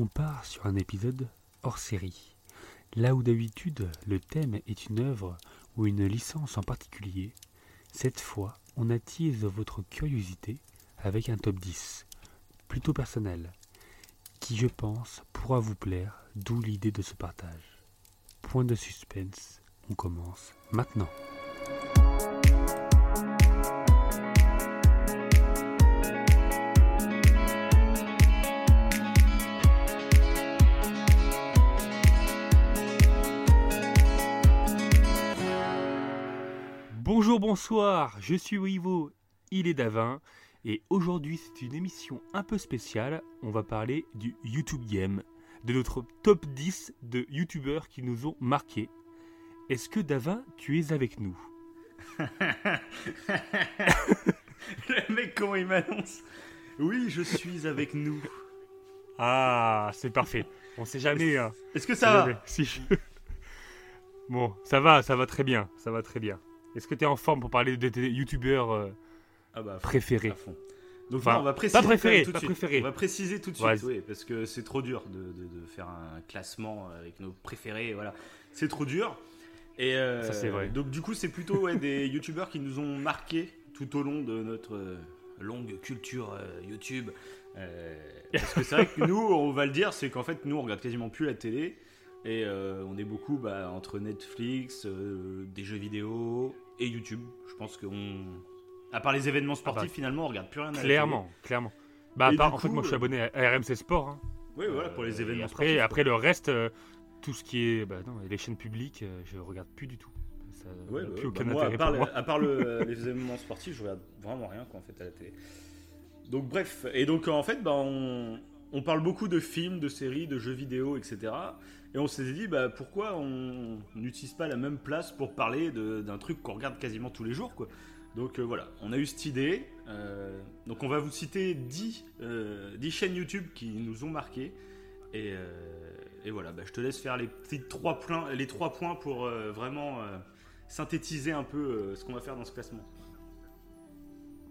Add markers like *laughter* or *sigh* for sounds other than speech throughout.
on part sur un épisode hors série. Là où d'habitude le thème est une œuvre ou une licence en particulier, cette fois on attise votre curiosité avec un top 10, plutôt personnel, qui je pense pourra vous plaire, d'où l'idée de ce partage. Point de suspense, on commence maintenant. Bonsoir, je suis Wivo, il est Davin, et aujourd'hui c'est une émission un peu spéciale, on va parler du YouTube Game, de notre top 10 de YouTubeurs qui nous ont marqués. Est-ce que Davin, tu es avec nous? *laughs* Le mec, comment il m'annonce? Oui, je suis avec nous. Ah, c'est parfait, on sait jamais. hein. Est-ce que ça va? Jamais. Si je- *laughs* Bon, ça va, ça va très bien, ça va très bien. Est-ce que tu es en forme pour parler de tes YouTubeurs euh, Ah bah, préférés. Donc Enfin, non, on va préciser pas préféré, tout de pas suite. préféré. On va préciser tout de suite, oui, parce que c'est trop dur de, de- de faire un classement avec nos préférés. Voilà, c'est trop dur. Et euh, Ça, c'est vrai. Donc du coup, c'est plutôt ouais, des *laughs* youtubeurs qui nous ont marqué tout au long de notre euh, longue culture euh, YouTube. Parce que c'est vrai que nous, on va le dire, c'est qu'en fait, nous, on regarde quasiment plus la télé. Et euh, on est beaucoup bah, entre Netflix, euh, des jeux vidéo et YouTube. Je pense qu'on. À part les événements sportifs, Ah bah, finalement, on regarde plus rien à la Clairement, clairement. Bah, à part, en fait, moi je suis euh, abonné à RMC Sport. hein. Oui, voilà, pour les Euh, événements et sportifs. après, quoi. après le reste, euh, tout ce qui est. Bah, non, les chaînes publiques, je regarde plus du tout. Ça Ouais, bah, plus bah, aucun moi, à intérêt part, pour le- moi. à part le- *laughs* les événements sportifs, je regarde vraiment rien quoi, en fait, à la télé. Donc, bref. Et donc, en fait, bah, on, on parle beaucoup de films, de séries, de jeux vidéo, etc. Et on s'est dit, bah, pourquoi on n'utilise pas la même place pour parler d'un truc qu'on regarde quasiment tous les jours, quoi. Donc euh, voilà, on a eu cette idée. Euh, donc on va vous citer 10, euh, 10 chaînes YouTube qui nous ont marqué. Et, voilà, bah, je te laisse faire les petits trois points, les trois points pour vraiment synthétiser un peu ce qu'on va faire dans ce classement.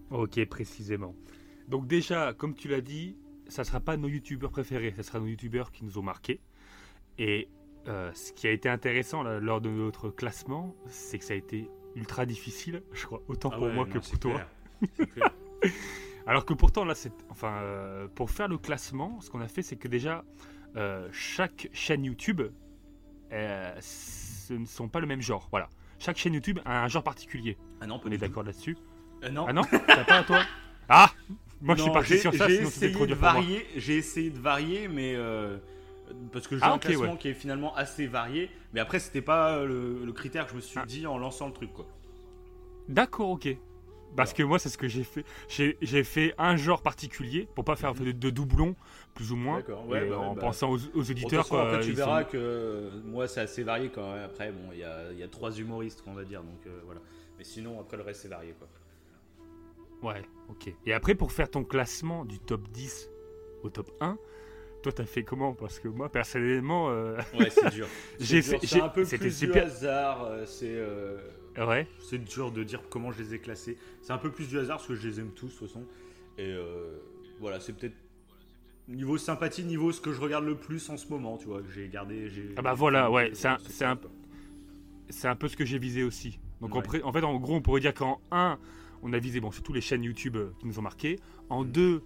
Ok, précisément. Donc, déjà, comme tu l'as dit, ça sera pas nos YouTubeurs préférés, ça sera nos YouTubeurs qui nous ont marqués. Et euh, ce qui a été intéressant là, lors de notre classement, c'est que ça a été ultra difficile, je crois, autant Ah pour ouais, moi non, que pour toi. clair. C'est *laughs* clair. Alors que pourtant, là, c'est. Enfin, euh, pour faire le classement, ce qu'on a fait, c'est que déjà, euh, chaque chaîne YouTube, euh, ce ne sont pas le même genre. Voilà. Chaque chaîne YouTube a un genre particulier. Ah non, pas On est d'accord là-dessus Euh, non. Ah non *laughs* T'as pas, toi Ah Moi, je suis Non, parti sur ça, J'ai sinon c'était essayé trop de dur pour moi. varier. J'ai essayé de varier, mais euh, parce que j'ai Ah, un ok, classement ouais. qui est finalement assez varié. Mais après, c'était pas le, le critère que je me suis Ah. dit en lançant le truc, quoi. D'accord, ok. Parce que moi, c'est ce que j'ai fait. J'ai fait un genre particulier pour pas faire de, de doublons, plus ou moins. D'accord, ouais, bah en bah. pensant aux, aux auditeurs. façon, quoi, après, tu verras sont- que euh, moi, c'est assez varié quand même. Après, bon, il y a, il y a trois humoristes, on va dire, donc euh, voilà. Mais sinon, après, le reste, c'est varié, quoi. Ouais, ok. Et après, pour faire ton classement du top 10 au top 1, toi, t'as fait comment? Parce que moi, personnellement, euh, Ouais, c'est dur. *laughs* J'ai fait- c'est un peu plus du super- hasard. euh, C'est euh, ouais. c'est dur de dire comment je les ai classés. C'est un peu plus du hasard parce que je les aime tous, de toute façon. Et euh, voilà, c'est peut-être niveau sympathie, niveau ce que je regarde le plus en ce moment, tu vois, que j'ai gardé. Ah bah voilà, ouais, c'est un- un- un peu ce que j'ai visé aussi. Donc, en Ouais. en fait, en gros, on pourrait dire qu'en 1, on a visé bon, surtout les chaînes YouTube euh, qui nous ont marqué. En 2,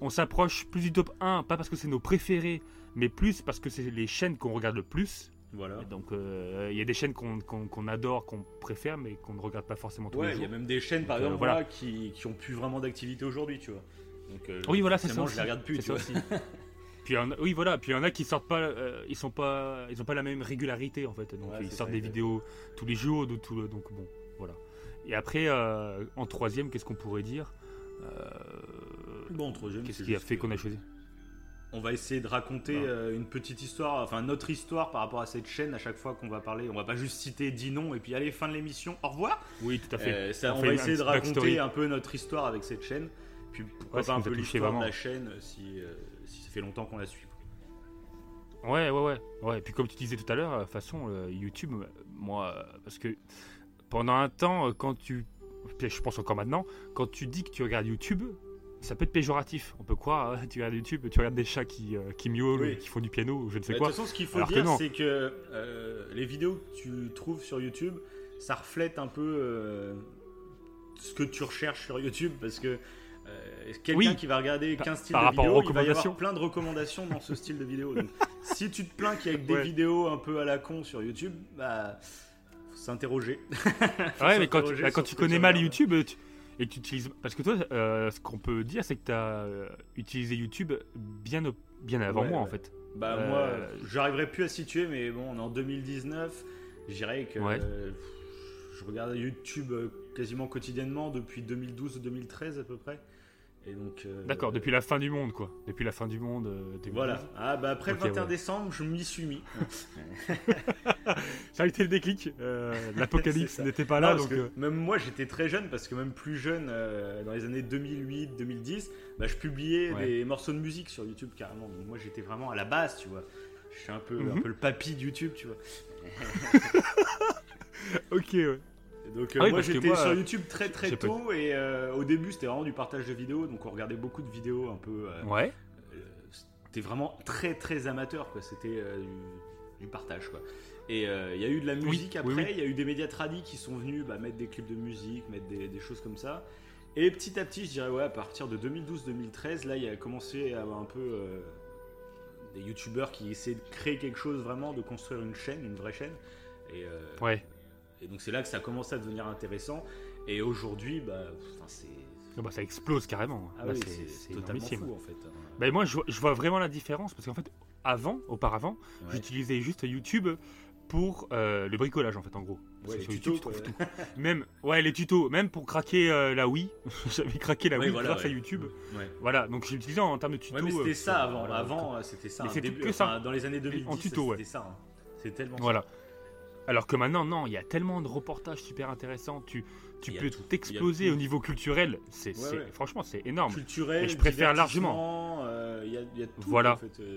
on s'approche plus du top 1, pas parce que c'est nos préférés, mais plus parce que c'est les chaînes qu'on regarde le plus. Voilà. Et donc, euh, il y a des chaînes qu'on adore, qu'on préfère, mais qu'on ne regarde pas forcément tous Ouais, les il y jours. a même des chaînes, par Donc, euh, exemple, voilà. qui, qui ont plus vraiment d'activité aujourd'hui, tu vois. Donc, euh, Oui, voilà, c'est ça. Aussi. je les regarde plus, C'est tu ça vois. aussi. *laughs* Puis en oui, voilà. Puis il y en a qui sortent pas, euh, ils sont pas, ils ont pas la même régularité en fait. Donc Ouais, ils sortent ça, des exactement. vidéos tous les jours, tout donc bon. Et après, euh, en troisième, qu'est-ce qu'on pourrait dire Euh, Bon, troisième, Qu'est-ce qui a fait qu'on a choisi? On va essayer de raconter Ouais. euh, une petite histoire, enfin notre histoire par rapport à cette chaîne à chaque fois qu'on va parler. On va pas juste citer 10 noms et puis allez, fin de l'émission, au revoir. Oui, tout à fait. Ça, On on, fait va essayer de raconter backstory. un peu notre histoire avec cette chaîne. Puis pourquoi Ouais, pas un peu l'histoire de la chaîne si, si ça fait longtemps qu'on la suit. Ouais, ouais, ouais, ouais. Et puis comme tu disais tout à l'heure, de toute façon, euh, YouTube, moi, euh, parce que pendant un temps, euh, quand tu, je pense encore maintenant, quand tu dis que tu regardes YouTube, ça peut être péjoratif. On peut croire, hein, tu regardes YouTube, tu regardes des chats qui, euh, qui miaulent, Oui. qui font du piano, ou je ne sais Bah, quoi. De toute façon, ce qu'il faut Alors dire, c'est que euh, les vidéos que tu trouves sur YouTube, ça reflète un peu euh, ce que tu recherches sur YouTube parce que euh, quelqu'un Oui. qui va regarder Par- 15 styles par de vidéos, il va y avoir plein de recommandations dans ce style de vidéo. Donc, *laughs* si tu te plains qu'il y a que des Ouais. vidéos un peu à la con sur YouTube, bah s'interroger. *laughs* Ouais, mais quand, bah, quand tu connais mal. YouTube, tu, et que tu utilises. Parce que toi, euh, ce qu'on peut dire, c'est que tu as utilisé YouTube bien, bien avant Ouais, moi, en fait. Bah Euh, moi, j'arriverai plus à situer, mais bon, on est en 2019. Je dirais que Ouais. euh, je regarde YouTube euh, quasiment quotidiennement depuis 2012 ou 2013 à peu près. Et donc. euh, D'accord, depuis la fin du monde, quoi. Depuis la fin du monde. euh, 2012. Voilà. Ah bah après le 21 ouais. décembre, je m'y suis mis. Ça a été le déclic. euh, *laughs* L'apocalypse n'était pas là, donc. même moi j'étais très jeune parce que même plus jeune dans les années 2008 2010 bah, je publiais Ouais. des morceaux de musique sur YouTube carrément donc moi j'étais vraiment à la base tu vois je suis un peu, un Mhm. peu le papy de YouTube tu vois *laughs* Ok, ouais. Et donc euh, Ah oui, moi j'étais sur YouTube très très pas- tôt et euh, au début c'était vraiment du partage de vidéos. Donc on regardait beaucoup de vidéos un peu euh, Ouais. c'était vraiment très très amateur quoi. C'était du, du partage quoi. Et euh, il y a eu de la musique oui, après. Il oui. y a eu des médias tradis qui sont venus bah, mettre des clips de musique mettre des, des choses comme ça. Et petit à petit je dirais ouais à partir de 2012-2013 là il y a commencé à avoir un peu euh, des youtubeurs qui essaient de créer quelque chose vraiment de construire une chaîne une vraie chaîne. Et, euh, Ouais. Et donc c'est là que ça a commencé à devenir intéressant et aujourd'hui bah c'est Ah bah, ça explose carrément. ah oui, c'est totalement fou en fait Bah, moi, je vois, je vois vraiment la différence parce qu'en fait, avant, auparavant, Ouais. j'utilisais juste YouTube pour euh, le bricolage en fait en gros. Ouais, les sur YouTube, tu trouves quoi. tout. Même ouais les tutos, même pour craquer euh, la Wii, *laughs* j'avais craqué la Wii voilà, grâce à ouais. YouTube. Ouais. Voilà, donc j'ai utilisé en termes de tutos. Ouais, mais c'était euh, ça avant. voilà, avant, euh, c'était ça. Début- que ça. enfin, Dans les années 2010, En tuto, c'était ouais. ça. hein. C'est tellement Voilà. Alors que maintenant, non, il y a tellement de reportages super intéressants. Tu, tu y peux y t'exploser au niveau culturel. C'est, Ouais, c'est- ouais. franchement, c'est énorme. culturel. Et je préfère divertissement, euh, Il y, a, il y a tout. Voilà. en fait, euh,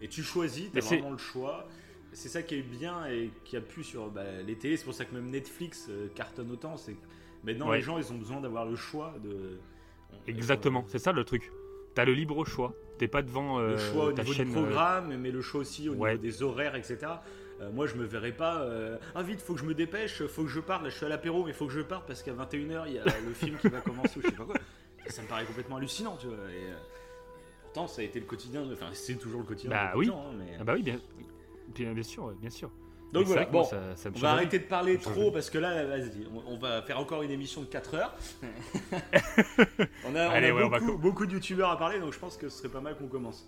et tu choisis, tu as vraiment le choix. C'est ça qui est bien et qui a pu sur bah, les télés. C'est pour ça que même Netflix euh, cartonne autant. C'est maintenant Ouais. les gens ils ont besoin d'avoir le choix de. Exactement, c'est ça le truc. T'as le libre choix. T'es pas devant euh, le choix au ta niveau chaîne. du euh, programme, mais le choix aussi au ouais. niveau des horaires, etc. Euh, moi, je me verrais pas. euh, ah, vite, faut que je me dépêche, faut que je parte. Là, je suis à l'apéro, mais faut que je parte parce qu'à 21h, il y a *laughs* le film qui va commencer ou je sais pas quoi. Ça, me paraît complètement hallucinant, tu vois. Et, euh, pourtant, ça a été le quotidien. Enfin, c'est toujours le quotidien. Bah oui. hein, mais- Ah bah oui, bien, bien, bien sûr, bien sûr. Donc voilà. Bon, ça, ça on va arrêter de parler trop parce que là, vas-y, on, on va faire encore une émission de 4 heures. *laughs* on a, on Allez, a ouais, on va beaucoup, co- beaucoup de youtubeurs à parler, donc je pense que ce serait pas mal qu'on commence.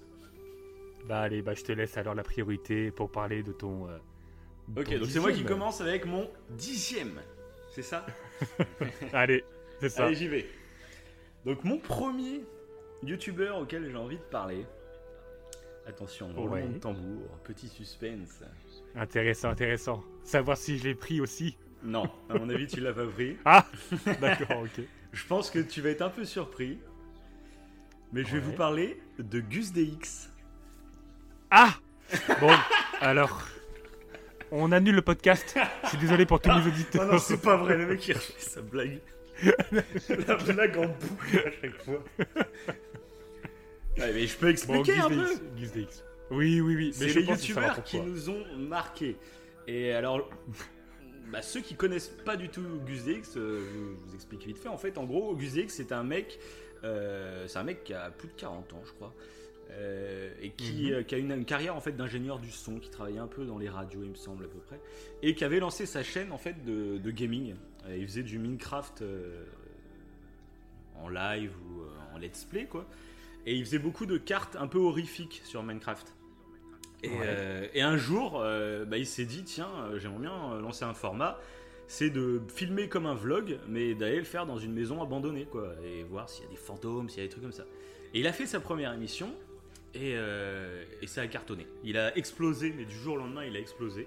Bah allez, bah je te laisse alors la priorité pour parler de ton. euh, Ok, ton donc c'est moi qui commence avec mon dixième. C'est ça? *laughs* Allez, c'est ça. Allez, j'y vais. Donc, mon premier youtubeur auquel j'ai envie de parler. Attention, roulement Ouais. de tambour, petit suspense. Intéressant, intéressant. Savoir si je l'ai pris aussi? Non, à mon avis, tu l'as pas pris. Ah *laughs* D'accord, ok. Je pense que tu vas être un peu surpris. Mais je vais Ouais. vous parler de Gus DX. Ah Bon, alors. On annule le podcast. Je suis désolé pour tous mes auditeurs. Oh non, c'est pas vrai, le mec il refait sa blague. *laughs* La blague en boucle à chaque fois. Ouais, mais je peux Bon, expliquer un peu. Gus DX. Oui, oui, oui. Mais C'est les youtubeurs qui nous ont marqués. Et alors, bah, ceux qui connaissent pas du tout Gus DX, euh, je vous explique vite fait. En fait, en gros, Gus DX, c'est un mec, euh, c'est un mec qui a plus de 40 ans, je crois, euh, et qui, Mhm. euh, qui a une, une carrière en fait d'ingénieur du son, qui travaillait un peu dans les radios, il me semble à peu près, et qui avait lancé sa chaîne en fait de, de gaming. Euh, il faisait du Minecraft en live ou en let's play, quoi. Et il faisait beaucoup de cartes un peu horrifiques sur Minecraft. Et, Ouais. euh, et un jour, euh, bah, il s'est dit tiens, euh, j'aimerais bien lancer un format, c'est de filmer comme un vlog, mais d'aller le faire dans une maison abandonnée, quoi, et voir s'il y a des fantômes, s'il y a des trucs comme ça. Et il a fait sa première émission, et, euh, et ça a cartonné. Il a explosé, mais du jour au lendemain, il a explosé.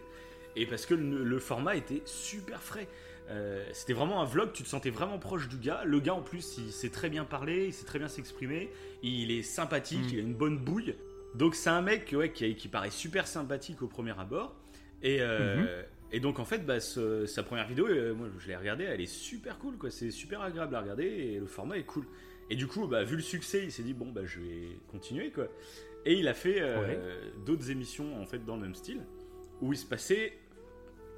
Et parce que le, le format était super frais. Euh, C'était vraiment un vlog, tu te sentais vraiment proche du gars. Le gars, en plus, il sait très bien parler, il sait très bien s'exprimer, il est sympathique, Mm. il a une bonne bouille. Donc, c'est un mec ouais, qui, qui paraît super sympathique au premier abord. Et, euh, et donc, en fait, bah, ce- sa première vidéo, moi je l'ai regardée, elle est super cool, quoi. C'est super agréable à regarder et le format est cool. Et du coup, bah, vu le succès, il s'est dit bon, bah, je vais continuer quoi. Et il a fait euh, d'autres émissions en fait dans le même style où il se passait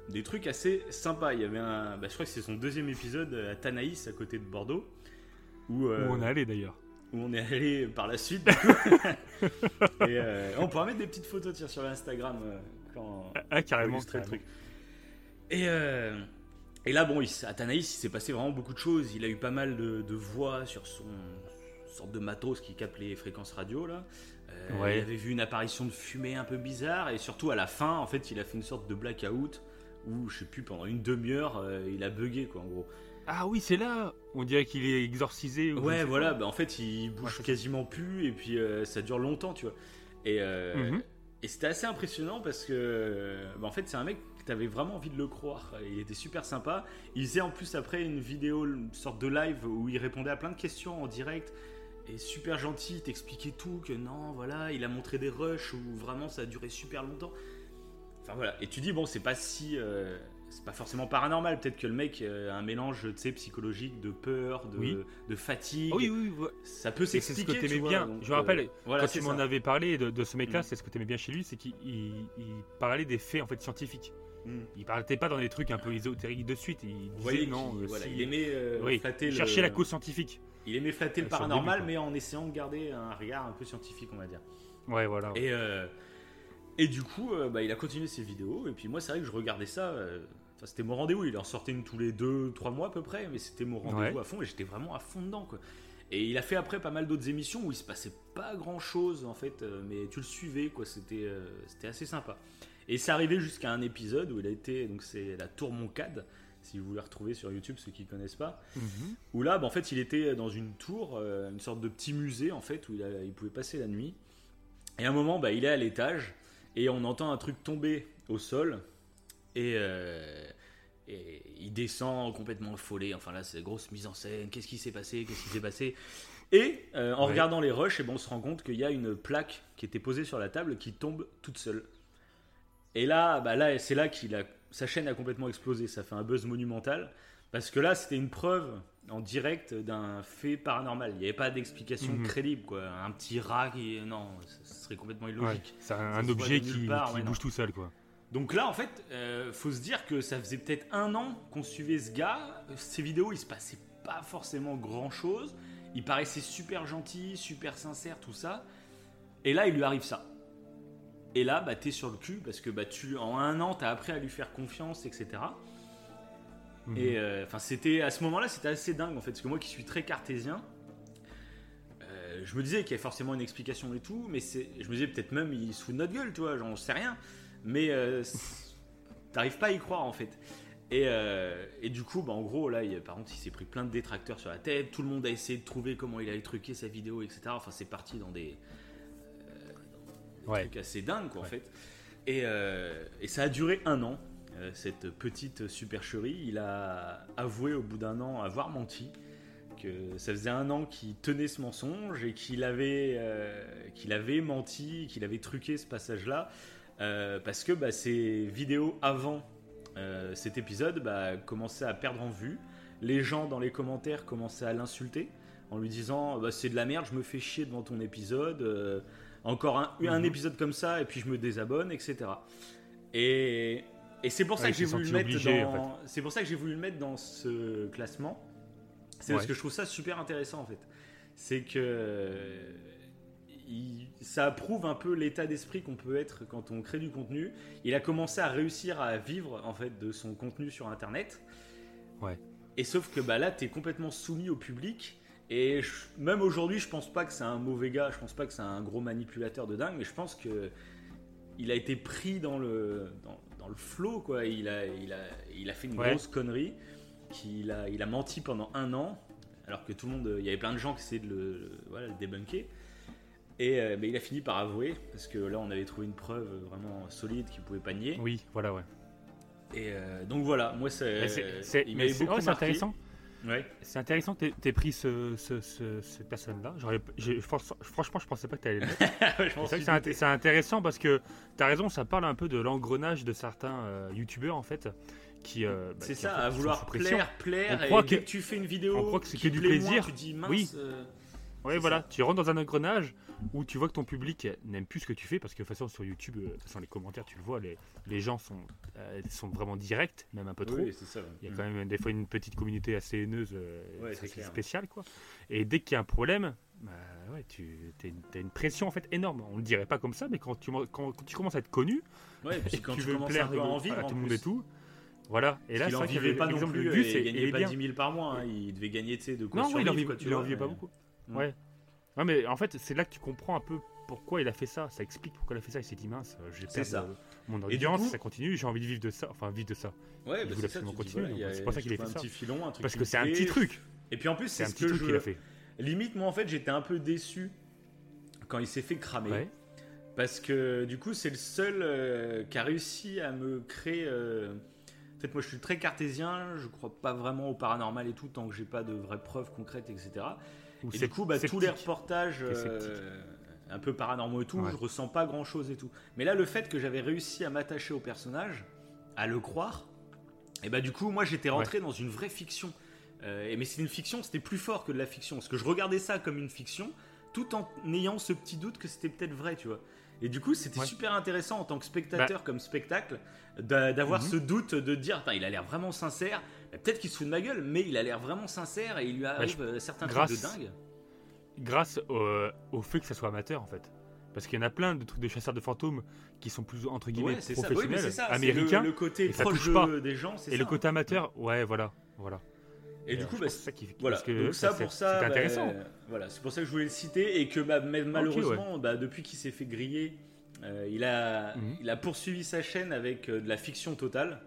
des trucs assez sympas. Il y avait un, bah, je crois que c'est son deuxième épisode à Tanaïs à côté de Bordeaux où, euh, où on est allé d'ailleurs. Où on est allé par la suite. *laughs* et euh, on pourra mettre des petites photos tiens, sur Instagram quand ah, ah carrément, le truc. Et et là, bon, il, à Tanaïs, il s'est passé vraiment beaucoup de choses. Il a eu pas mal de, voix sur son sorte de matos qui capte les fréquences radio là. Euh, il avait vu une apparition de fumée un peu bizarre et surtout à la fin, en fait, il a fait une sorte de blackout où je sais plus pendant une demi-heure, euh, il a bugué quoi en gros. Ah oui, c'est là. On dirait qu'il est exorcisé. ouais, voilà. Bah, en fait, il bouge quasiment plus et puis euh, ça dure longtemps, tu vois. Et, mhm. et c'était assez impressionnant parce que, bah, en fait, c'est un mec t'avais vraiment envie de le croire. Il était super sympa. Il faisait en plus après une vidéo, une sorte de live où il répondait à plein de questions en direct. Et super gentil, il t'expliquait tout, que non, voilà, il a montré des rushs où vraiment ça a duré super longtemps. Enfin voilà, et tu dis, bon, c'est pas si. Euh, c'est pas forcément paranormal, peut-être que le mec a un mélange, tu sais, psychologique, de peur, de, de fatigue. Oui, oui, oui. Ça peut s'expliquer. C'est ce que t'aimais bien. je me rappelle, euh, voilà, quand tu m'en avais parlé de, ce mec-là, mm. c'est ce que t'aimais bien chez lui, c'est qu'il parlait des faits en fait scientifiques. Hmm. Il partait pas dans des trucs un peu ésotériques de suite. Il disait non. Euh, il aimait euh, flatter chercher la cause scientifique. Il aimait flatter le paranormal, mais en essayant de garder un regard un peu scientifique, on va dire. Ouais, voilà. Et, euh, et du coup, bah, il a continué ses vidéos. Et puis moi, c'est vrai que je regardais ça. Enfin, c'était mon rendez-vous. Il en sortait une tous les deux, trois mois à peu près, mais c'était mon rendez-vous à fond et j'étais vraiment à fond dedans, quoi. Et il a fait après pas mal d'autres émissions où il se passait pas grand chose en fait, mais tu le suivais, quoi. C'était c'était assez sympa. Et c'est arrivé jusqu'à un épisode où il a été, donc c'est la Tour Moncade, si vous voulez retrouver sur YouTube ceux qui ne connaissent pas, mhm. où là, bah, en fait, il était dans une tour, euh, une sorte de petit musée en fait, où il, il, pouvait passer la nuit. Et à un moment, bah, il est à l'étage et on entend un truc tomber au sol et, euh, et il descend complètement affolé. Enfin là, c'est grosse mise en scène. Qu'est-ce qui s'est passé? Qu'est-ce qui s'est passé? Et euh, en regardant les rushs, et bon, on se rend compte qu'il y a une plaque qui était posée sur la table qui tombe toute seule. Et là, bah là c'est là qu'il a sa chaîne a complètement explosé. Ça fait un buzz monumental parce que là, c'était une preuve en direct d'un fait paranormal. Il n'y avait pas d'explication mhm. crédible, quoi. Un petit rat qui, non, ce serait complètement illogique. c'est un, objet qui, bouge tout seul, quoi. Donc là, en fait, euh, faut se dire que ça faisait peut-être un an qu'on suivait ce gars. Ces vidéos, il se passait pas forcément grand chose. Il paraissait super gentil, super sincère, tout ça. Et là, il lui arrive ça. Et là, bah, t'es sur le cul parce que bah, tu, en un an, t'as appris à lui faire confiance, etc. Et mhm. euh, enfin, c'était à ce moment-là, c'était assez dingue en fait, parce que moi qui suis très cartésien, euh, je me disais qu'il y avait forcément une explication et tout, mais je me disais peut-être même il se fout de notre gueule, tu vois, j'en sais rien. Mais euh, *laughs* t'arrives pas à y croire en fait. Et, et du coup, bah, en gros, là, il, par contre, il s'est pris plein de détracteurs sur la tête. Tout le monde a essayé de trouver comment il allait truquer sa vidéo, etc. Enfin, c'est parti dans des, ouais. truc assez dingue, quoi, en fait. Et, euh, et, ça a duré un an, euh, cette petite supercherie. Il a avoué au bout d'un an avoir menti, que ça faisait un an qu'il tenait ce mensonge et qu'il avait, euh, qu'il avait menti, qu'il avait truqué ce passage-là, parce que bah, ses vidéos avant cet épisode bah, commençaient à perdre en vue. Les gens dans les commentaires commençaient à l'insulter en lui disant bah, c'est de la merde, je me fais chier devant ton épisode encore un, un, mhm. épisode comme ça et puis je me désabonne, etc. Et, et c'est pour ça que j'ai voulu le mettre dans. C'est pour ça que j'ai voulu le mettre dans ce classement. C'est parce que je trouve ça super intéressant en fait. C'est que ça prouve un peu l'état d'esprit qu'on peut être quand on crée du contenu. Il a commencé à réussir à vivre en fait de son contenu sur Internet. Ouais. Et sauf que bah là, tu es complètement soumis au public et même aujourd'hui, je pense pas que c'est un mauvais gars, je pense pas que c'est un gros manipulateur de dingue, mais je pense que il a été pris dans le, dans, le flow, quoi. Il a, il, a, il a fait une grosse connerie, qu'il a, il a menti pendant un an, alors que tout le monde, il y avait plein de gens qui essayaient de le, voilà, le débunker. Et euh, mais il a fini par avouer, parce que là, on avait trouvé une preuve vraiment solide qu'il pouvait pas nier. Oui, voilà, ouais. Et euh, donc voilà, moi, c'est, il m'avait beaucoup marqué. intéressant c'est intéressant que tu aies pris ce, cette personne-là. Franchement, je pensais pas que tu allais le mettre. *laughs* c'est intéressant parce que tu as raison, ça parle un peu de l'engrenage de certains euh, youtubeurs en fait. Qui, euh, c'est ça, à vouloir plaire, plaire. On et que tu fais une vidéo, on croit que c'est que du plaisir. tu dis mince. Oui. Euh, Ouais, voilà, ça. tu rentres dans un engrenage où tu vois que ton public n'aime plus ce que tu fais parce que de toute façon sur YouTube, euh, de toute façon les commentaires, tu le vois, les, les gens sont, euh, sont vraiment directs, même un peu trop. Oui, c'est ça. ouais. Il y a quand même des fois une petite communauté assez haineuse, euh, Ouais, assez spéciale quoi. Et dès qu'il y a un problème, bah ouais, tu as une pression en fait énorme. On le dirait pas comme ça, mais quand tu, quand, quand tu commences à être connu, *laughs* et puis et quand que tu tu veux plaire à en à vivre, tout le monde et tout, voilà. Et là, il c'est en vrai qu'il y vivait pas non plus, de et Gus il et, gagnait et pas bien. 10 000 par mois. hein, Il devait gagner, de quoi Non, il en survivre, vivait, il pas beaucoup. Ouais. Non, mais en fait, c'est là que tu comprends un peu pourquoi il a fait ça. Ça explique pourquoi il a fait ça. Il s'est dit mince, je ça. euh, mon audience, coup- ça continue, j'ai envie de vivre de ça. Enfin, vivre de ça. Ouais, bah, c'est ça, continuer, voilà, c'est pour ça qu'il a je fait un ça. petit filon, un truc Parce que c'est un petit truc. Et puis en plus, C'est un ce petit que truc qu'il a je. fait. Limite, moi en fait, j'étais un peu déçu quand il s'est fait cramer. Ouais. Parce que du coup, c'est le seul euh, qui a réussi à me créer. euh, En fait, moi je suis très cartésien, je crois pas vraiment au paranormal et tout, tant que j'ai pas de vraies preuves concrètes, etc. Et du coup, bah, tous les reportages euh, un peu paranormaux et tout, Ouais. je ressens pas grand chose et tout. Mais là, le fait que j'avais réussi à m'attacher au personnage, à le croire, et bah du coup, moi j'étais rentré dans une vraie fiction. Euh, mais c'est une fiction, c'était plus fort que de la fiction. Parce que je regardais ça comme une fiction, tout en ayant ce petit doute que c'était peut-être vrai, tu vois. Et du coup, c'était Ouais. super intéressant en tant que spectateur, comme spectacle, d'a- d'avoir Mhm. ce doute de dire, il a l'air vraiment sincère. Peut-être qu'il se fout de ma gueule, mais il a l'air vraiment sincère et il lui arrive je- euh, certains grâce- trucs de dingue. Grâce au, au fait que ça soit amateur, en fait. Parce qu'il y en a plein de trucs de chasseurs de fantômes qui sont plus entre guillemets Ouais. Oui, professionnels, américains. Le, le côté et ça proche touche de- pas. des gens, c'est Et ça. le côté amateur, ouais, voilà. voilà. Et du euh, coup, bah, c'est ça qui Voilà, parce que donc ça c'est- pour ça, c'est bah, intéressant. voilà, c'est pour ça que je voulais le citer et que bah, malheureusement, bah, depuis qu'il s'est fait griller, euh, il, a, Mhm. il a poursuivi sa chaîne avec euh, de la fiction totale.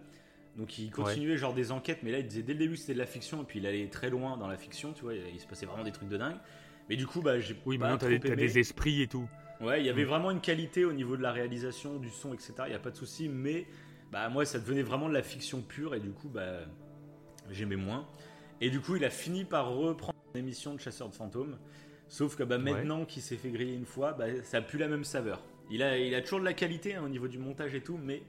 Donc il continuait genre des enquêtes, mais là il disait dès le début c'était de la fiction et puis il allait très loin dans la fiction, tu vois, il se passait vraiment des trucs de dingue. Mais du coup, bah, j'ai Oui, pas t'as t'as des esprits et tout. Ouais, il y avait Mm. vraiment une qualité au niveau de la réalisation, du son, etc. Il n'y a pas de souci, mais bah, moi, ça devenait vraiment de la fiction pure et du coup, bah, j'aimais moins. Et du coup, il a fini par reprendre une émission de chasseur de fantômes. Sauf que bah, Ouais. maintenant qu'il s'est fait griller une fois, bah, ça n'a plus la même saveur. Il a, il a toujours de la qualité hein, au niveau du montage et tout, mais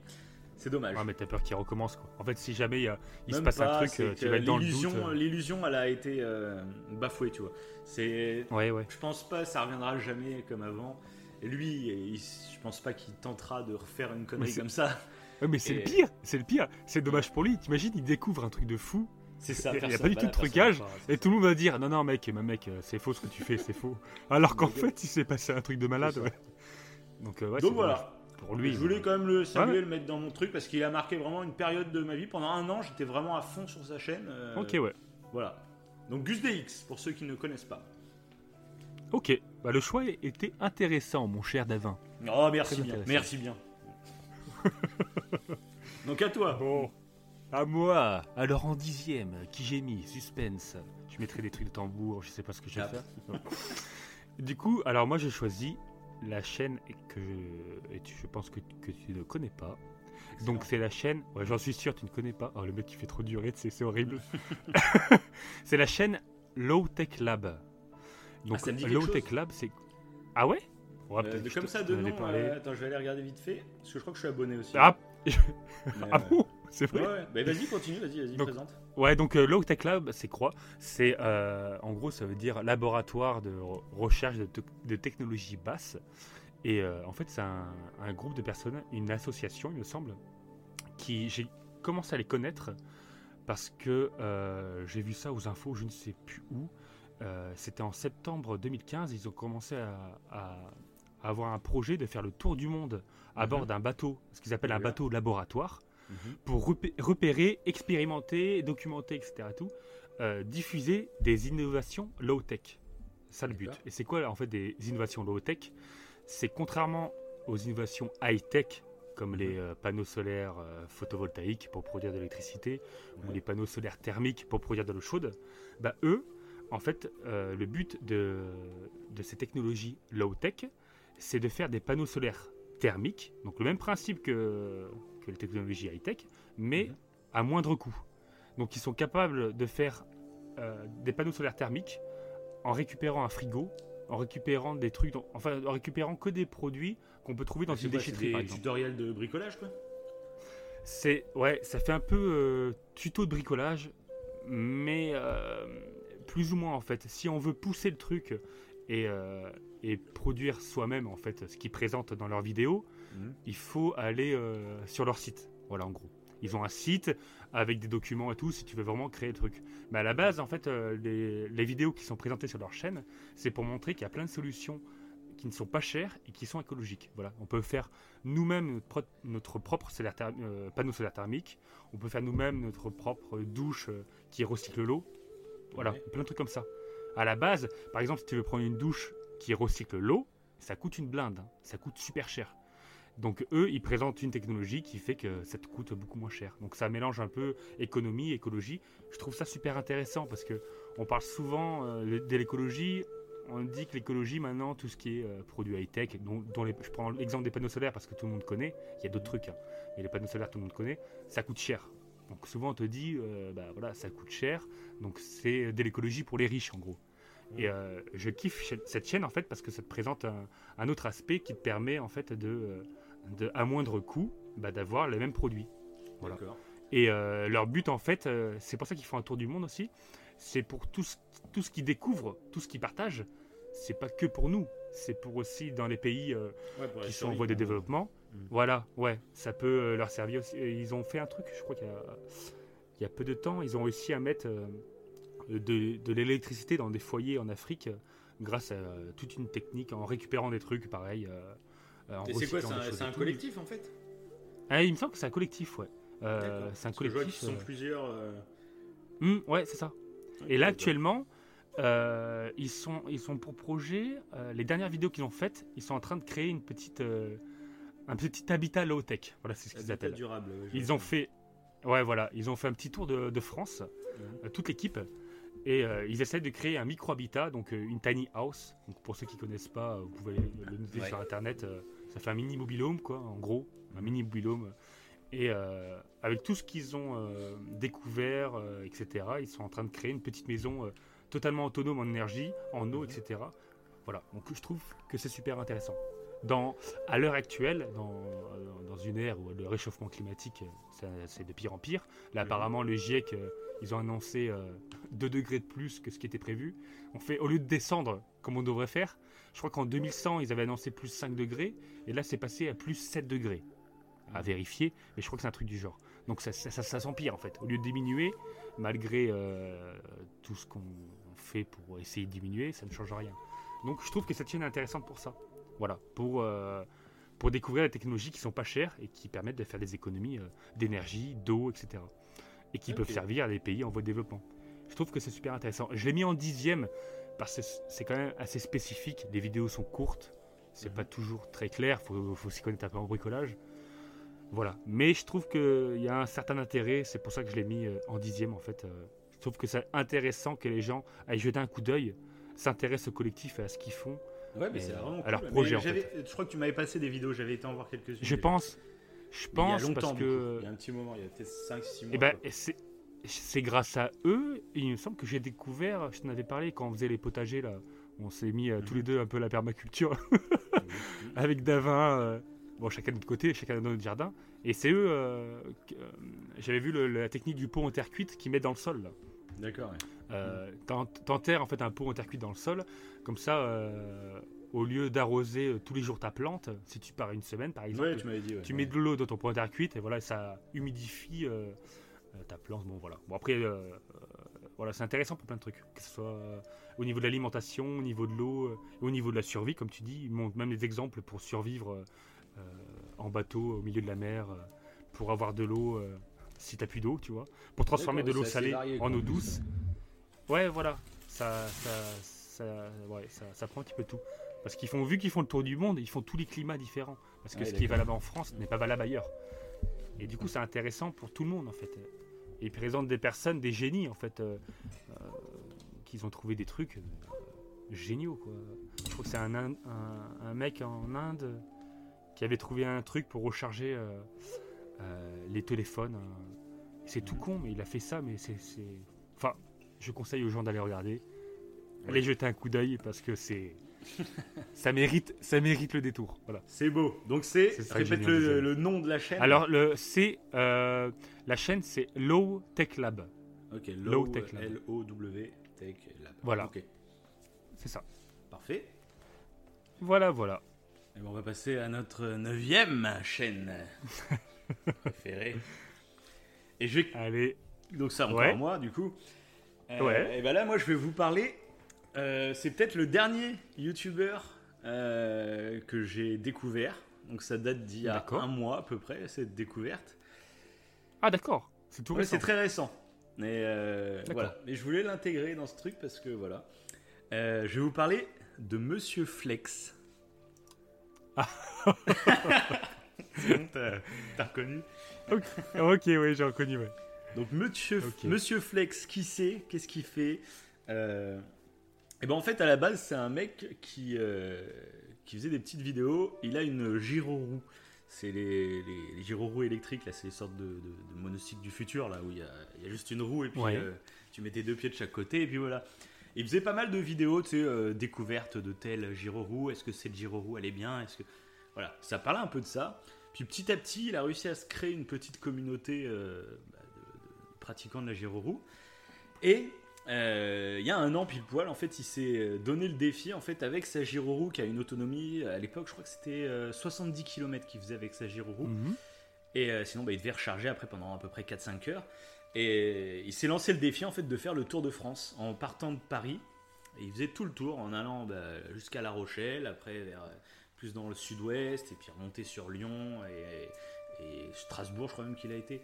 c'est dommage. Ouais, mais t'as peur qu'il recommence quoi. En fait, si jamais il, se passe pas, un truc, euh, tu vas être dans le doute. l'illusion- euh. L'illusion, elle a été euh, bafouée, tu vois. C'est Ouais, ouais. je pense pas, ça reviendra jamais comme avant. Et lui, il- je pense pas qu'il tentera de refaire une connerie comme ça. Ouais, mais c'est Et- le pire, c'est le pire. C'est dommage pour lui. T'imagines, il découvre un truc de fou C'est ça. Il y a pas du tout de trucage, et tout le monde va dire non, non, mec, mec, c'est faux ce que tu fais, c'est faux. Alors *laughs* qu'en fait, il s'est passé un truc de malade. Ouais. Donc, euh, ouais, Donc voilà. dommage Pour lui. je voulais quand même le saluer, Ouais. le mettre dans mon truc parce qu'il a marqué vraiment une période de ma vie. Pendant un an, j'étais vraiment à fond sur sa chaîne. euh, Ok, ouais. Voilà. Donc Gus DX, pour ceux qui ne connaissent pas. Ok. Bah, le choix était intéressant, mon cher Davin. Oh, merci bien. Merci bien. *laughs* Donc à toi. Bon. À moi. Alors en dixième, qui j'ai mis? Suspense. Je mettrai des trucs de tambour, je sais pas ce que je vais Ah. faire. *laughs* Du coup, alors moi j'ai choisi la chaîne que je, pense que, que tu ne connais pas. Donc c'est la chaîne, ouais, j'en suis sûr tu ne connais pas. Oh le mec qui fait trop durer, c'est horrible. *laughs* c'est la chaîne Low Tech Lab. Donc Ah, Low Tech. Lab c'est ah ouais? Ouais, Euh, de- comme ça, de nom. euh, attends, je vais aller regarder vite fait. Parce que je crois que je suis abonné aussi. Ah, *laughs* ah euh, bon *laughs* C'est vrai Ouais, ouais. Bah, vas-y, continue, vas-y, vas-y, Donc, présente. Ouais, donc euh, Low Tech Lab, c'est quoi? C'est euh, en gros, ça veut dire laboratoire de re- recherche de, te- de technologie basse. Et euh, en fait, c'est un, un groupe de personnes, une association, il me semble, qui j'ai commencé à les connaître parce que j'ai vu ça aux infos, je ne sais plus où. C'était en septembre 2015, ils ont commencé à, avoir un projet de faire le tour du monde à Mhm. bord d'un bateau, ce qu'ils appellent un bateau laboratoire pour repé- repérer, expérimenter, documenter, etc. Tout, euh, diffuser des innovations low-tech. Ça le but. Et c'est quoi en fait des innovations low-tech? C'est contrairement aux innovations high-tech comme les euh, panneaux solaires euh, photovoltaïques pour produire de l'électricité ou les panneaux solaires thermiques pour produire de l'eau chaude, bah, eux, en fait, euh, le but de, de ces technologies low-tech, c'est de faire des panneaux solaires thermiques, donc le même principe que, que les technologies high-tech, mais Mhm. à moindre coût. Donc ils sont capables de faire euh, des panneaux solaires thermiques en récupérant un frigo, en récupérant des trucs, enfin en récupérant que des produits qu'on peut trouver dans C'est une c'est déchetterie par des tutoriels de bricolage, quoi? C'est ouais, ça fait un peu euh, tuto de bricolage, mais euh, plus ou moins en fait. Si on veut pousser le truc et, et produire soi-même en fait ce qu'ils présentent dans leurs vidéos, Mhm. il faut aller euh, sur leur site. Voilà, en gros. Ils ont un site avec des documents et tout, si tu veux vraiment créer le truc. Mais à la base, en fait, euh, les, les vidéos qui sont présentées sur leur chaîne, c'est pour montrer qu'il y a plein de solutions qui ne sont pas chères et qui sont écologiques. Voilà, on peut faire nous-mêmes notre, pro- notre propre solaire euh, panneau solaire thermique. On peut faire nous-mêmes notre propre douche qui recycle l'eau. Voilà, Ouais. plein de trucs comme ça. À la base, par exemple, si tu veux prendre une douche qui recycle l'eau, ça coûte une blinde, hein. ça coûte super cher. Donc eux, ils présentent une technologie qui fait que ça te coûte beaucoup moins cher. Donc ça mélange un peu économie, écologie. Je trouve ça super intéressant parce que on parle souvent euh, de l'écologie. On dit que l'écologie maintenant, tout ce qui est euh, produit high tech, dont, dont les- je prends l'exemple des panneaux solaires parce que tout le monde connaît. Il y a d'autres trucs, hein. mais les panneaux solaires tout le monde connaît. Ça coûte cher. Donc souvent on te dit, euh, bah voilà, ça coûte cher. Donc c'est de l'écologie pour les riches en gros. Et euh, je kiffe cette chaîne en fait parce que ça te présente un, un autre aspect qui te permet en fait de, de à moindre coût, bah, d'avoir les mêmes produits. Voilà. Et euh, leur but en fait, euh, c'est pour ça qu'ils font un tour du monde aussi. C'est pour tout ce, tout ce qu'ils découvrent, tout ce qu'ils partagent. C'est pas que pour nous, c'est pour aussi dans les pays euh, Ouais, qui sont en voie de quoi. développement. Mm. Voilà, ouais, ça peut leur servir aussi. Ils ont fait un truc, je crois qu'il y y a peu de temps, ils ont réussi à mettre de, de l'électricité dans des foyers en Afrique grâce à toute une technique en récupérant des trucs, pareil. Euh, Et c'est quoi C'est un, collectif en fait? Ah, Il me semble que c'est un collectif, ouais. Euh, c'est un Parce que je vois collectif. qu'ils sont euh, plusieurs. euh, hum, ouais, c'est ça. Et là, actuellement, euh, ils, sont, ils sont pour projet. euh, les dernières vidéos qu'ils ont faites, ils sont en train de créer une petite, euh, un petit habitat low-tech. Voilà, c'est ce qu'ils appellent. durable. Ils ont fait, ouais, voilà, ils ont fait un petit tour de, de France, Mhm. euh, toute l'équipe, et euh, ils essaient de créer un micro-habitat, donc euh, une tiny house. Donc pour ceux qui connaissent pas, vous pouvez le le noter Ouais. sur internet. Ça fait un mini mobilhome, quoi, en gros, un mini mobilhome. Et euh, avec tout ce qu'ils ont euh, découvert, euh, etc., ils sont en train de créer une petite maison totalement autonome en énergie, en eau, Mhm. etc. Voilà, donc je trouve que c'est super intéressant. Dans, à l'heure actuelle, dans, dans une ère où le réchauffement climatique, c'est de pire en pire, là Mhm. apparemment le GIEC, ils ont annoncé 2 degrés de plus que ce qui était prévu. On fait, au lieu de descendre comme on devrait faire, je crois qu'en 2100, ils avaient annoncé plus 5 degrés, et là c'est passé à plus 7 degrés. À vérifier, mais je crois que c'est un truc du genre. Donc ça, ça, ça- ça s'empire en fait. Au lieu de diminuer, malgré euh, tout ce qu'on fait pour essayer de diminuer, ça ne change rien. Donc je trouve que cette chaîne est intéressante pour ça. Voilà, pour, euh, pour découvrir des technologies qui sont pas chères et qui permettent de faire des économies euh, d'énergie, d'eau, etc. Et qui peuvent servir à des pays en voie de développement. Je trouve que c'est super intéressant. Je l'ai mis en dixième parce que c'est quand même assez spécifique. Les vidéos sont courtes, c'est Mhm. pas toujours très clair, faut, faut s'y connaître un peu en bricolage. Voilà. Mais je trouve qu'il y a un certain intérêt, c'est pour ça que je l'ai mis euh, en dixième en fait. euh. je trouve que c'est intéressant que les gens aillent jeter un coup d'œil, s'intéressent au collectif et à ce qu'ils font. Ouais, mais Et, c'est vraiment cool. à leur projet, en Je crois que tu m'avais passé des vidéos, j'avais été en voir quelques-unes. Je pense, je Mais il y a pense longtemps, parce que Il y a un petit moment, il y a peut-être 5-6 mois. eh ben, quoi. c'est c'est grâce à eux, il me semble que j'ai découvert, je t'en avais parlé quand on faisait les potagers là, on s'est mis euh, tous Mhm. les deux un peu la permaculture Mhm. *laughs* avec Davin, euh, bon chacun de notre côté, chacun dans notre jardin, et c'est eux, euh, j'avais vu le- la technique du pot en terre cuite qu'ils mettent dans le sol là. D'accord, ouais. T'en- T'enterres en fait un pot en terre cuite dans le sol, comme ça, au lieu d'arroser tous les jours ta plante, si tu pars une semaine par exemple, Ouais, tu ouais. mets de l'eau dans ton pot en terre cuite et voilà, ça humidifie euh, ta plante. Bon voilà. Bon après, euh, euh, voilà, c'est intéressant pour plein de trucs, que ce soit euh, au niveau de l'alimentation, au niveau de l'eau, euh, au niveau de la survie, comme tu dis. Ils montrent même des exemples pour survivre euh, euh, en bateau au milieu de la mer, euh, pour avoir de l'eau euh, si t'as plus d'eau, tu vois, pour transformer de l'eau salée varié, en eau douce. Ouais, voilà, ça, ça, ça, ouais, ça, ça prend un petit peu tout. Parce qu'ils font, vu qu'ils font le tour du monde, ils font tous les climats différents. Parce que Ouais, ce qui est valable en France n'est pas valable ailleurs. Et du coup, c'est intéressant pour tout le monde en fait. Et ils présentent des personnes, des génies en fait, euh, euh, qui ont trouvé des trucs euh, géniaux quoi. Je crois que c'est un, un, un mec en Inde qui avait trouvé un truc pour recharger les téléphones. euh. C'est tout con, mais il a fait ça, mais c'est. Enfin, je conseille aux gens d'aller regarder. Allez jeter un coup d'œil parce que c'est. *laughs* ça, mérite, ça mérite le détour. Voilà. C'est beau. Donc c'est. Répète le, le nom de la chaîne. Alors, le, c'est. euh, la chaîne, c'est Low Tech Lab. Ok, Low Low Tech Lab. L-O-W Tech Lab. Voilà. Ok, C'est ça. Parfait. Voilà, voilà. Et ben, on va passer à notre neuvième chaîne *laughs* préférée. Et je vais... Allez. Donc ça encore Ouais. moi, du coup. Euh, Ouais. Et ben là, moi, je vais vous parler. Euh, c'est peut-être le dernier YouTuber euh, que j'ai découvert. Donc ça date d'il y a un mois à peu près, cette découverte. Ah, d'accord. C'est tout Ouais, récent. c'est très récent. Mais euh, voilà. Mais je voulais l'intégrer dans ce truc parce que voilà. Je vais vous parler de Monsieur Flex. *laughs* Bon, t'as reconnu Ah, ok, oui, j'ai reconnu, ouais. Donc Monsieur, Flex, qui c'est? Qu'est-ce qu'il fait? Euh, Et ben en fait à la base c'est un mec qui euh, qui faisait des petites vidéos. Il a une gyroroue. C'est les, les, les gyroroues électriques là, c'est les sortes de, de, de monocycles du futur là où il y a, il y a juste une roue et puis Ouais. euh, tu mettais deux pieds de chaque côté et puis voilà. Il faisait pas mal de vidéos, tu sais, euh, découvertes de telle gyroroue. Est-ce que cette gyroroue elle est bien? Est-ce que voilà, ça parlait un peu de ça. Puis petit à petit, il a réussi à se créer une petite communauté bah, de, de pratiquants de la gyroroue. Et euh, il y a un an pile poil, en fait, il s'est euh, donné le défi en fait avec sa gyroroue qui a une autonomie. À l'époque, je crois que c'était euh, 70 km qu'il faisait avec sa gyroroue. Mhm. Et euh, sinon, bah, il devait recharger après pendant à peu près 4-5 heures. Et il s'est lancé le défi en fait de faire le tour de France en partant de Paris. Et il faisait tout le tour en allant bah, jusqu'à La Rochelle, après vers, euh, plus dans le sud-ouest, et puis remonter sur Lyon et, et Strasbourg, je crois même qu'il a été.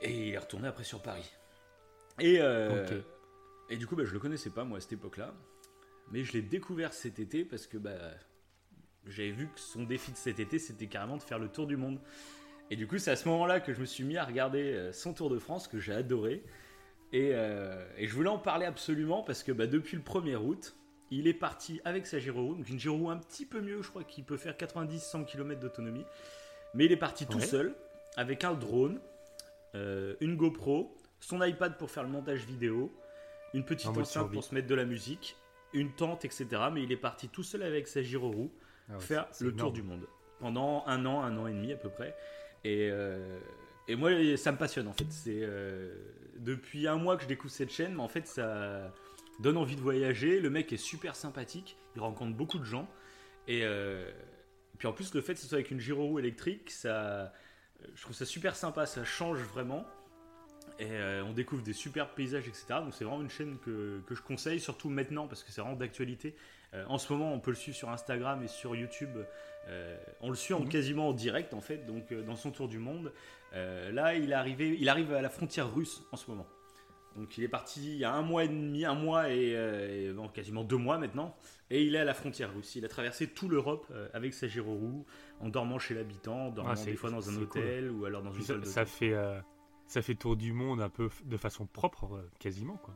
Et il est retourné après sur Paris. Et, euh. Et du coup, bah, je le connaissais pas moi à cette époque-là. Mais je l'ai découvert cet été parce que bah, j'avais vu que son défi de cet été, c'était carrément de faire le tour du monde. Et du coup, c'est à ce moment-là que je me suis mis à regarder euh, son Tour de France, que j'ai adoré. Et, euh, et je voulais en parler absolument parce que bah, depuis le 1er août, il est parti avec sa gyroroue, donc une gyroroue un petit peu mieux, je crois qu'il peut faire 90-100 km d'autonomie. Mais il est parti tout seul, avec un drone, euh, une GoPro, son iPad pour faire le montage vidéo, une petite En enceinte pour se mettre de la musique, une tente, etc. Mais il est parti tout seul avec sa gyroroue Ah ouais, faire le tour du monde pendant un an, un an et demi à peu près. Et, euh, et moi, ça me passionne en fait. C'est euh, depuis un mois que je découvre cette chaîne, mais en fait, ça donne envie de voyager. Le mec est super sympathique, il rencontre beaucoup de gens. Et euh, puis en plus, le fait que ce soit avec une gyroroue électrique, ça, je trouve ça super sympa, ça change vraiment. Et euh, on découvre des super paysages, etc. Donc c'est vraiment une chaîne que, que je conseille, surtout maintenant, parce que c'est vraiment d'actualité. Euh, en ce moment, on peut le suivre sur Instagram et sur YouTube. Euh, on le suit en, Mhm. quasiment en direct, en fait, donc dans son tour du monde. Là, il, est arrivé, il arrive à la frontière russe en ce moment. Donc il est parti il y a un mois et demi, un mois et, et, bon, quasiment deux mois maintenant. Et il est à la frontière russe. Il a traversé tout l'Europe avec sa gyroroue, en dormant chez l'habitant, en dormant Ah, des fois dans un cool. hôtel ou alors dans une ça, salle de ça fait, ça fait tour du monde un peu de façon propre, euh, quasiment, quoi.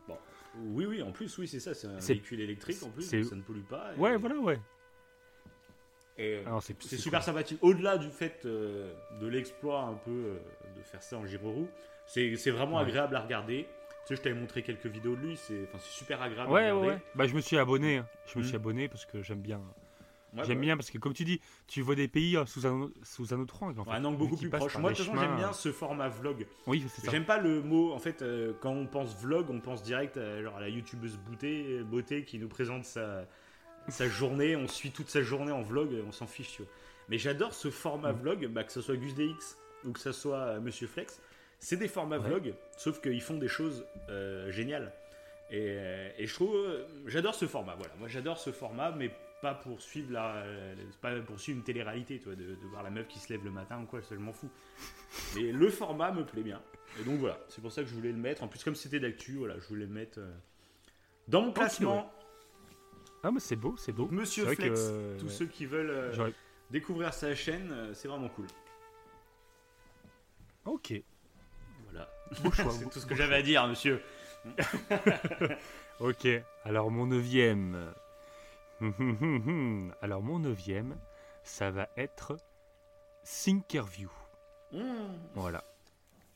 Oui, oui, en plus, oui, c'est ça. C'est un véhicule électrique en plus, donc ça ne pollue pas. et- Ouais, voilà, ouais. et, c'est super cool. sympathique. Au-delà du fait euh, de l'exploit un peu euh, de faire ça en gyroroue, c'est vraiment Ouais. agréable à regarder. Tu sais, je t'avais montré quelques vidéos de lui, c'est super agréable Ouais, ouais, regarder. ouais. Bah, je me suis abonné. hein. Je me Mhm. suis abonné parce que j'aime bien. Ouais, j'aime ouais. bien parce que, comme tu dis, tu vois des pays euh, sous un, sous un autre angle. En fait, Ouais, un angle beaucoup plus proche. Moi, de toute façon, j'aime bien euh, ce format vlog. Oui, c'est ça. J'aime pas le mot, en fait, euh, quand on pense vlog, on pense direct à, genre, à la youtubeuse beauté, beauté qui nous présente sa, sa journée, on suit toute sa journée en vlog, on s'en fiche, tu vois. Mais j'adore ce format Mhm. vlog, bah, que ce soit Gus DX ou que ce soit euh, Monsieur Flex, c'est des formats Ouais. vlog, sauf qu'ils font des choses euh, géniales. Et, euh, et je trouve, euh, j'adore ce format, voilà. Moi j'adore ce format, mais pas pour suivre la, pas pour suivre une télé-réalité, tu vois, de, de voir la meuf qui se lève le matin ou quoi, ça je m'en fous. *laughs* Mais le format me plaît bien. Et donc voilà, c'est pour ça que je voulais le mettre. En plus, comme c'était d'actu, voilà, je voulais le mettre euh, dans mon classement. Ah, mais c'est beau, c'est beau. Donc, Monsieur C'est Flex, que, euh, tous ouais. ceux qui veulent euh, découvrir sa chaîne, euh, c'est vraiment cool. Ok. Voilà, *laughs* c'est tout ce que j'avais à dire, monsieur. *laughs* Ok, alors mon neuvième. *laughs* alors mon neuvième, ça va être Thinkerview. Mmh. Voilà.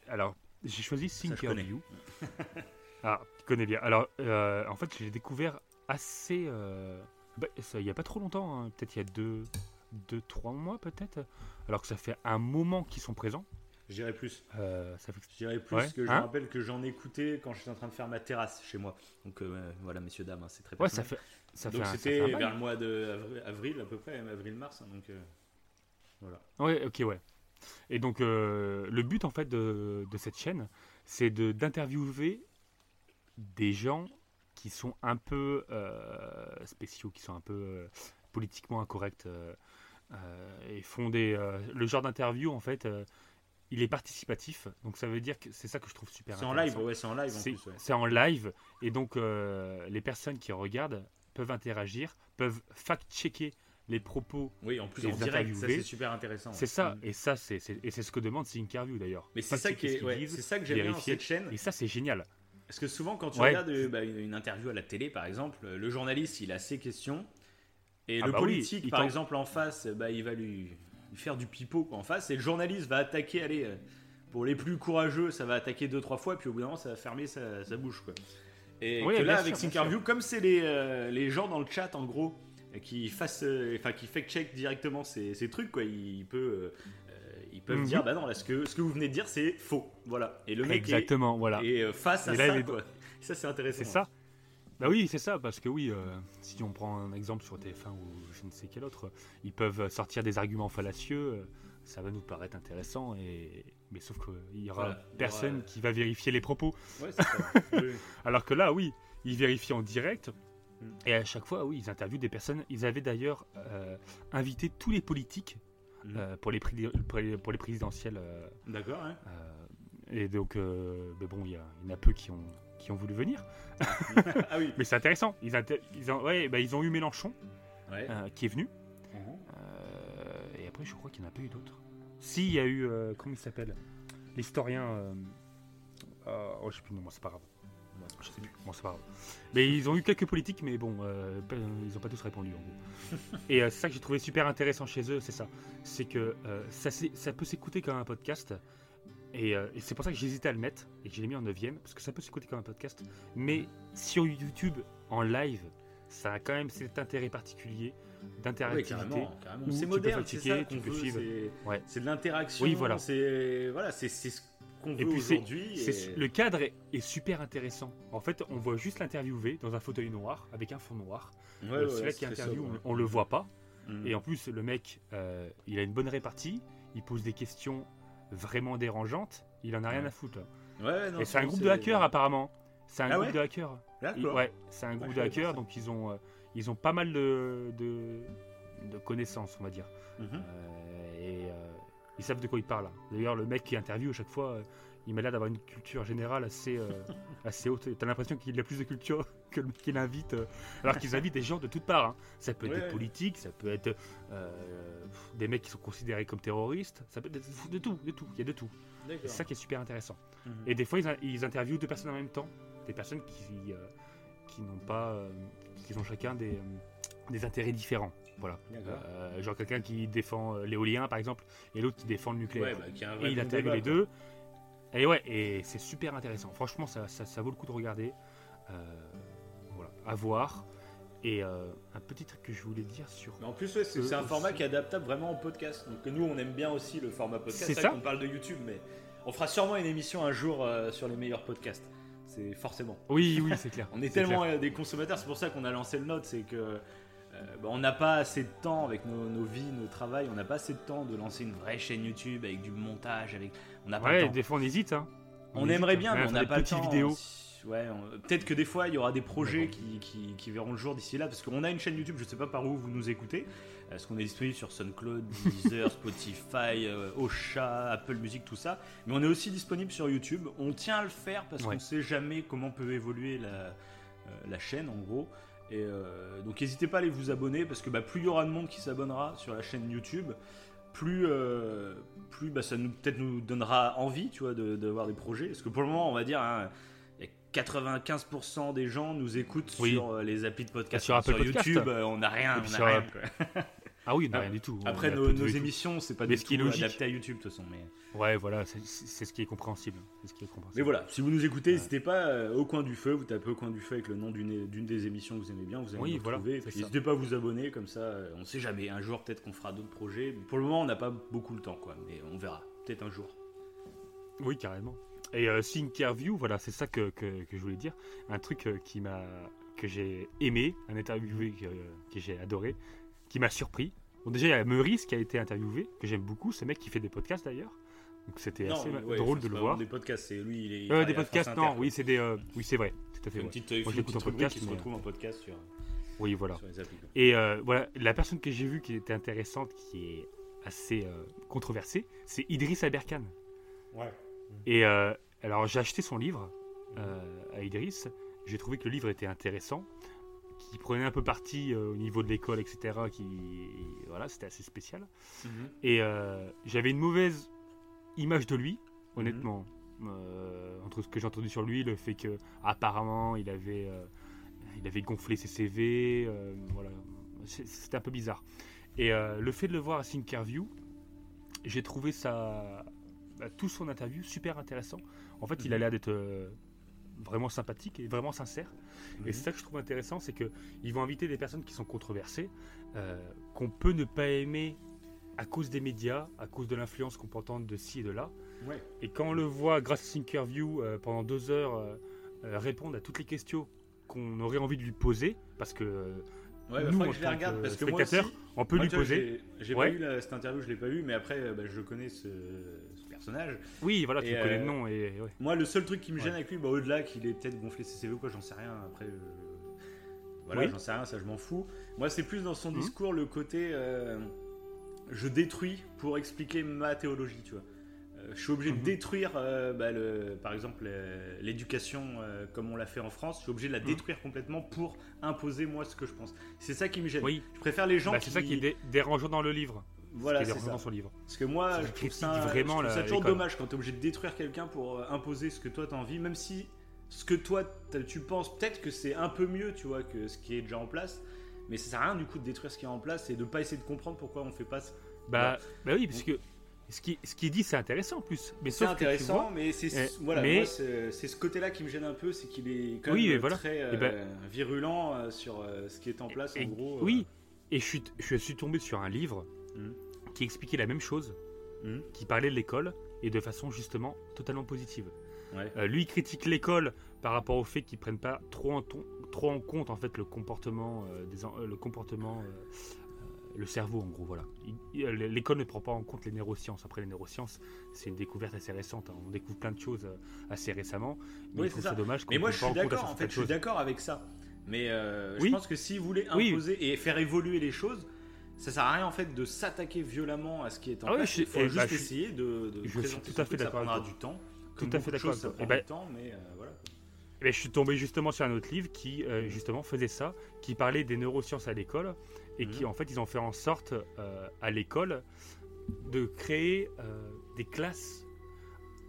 Alors, j'ai choisi. Thinkerview. *laughs* ah, tu connais bien. Alors, euh, en fait, je l'ai découvert assez. euh, bah, il n'y a pas trop longtemps, hein, peut-être il y a deux, deux, trois mois peut-être. Alors que ça fait un moment qu'ils sont présents. Je dirais plus. Euh, ça fait... Je dirais plus Ouais, que je hein me rappelle que j'en écoutais quand j'étais en train de faire ma terrasse chez moi. Donc euh, voilà, messieurs, dames, hein, c'est très Ouais, ça fait. Ça Donc c'était vers le mois de avri- avril à peu près, avril-mars. hein, donc euh, voilà. Ouais, ok, ouais. Et donc, euh, le but, en fait, de, de cette chaîne, c'est de- d'interviewer des gens qui sont un peu spéciaux, qui sont un peu politiquement incorrects, et font des... le genre d'interview, en fait, il est participatif, donc ça veut dire que c'est ça que je trouve super C'est en live, ouais, c'est en live en C'est plus. ouais. c'est en live et donc euh, les personnes qui regardent peuvent interagir, peuvent fact-checker les propos. Oui, en plus en direct, ça c'est super intéressant. C'est ça, Mm. et ça c'est et c'est ce que demande ces interviews d'ailleurs. Mais c'est ça qui est, ouais, disent, c'est ça que j'aime bien dans cette chaîne. Et ça c'est génial. Parce que souvent, quand tu Ouais. regardes euh, bah, une interview à la télé, par exemple, le journaliste, il a ses questions. Et Ah le bah politique, par exemple, en face, bah, il va lui faire du pipeau quoi, en face. Et le journaliste va attaquer, allez, euh, pour les plus courageux, ça va attaquer deux, trois fois. Et puis au bout d'un moment, ça va fermer sa, sa bouche. Quoi. Et Oui, que bien là, sûr, avec interview, comme c'est les, euh, les gens dans le chat, en gros, qui fassent, euh, enfin, qui fact-check directement ces, ces trucs, quoi, il peut. ils peuvent Mhm. dire, bah non, là, ce que, ce que vous venez de dire, c'est faux. Voilà. Et le mec Exactement, voilà. est, est, euh, face à Et là, ça, il est- quoi. Ça, c'est intéressant. C'est ça Bah oui, c'est ça, parce que oui, euh, si on prend un exemple sur TF1 ou je ne sais quel autre, ils peuvent sortir des arguments fallacieux, euh, ça va nous paraître intéressant, et... mais sauf qu'il y aura Voilà, personne aura- qui va vérifier les propos. Ouais, c'est ça. *laughs* Oui. Alors que là, oui, ils vérifient en direct. Mm. Et à chaque fois, oui, ils interviewent des personnes. Ils avaient d'ailleurs euh, invité tous les politiques euh, pour, les pour les- présidentielles. euh, D'accord, hein. euh, et donc, euh, mais bon, il y, a- il y en a peu qui ont, qui ont voulu venir. *laughs* ah oui. Mais c'est intéressant. Ils, ont, ouais, bah, ils ont eu Mélenchon Ouais. euh, qui est venu. Mhm. Euh, et après, je crois qu'il n'y en a pas eu d'autres. Si, il y a eu. euh, comment il s'appelle? L'historien. oh, je sais plus le nom, c'est pas grave. Je sais plus. Bon, c'est pas grave. Mais ils ont eu quelques politiques, mais bon, ils n'ont pas tous répondu en gros. *laughs* Et c'est ça que j'ai trouvé super intéressant chez eux, c'est ça. C'est que ça peut s'écouter comme un podcast. Et, euh, et c'est pour ça que j'hésitais à le mettre et que je l'ai mis en 9 parce que ça peut s'écouter comme un podcast. Mais sur YouTube, en live, ça a quand même cet intérêt particulier Oui, d'interactivité. Où C'est moderne, c'est ça tu qu'on peux veut. suivre. C'est Ouais. c'est de l'interaction. Oui, voilà. C'est voilà, c'est ce qu'on veut aujourd'hui. Et- Le cadre est, est super intéressant. En fait, on voit juste l'interviewé dans un fauteuil noir avec un fond noir. Ouais, Euh, ouais, Celui-là qui interviewe, on, on le voit pas. Mhm. Et en plus, le mec, euh, il a une bonne répartie. Il pose des questions vraiment dérangeantes. Il en a rien à foutre. Ouais, ouais, non, Et c'est un groupe de hackers apparemment. C'est un Ah groupe ouais de hackers. Ouais, c'est un groupe de hackers, donc ils ont, euh, ils ont pas mal de, de, de connaissances, on va dire. Mhm. Euh, et euh, ils savent de quoi ils parlent. D'ailleurs, le mec qui interviewe à chaque fois, il m'a l'air d'avoir une culture générale assez, euh, assez haute. T'as l'impression qu'il a plus de culture *laughs* que le mec qu'il invite. euh, alors qu'ils invitent des gens de toutes parts. hein. Ça peut être Ouais, des politiques, ça peut être euh, des mecs qui sont considérés comme terroristes. Ça peut être de tout, de tout. Il y a de tout. C'est ça qui est super intéressant. Mhm. Et des fois, ils, in- ils interviewent deux personnes en même temps. Des personnes qui, euh, qui n'ont pas. qui ont chacun des, des intérêts différents. Voilà. Genre quelqu'un qui défend l'éolien, par exemple, et l'autre qui défend le nucléaire. Ouais, bah, et il interviewe les quoi. Et ouais, et c'est super intéressant. Franchement, ça, ça, ça vaut le coup de regarder. Euh, voilà, à voir. Et euh, un petit truc que je voulais dire sur. Mais en plus, ouais, c'est un format qui est adaptable vraiment en podcast. Donc nous, on aime bien aussi le format podcast. C'est ça. qu'on parle de YouTube, mais on fera sûrement une émission un jour euh, sur les meilleurs podcasts. C'est forcément. Oui, oui, c'est clair. *laughs* On est C'est tellement des consommateurs, c'est pour ça qu'on a lancé le note, c'est que bah, on n'a pas assez de temps avec nos, nos vies, nos travails, on n'a pas assez de temps de lancer une vraie chaîne YouTube avec du montage, avec on n'a pas le Ouais, temps. des fois on hésite. Hein. On, hésite, aimerait bien, mais on n'a pas le petites temps. vidéos. Ouais, on- peut-être que des fois il y aura des projets qui, qui- qui verront le jour d'ici là, parce qu'on a une chaîne YouTube, je sais pas par où vous nous écoutez, est-ce qu'on est disponible sur SoundCloud, *laughs* Deezer, Spotify, euh, Ocha, Apple Music, tout ça, mais on est aussi disponible sur YouTube. On tient à le faire parce Ouais. qu'on sait jamais comment peut évoluer la, euh, la chaîne en gros. Et euh, donc n'hésitez pas à aller vous abonner parce que bah, plus il y aura de monde qui s'abonnera sur la chaîne YouTube, plus, euh, plus bah, ça nous peut-être nous donnera envie, tu vois, de, des projets. Parce que pour le moment, on va dire, hein, il y a 95% des gens nous écoutent Oui. sur euh, les applis de podcast, Sur Apple Podcast. YouTube, on n'a rien, on sur rien. Quoi. *laughs* Ah oui, non, Ah, rien du tout. Après nos, tout. émissions, c'est pas Mais du ce qui est tout logique. adapté à YouTube de toute façon. Mais... Ouais, voilà, c'est ce qui est compréhensible. C'est ce qui est compréhensible. Mais voilà, si vous nous écoutez, n'hésitez pas euh, au coin du feu, vous tapez au coin du feu avec le nom d'une des émissions que vous aimez bien, vous allez Oui, nous voilà, ça. n'hésitez pas à vous abonner, comme ça, euh, on sait jamais. Un jour, peut-être qu'on fera d'autres projets. Pour le moment, on n'a pas beaucoup le temps, quoi. Mais on verra, peut-être un jour. Oui, carrément. Et euh, Thinkerview, voilà, c'est ça que, que, que je voulais dire. Un truc euh, qui m'a que j'ai aimé, un interviewé que, que j'ai adoré, qui m'a surpris. Bon, déjà, il y a Meurice qui a été interviewé, que j'aime beaucoup, ce mec qui fait des podcasts d'ailleurs. Donc c'était assez ouais, drôle de le voir. Des podcasts, c'est lui, il est. il Euh, des podcasts, non, oui, c'est des. euh, oui, c'est vrai, tout à fait. Une petite, Moi, en rubrique podcast, qui se retrouve en podcast sur, Oui, voilà. sur les. Et euh, voilà, la personne que j'ai vue qui était intéressante, qui est assez euh, controversée, c'est Idriss Aberkan. Ouais. Et euh, alors j'ai acheté son livre euh, à Idriss. J'ai trouvé que le livre était intéressant, qui prenait un peu parti euh, au niveau de l'école, etc. Qui voilà, c'était assez spécial. Mhm. Et euh, j'avais une mauvaise image de lui, honnêtement. Euh, entre ce que j'ai entendu sur lui, le fait que apparemment il avait, il avait gonflé ses CV, voilà, c'était un peu bizarre. Et le fait de le voir à Thinkerview, j'ai trouvé ça, bah, tout son interview super intéressant. En fait, il a Mhm. l'air d'être vraiment sympathique et vraiment sincère. Mhm. Et c'est ça que je trouve intéressant, c'est qu'ils vont inviter des personnes qui sont controversées, euh, qu'on peut ne pas aimer à cause des médias, à cause de l'influence qu'on peut entendre de ci et de là. Ouais. Et quand on le voit, grâce à Thinkerview, euh, pendant deux heures, euh, répondre à toutes les questions qu'on aurait envie de lui poser, parce que Ouais, bah, Nous, que je les regarde que parce que moi aussi, on peut moi, lui poser. j'ai- J'ai Ouais. pas eu la- cette interview, je l'ai pas eu, mais après, bah, je connais ce personnage. Oui, voilà, tu Et, connais euh, le nom. Et, ouais. Moi, le seul truc qui me Ouais. gêne avec lui, bah, au-delà qu'il ait peut-être gonflé ses CV ou quoi, j'en sais rien. Après, euh, voilà, Oui. j'en sais rien, ça je m'en fous. Moi, c'est plus dans son Mhm. discours le côté euh, je détruis pour expliquer ma théologie, tu vois. Euh, je suis obligé Mhm. de détruire, euh, bah, le, par exemple, euh, l'éducation euh, comme on l'a fait en France. Je suis obligé de la Mhm. détruire complètement pour imposer moi ce que je pense. C'est ça qui me gêne. Oui, Je préfère les gens bah, qui. c'est ça qui est dé- dérangeant dans le livre. Voilà, c'est ça. dans son livre. Parce que moi, je trouve ça, vraiment je trouve la- ça toujours dommage quand tu es obligé de détruire quelqu'un pour euh, imposer ce que toi t'as envie, même si ce que toi tu penses peut-être que c'est un peu mieux, tu vois, que ce qui est déjà en place. Mais ça sert à rien du coup de détruire ce qui est en place et de pas essayer de comprendre pourquoi on fait pas. ce- Bah, bah oui, parce que ce qui, ce qui dit, c'est intéressant en plus. Mais C'est intéressant, vois- mais c'est Eh, voilà, c'est ce côté-là qui me gêne un peu, c'est qu'il est quand même voilà. très euh, Eh ben- virulent euh, sur euh, ce qui est en place Et- en gros. euh. Oui, et je suis, je suis tombé sur un livre Mhm. Qui expliquait la même chose, Mhm. qui parlait de l'école et de façon justement totalement positive. Ouais. Euh, lui il critique l'école par rapport au fait qu'ils prennent pas trop en, ton- trop en compte en fait le comportement, euh, des, euh, le comportement, euh, le cerveau en gros voilà. Il- il- L'école ne prend pas en compte les neurosciences. Après les neurosciences, c'est une découverte assez récente. hein. On découvre plein de choses assez récemment. Mais c'est dommage. Mais moi, je suis d'accord. à En fait, certaines je suis choses. d'accord avec ça. Mais Oui. je pense que s'ils voulaient Oui. imposer et faire évoluer les choses, ça sert à rien en fait de s'attaquer violemment à ce qui est en Ah oui, place. Il faut eh juste bah, je suis- essayer de, de je suis tout à fait ça d'accord avec prendra du temps. Tout à fait d'accord Ça prend du temps, mais euh, voilà. Eh ben, je suis tombé justement sur un autre livre qui euh, justement faisait ça, qui parlait des neurosciences à l'école et qui Mhm. en fait ils ont fait en sorte euh, à l'école de créer des classes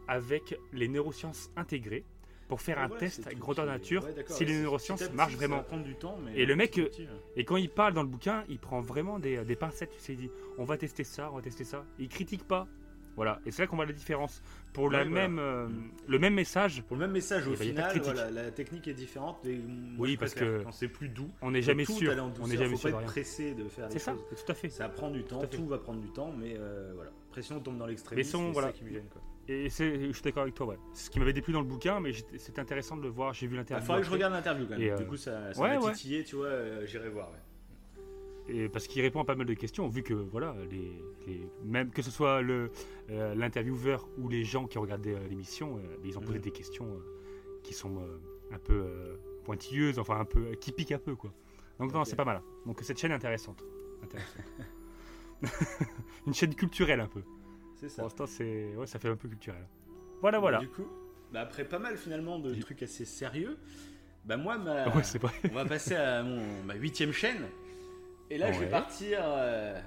avec les neurosciences intégrées pour faire un Ouais, test grandeur nature ouais, si les neurosciences marchent vraiment. va prendre du temps, mais Et le mec, ouais. Et quand il parle dans le bouquin, il prend vraiment des, des pincettes, tu sais, il dit on va tester ça, on va tester ça. Il critique pas. Voilà, et c'est là qu'on voit la différence. Pour la Ouais, voilà. même, euh, Mm. le même message, Pour le même message, au final, voilà, la technique est différente. Et moi, Oui, parce que c'est plus doux. on n'est jamais sûr. On n'est jamais faut sûr pas être pressé de faire C'est ça, choses. tout à fait. Ça prend du temps, tout va prendre du temps, mais euh, voilà. Pression tombe dans l'extrémisme. c'est voilà. ça qui me gêne. Quoi. Et c'est, je suis d'accord avec toi, ouais. C'est ce qui m'avait déplu dans le bouquin, mais c'était intéressant de le voir. J'ai vu Il l'interview. faudrait que je regarde l'interview quand même. Et, euh, Du coup, ça, ça ouais, m'a ouais. titillé, tu vois, euh, j'irai voir. ouais. Et parce qu'il répond à pas mal de questions, vu que voilà, les, les- même que ce soit le euh, l'intervieweur ou les gens qui regardaient euh, l'émission, euh, ils ont posé Mhm. des questions euh, qui sont euh, un peu euh, pointilleuses, enfin un peu euh, qui piquent un peu quoi. Donc non, c'est pas mal. Donc cette chaîne est intéressante, intéressante. *laughs* *laughs* Une chaîne culturelle un peu. C'est Pour ça. l'instant, c'est ouais, ça fait un peu culturel. Voilà, voilà. Du coup, bah, après pas mal finalement de trucs assez sérieux, bah moi, ma- *laughs* Ouais, c'est on va passer à mon, ma huitième chaîne. Et là, je vais partir euh,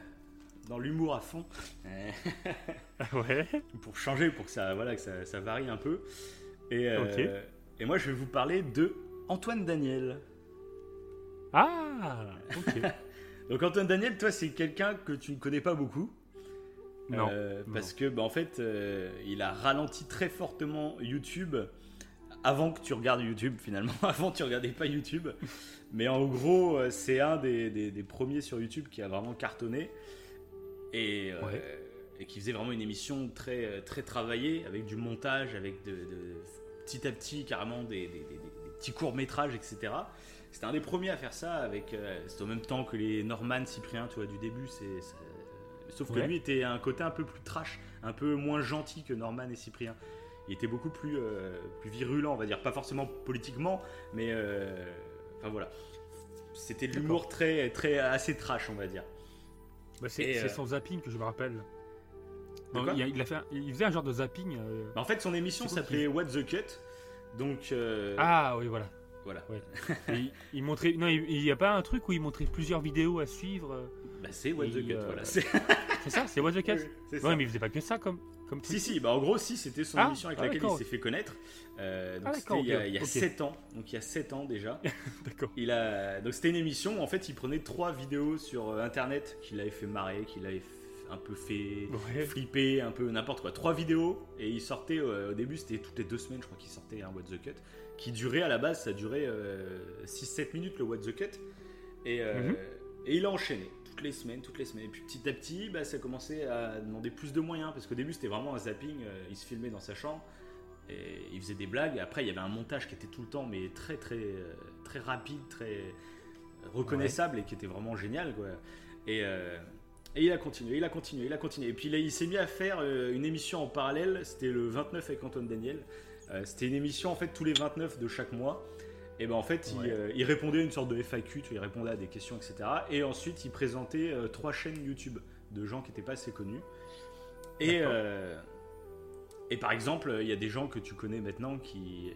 dans l'humour à fond. Euh, ouais. *laughs* pour changer, pour que ça, voilà, que ça, ça varie un peu. Et, euh, et moi, je vais vous parler de Antoine Daniel. Ah, ok. Donc Antoine Daniel, toi, c'est quelqu'un que tu ne connais pas beaucoup. non. Euh, parce que, bah, en fait, euh, il a ralenti très fortement YouTube avant que tu regardes YouTube, finalement. *laughs* avant, tu regardais pas YouTube. Mais en gros, euh, c'est un des, des- des premiers sur YouTube qui a vraiment cartonné. Et, euh, Ouais. et qui faisait vraiment une émission très, très travaillée, avec du montage, avec de, petit à petit carrément des, des, petits courts-métrages, etc. C'était un des premiers à faire ça, avec, c'est au même temps que les Norman Cyprien, tu vois, du début, c'est, sauf que lui était un côté un peu plus trash, un peu moins gentil que Norman et Cyprien. Il était beaucoup plus, plus virulent, on va dire, pas forcément politiquement, mais enfin voilà. C'était de l'humour très, très assez trash, on va dire. Bah, c'est euh, son zapping que je me rappelle. il, a fait il, faisait un genre de zapping. Euh, bah, en fait, son émission s'appelait What the Cut. Donc. Euh, ah oui, voilà. Voilà. *laughs* il, montrait. Non, il n'y a pas un truc où il montrait plusieurs vidéos à suivre. Bah, c'est What the Cut, voilà. C'est *laughs* ça, c'est What the Cut. Oui, mais il faisait pas que ça comme. comme si, si, bah en gros, si, c'était son ah, émission avec ah, laquelle il s'est fait connaître. Euh, donc ah, c'était il y a, il y a 7 ans, donc il y a 7 ans déjà. *laughs* d'accord. Il a, donc c'était une émission, en fait, il prenait trois vidéos sur euh, internet qu'il avait fait marrer, qu'il avait un peu fait flipper, un peu n'importe quoi. Trois vidéos, et il sortait, euh, au début, c'était toutes les deux semaines, je crois qu'il sortait un What the Cut, qui durait à la base, ça durait 6-7 minutes le What the Cut. Et, mhm. et il a enchaîné toutes les semaines, toutes les semaines. Et puis petit à petit, bah, ça commençait à demander plus de moyens parce qu'au début c'était vraiment un zapping. il se filmait dans sa chambre, et il faisait des blagues. Après, il y avait un montage qui était tout le temps, mais très très très rapide, très reconnaissable et qui était vraiment génial. Quoi. Et, euh, et, il a continué, il a continué, il a continué. Et puis là, il s'est mis à faire euh, une émission en parallèle. C'était le 29 avec Antoine Daniel. Euh, c'était une émission en fait tous les 29 de chaque mois. Et ben en fait, il, répondait à une sorte de FAQ, il répondait à des questions, etc. Et ensuite, il présentait trois chaînes YouTube de gens qui n'étaient pas assez connus. Et, et par exemple, il y a des gens que tu connais maintenant qui,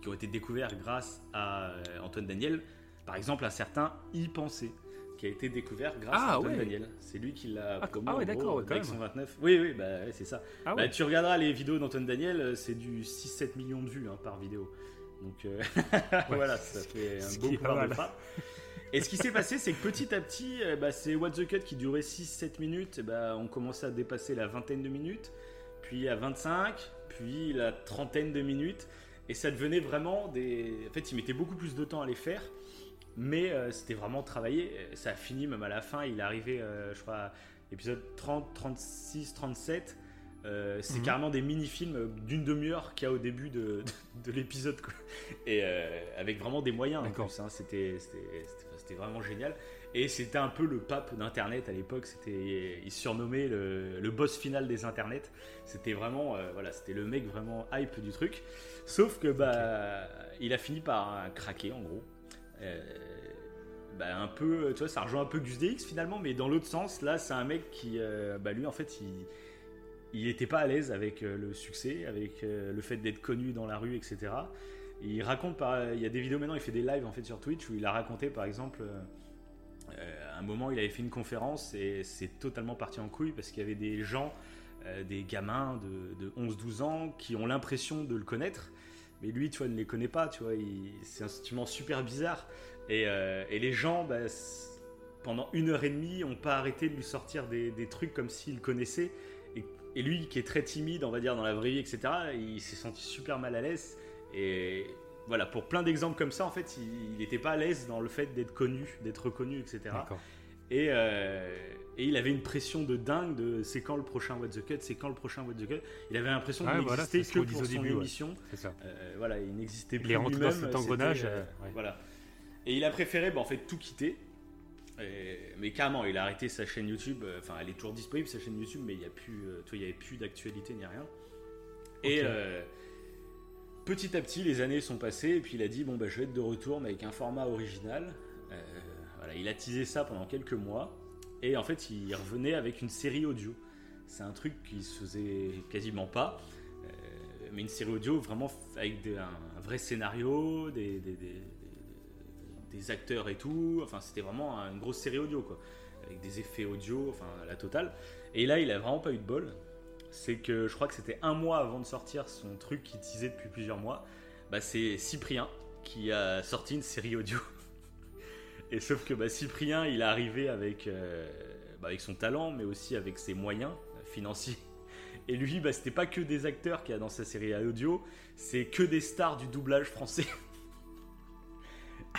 qui ont été découverts grâce à euh, Antoine Daniel. Par exemple, un certain Y Penser, qui a été découvert grâce à ah, Antoine Daniel. C'est lui qui l'a ah, ah ouais, d'accord, avec 129. Oui, oui, bah, c'est ça. Ah bah, tu regarderas les vidéos d'Antoine Daniel, euh, c'est du 6-7 millions de vues hein, par vidéo. Donc euh, *laughs* voilà, ça fait un beau pouvoir de frappe. Et ce qui s'est passé, c'est que petit à petit, bah, c'est What the Cut qui durait 6-7 minutes, bah, on commençait à dépasser la vingtaine de minutes puis à 25, puis la trentaine de minutes. Et ça devenait vraiment des. En fait, il mettait beaucoup plus de temps à les faire, mais euh, c'était vraiment travaillé. Ça a fini même à la fin. Il est arrivé, euh, je crois, épisode 30, 36, 37. c'est mhm. carrément des mini-films d'une demi-heure qu'il y a au début de, de, l'épisode. Et euh, avec vraiment des moyens en plus. Hein. C'était vraiment génial. Et c'était un peu le pape d'Internet à l'époque. C'était, il surnommait le, le, boss final des Internets. C'était vraiment, euh, voilà, c'était le mec vraiment hype du truc. Sauf que bah, il a fini par craquer en gros. Euh, bah, un peu, vois, ça rejoint un peu Gus DX finalement, mais dans l'autre sens, là, c'est un mec qui, euh, bah, lui, en fait, il il n'était pas à l'aise avec le succès, avec le fait d'être connu dans la rue, etc. il raconte, par, il y a des vidéos maintenant, il fait des lives en fait sur Twitch où il a raconté par exemple euh, un moment, il avait fait une conférence et c'est totalement parti en couille parce qu'il y avait des gens, euh, des gamins de, 11-12 ans qui ont l'impression de le connaître. Mais lui, tu vois, ne les connaît pas, tu vois. C'est un sentiment super bizarre. Et, euh, les gens, bah, pendant une heure et demie, n'ont pas arrêté de lui sortir des, trucs comme s'il connaissait. Et, et, lui, qui est très timide, on va dire, dans la vraie vie, etc., il s'est senti super mal à l'aise. Et, voilà, pour plein d'exemples comme ça, en fait, il n'était pas à l'aise dans le fait d'être connu, d'être reconnu, etc. Et, euh, et, il avait une pression de dingue de c'est quand le prochain What the Cut, c'est quand le prochain What the Cut. Il avait l'impression qu'il n'existait que pour son émission. Euh, voilà, il n'existait plus lui-même. dans cet engrenage. Euh, voilà. Et il a préféré, bah, en fait, tout quitter. mais carrément, il a arrêté sa chaîne YouTube. Enfin, elle est toujours disponible sa chaîne YouTube, mais il n'y a plus, il y avait plus d'actualité ni rien. Et petit à petit, les années sont passées et puis il a dit bon bah je vais être de retour mais avec un format original. Euh, voilà, il a teasé ça pendant quelques mois et en fait il revenait avec une série audio. C'est un truc qui se faisait quasiment pas, euh, mais une série audio vraiment avec un, vrai scénario, des, acteurs et tout. Enfin c'était vraiment une grosse série audio quoi, avec des effets audio, enfin la totale. Et là il a vraiment pas eu de bol c'est que je crois que c'était un mois avant de sortir son truc qui teasait depuis plusieurs mois. Bah, c'est Cyprien qui a sorti une série audio. Et sauf que bah, Cyprien, il est arrivé avec, euh, bah, avec son talent, mais aussi avec ses moyens financiers. Et lui, bah, c'était pas que des acteurs qu'il y a dans sa série audio, c'est que des stars du doublage français.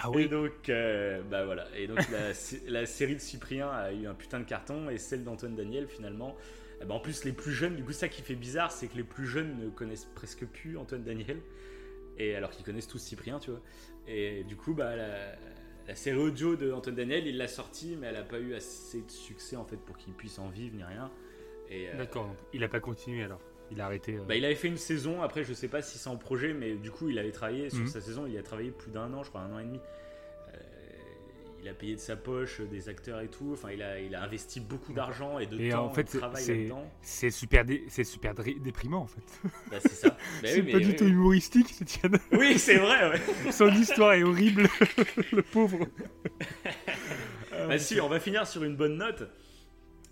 Ah oui. Et donc, euh, bah voilà. Et donc la, *laughs* la, série de Cyprien a eu un putain de carton et celle d'Antoine Daniel finalement Eh ben, en plus, les plus jeunes, du coup, ça qui fait bizarre, c'est que les plus jeunes ne connaissent presque plus Antoine Daniel. Et alors qu'ils connaissent tous Cyprien, tu vois. Et du coup, bah, la, la série audio de Antoine Daniel, il l'a sortie, mais elle n'a pas eu assez de succès en fait pour qu'il puisse en vivre ni rien. Et, euh, D'accord, donc il a pas continué alors. Il a arrêté. euh. bah, il avait fait une saison, après je sais pas si c'est en projet, mais du coup il avait travaillé sur Mhm. sa saison, il a travaillé plus d'un an, je crois un an et demi. Il a payé de sa poche euh, des acteurs et tout, enfin il a, il a investi beaucoup d'argent et de Et temps en fait, de travail là-dedans. C'est super, dé- c'est super dé- déprimant en fait. Bah, c'est ça. *laughs* Bah c'est oui, mais pas du oui, tout oui. humoristique, chaîne. Oui, c'est vrai, ouais. *laughs* Son histoire est horrible, *laughs* le pauvre. Bah si, on va finir sur une bonne note.